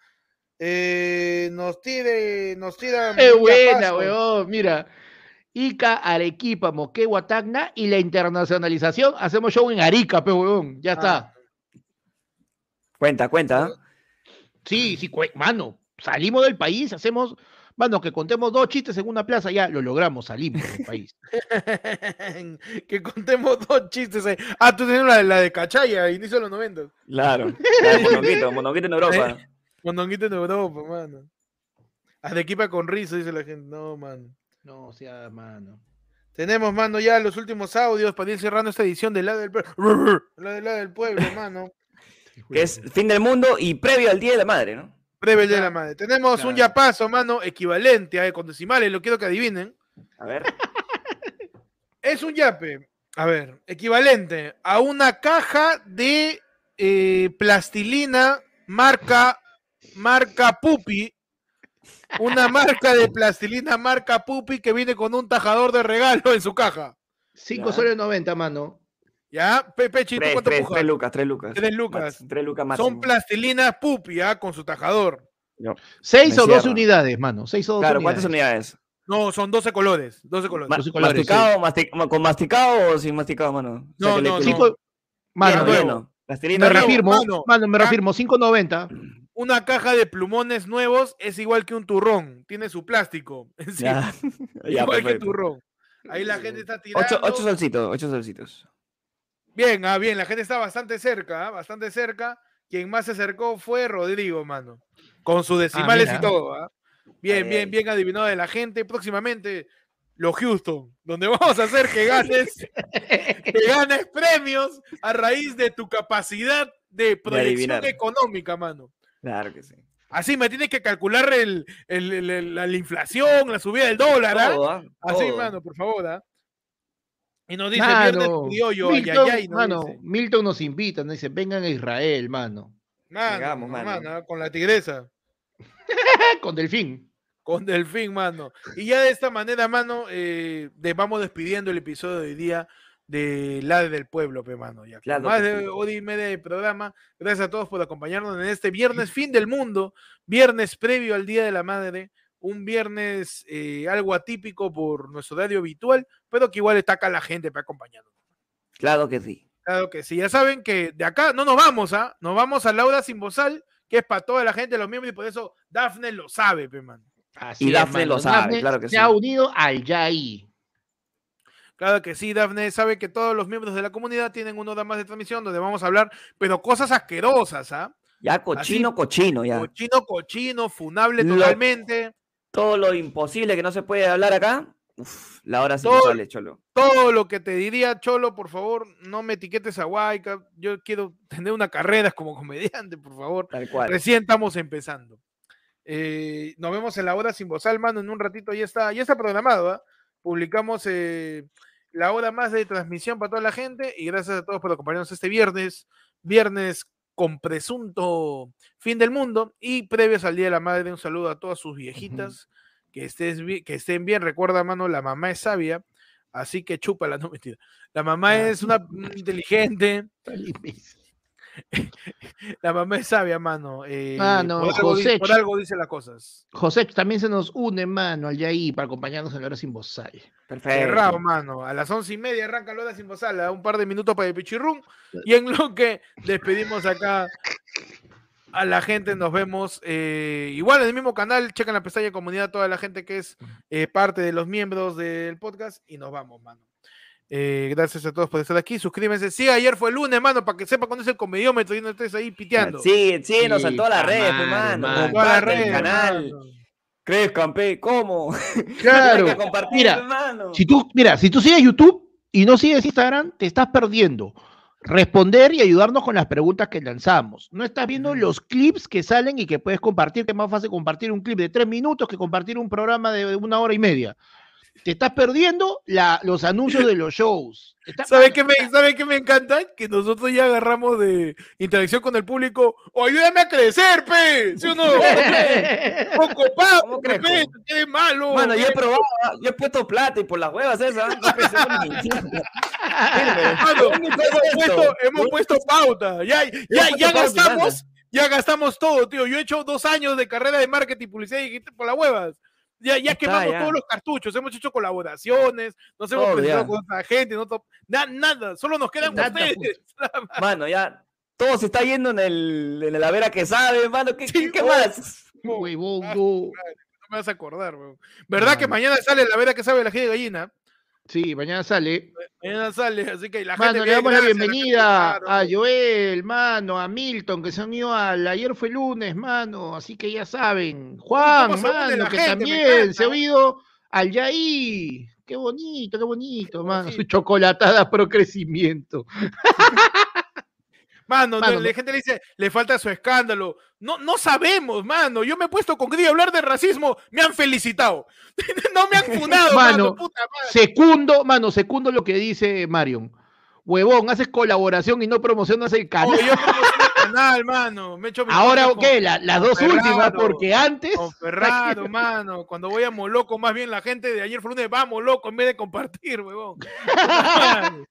Eh, nos tire... Nos tira... (laughs) Qué buena, weón. Mira. Ica, Arequipa, Moquegua, Tacna y la internacionalización. Hacemos show en Arica, pe, weón. Ya está. Ah, Cuenta, cuenta. ¿ah? Sí, sí, mano. Salimos del país, hacemos. Mano, que contemos dos chistes en una plaza, ya lo logramos, salimos del país. (laughs) que contemos dos chistes ahí. Ah, tú tienes la, de- la de Cachaya, inicio de los 90. Claro. (laughs) claro monoquito, monoquito en Europa. Mondonguito en Europa, mano. Arequipa con risa, dice la gente. No, mano. No, o sea, mano. Tenemos, mano, ya los últimos audios para ir cerrando esta edición del lado del pueblo. (laughs) La del lado del pueblo, mano. Que es fin del mundo y previo al Día de la Madre, ¿no? Breve de la madre. Tenemos un yapazo, mano, equivalente a con decimales, lo quiero que adivinen. A ver. (laughs) Es un yape, a ver, equivalente a una caja de eh, plastilina marca, marca Pupi. Una marca de plastilina marca Pupi que viene con un tajador de regalo en su caja. 5 Ya. soles 90, mano. ¿Ya? Pepe, ¿tú Tres, cuánto tres, pujas? tres lucas, tres lucas. Tres lucas. Max- Tres lucas máximo. Son plastilinas Pupi, ¿ah? Con su tajador. 6 Me o 12 cierro. unidades, mano. 6 o 12 Claro, unidades. ¿cuántas unidades? No, son 12 colores. 12 colores. Ma- Doce colores, ¿Masticado, masti- ma- ¿Con masticado o sin masticado, mano? O sea, No, que no, que no. Cinco- Mano, Ya, Bien, bueno. Plastilina me nuevo, reafirmo, mano. mano, me reafirmo, 5.90. Una caja de plumones nuevos es igual que un turrón. Tiene su plástico. (laughs) encima. Ya, (laughs) ya, igual que perfecto. turrón. Ahí la gente está tirando. Ocho, ocho solcitos, ocho solcitos. Bien, ah, bien, la gente está bastante cerca, ah, bastante cerca. Quien más se acercó fue Rodrigo, mano. Con sus decimales y todo. ah. Bien, bien, bien adivinado de la gente. Próximamente, los Houston, donde (laughs) vamos a hacer que ganes, que ganes premios a raíz de tu capacidad de proyección económica, mano. Claro que sí. Así me tienes que calcular el, el- la, la inflación, la subida del dólar, ¿ah? Todo, ¿ah? Así, Todo. mano, por favor, ¿ah? Y nos dice viernes Mano, criollo, ay, ay, Milton, ay, nos mano, dice. Milton nos invita, nos dice, vengan a Israel, mano. Mano, Llegamos, no, mano. mano, con la tigresa, (laughs) Con Delfín. con Delfín, mano. Y ya de esta manera, mano, eh, de- vamos despidiendo el episodio de hoy día de La del Pueblo, pe, mano. Ya, Claro más de hora y media de programa. Gracias a todos por acompañarnos en este viernes, fin del mundo, viernes previo al Día de la Madre. Un viernes eh, algo atípico por nuestro horario habitual, pero que igual está acá la gente para acompañarnos. Claro que sí. Claro que sí, ya saben que de acá no nos vamos, ¿ah? Nos vamos a Laura sin bozal, que es para toda la gente, los miembros, y por eso Dafne lo sabe, pe, man. Así Y es, Dafne lo sabe, Dafne claro que se sí. ha unido al Yai. Claro que sí, Dafne sabe que todos los miembros de la comunidad tienen una hora más de transmisión donde vamos a hablar, pero cosas asquerosas, ¿ah? Ya cochino, cochino, ya. Cochino, cochino, funable Lo- totalmente. Todo lo imposible que no se puede hablar acá. Uf, la hora sí Todo- sale, cholo. Todo lo que te diría, Cholo, por favor, no me etiquetes a Huayca. Yo quiero tener una carrera (laughs) como comediante, por favor. Tal cual. Recién estamos empezando. Eh, nos vemos en la hora sin bozal, mano. En un ratito ya está, ya está programado. ¿ah? Publicamos eh, la hora más de transmisión para toda la gente. Y gracias a todos por acompañarnos este viernes. Viernes con presunto fin del mundo. Y previos al Día de la Madre, un saludo a todas sus viejitas. que, estés que estén bien. Recuerda, mano, la mamá es sabia. Así que chúpala, (laughs) no mentira. La mamá Ah. es una (laughs) inteligente. (laughs) La mamá es sabia, mano. eh, Mano, por, algo, José por algo dice las cosas. José también se nos une, mano, al Yai para acompañarnos en la hora sin bozal. Cerrado, Perfecto. mano. A las once y media arranca la hora sin bozal. Un par de minutos para el pichirrún. Y en lo que despedimos acá a la gente. Nos vemos eh, igual en el mismo canal. Chequen la pestaña comunidad, toda la gente que es eh, parte de los miembros del podcast. Y nos vamos, mano. Eh, gracias a todos por estar aquí. Suscríbanse. Sí, ayer fue el lunes, mano, para que sepa cuándo es el comediómetro y no estés ahí piteando. Sí, síguenos en Sí, todas las redes, mano, pues, mano. mano. En todas las Comparte el redes, canal. mano. ¿Crees, campe? ¿Cómo? (laughs) Claro. Que compartir, Mira, hermano. Si tú, mira, si tú sigues YouTube y no sigues Instagram, te estás perdiendo. Responder y ayudarnos con las preguntas que lanzamos. No estás viendo los clips que salen y que puedes compartir, que es más fácil compartir un clip de tres minutos que compartir un programa de una hora y media. Te estás perdiendo la- los anuncios de los shows. Está- ¿Sabe qué, me, ¿Sabe qué me encanta? Que nosotros ya agarramos de interacción con el público. ¡O ayúdame a crecer, pe! ¿Sí o no? (laughs) ¡Poco papo, ¿Cómo pe! ¡Qué malo! Mano, yo he probado, ah, yo he puesto plata y por las huevas esas, no pensé. Mano, ¿Dónde está hemos esto? puesto, hemos ¿Dónde puesto pauta. Ya, ya, ya gastamos, ya gastamos todo, tío. Yo he hecho dos años de carrera de marketing, publicidad y por las huevas. Ya, ya Está, quemamos ya. todos los cartuchos, hemos hecho colaboraciones, nos hemos Todo, presentado ya. con otra gente, no to- na- nada, solo nos quedan Nada, ustedes. (laughs) Mano, ya todo se está yendo en el en la vera que sabe, mano. ¿Qué, Sí, qué- más? No. No me vas a acordar, weón. ¿Verdad que mañana sale la vera que sabe la gente de gallina? Sí, mañana sale. Mañana sale, así que la Mano, gente. le damos la bienvenida a. Joel, mano, a Milton, que se unido al ayer fue lunes, mano, así que ya saben. Juan, mano, que gente, también se ha oído al Yaí. Qué bonito, qué bonito, mano. Su chocolatada pro crecimiento. (laughs) Mano, Mano, la gente le dice, le falta su escándalo. No, no sabemos, mano. Yo me he puesto con Gris a hablar de racismo, me han felicitado. (laughs) no me han funado, mano. Mano, puta madre. Secundo, mano, secundo lo que dice Marion. Huevón, haces colaboración y no promocionas el canal. Oye, yo canal, mano. Me Ahora, ¿qué? La- las dos últimas, porque antes. Con (laughs) Ferraro, mano. Cuando voy a Moloco, más bien la gente de ayer fue lunes, vamos, loco, en vez de compartir, huevón. (laughs)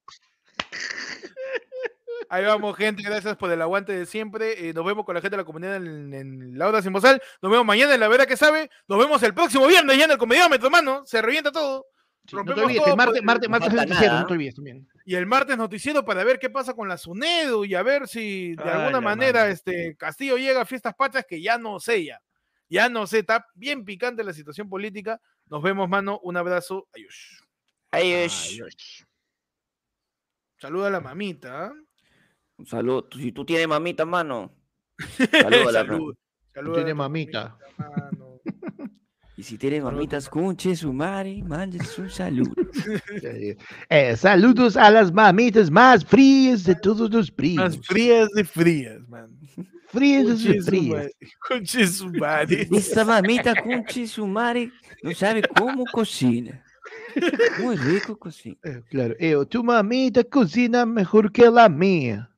Ahí vamos, gente. Gracias por el aguante de siempre. Eh, nos vemos con la gente de la comunidad en, en la hora sin bozal. Nos vemos mañana en la verdad que sabe. Nos vemos el próximo viernes ya en el comediómetro, mano. Se revienta todo. Sí, no te rompemos olvides, todo, que martes, martes, no martes es falta el noticiero, nada. no te olvides también. Y el martes noticiero para ver qué pasa con la SUNEDU y a ver si de Ay, alguna manera madre. este Castillo llega a fiestas patrias que ya no sé ya. Ya no sé, está bien picante la situación política. Nos vemos, mano. Un abrazo. Adiós. Ahí es. Saluda a la mamita. ¿ah? Un saludo. Tú- Si tú tienes mamita, mano. (laughs) Salúdala, Salud. No Saluda tiene a tu mamita. mano. (laughs) Y si tienes mamita, escuche su madre, mandes un saludo. (laughs) Eh, saludos a las mamitas más frías de todos los Más primos. frías de frías, man. Frías de Conche su frías. madre. Conche su madre. Esta mamita, conche su madre, no sabe cómo cocina. Muy rico cocina. Eh, Claro, eh, tu mamita cocina mejor que la mía.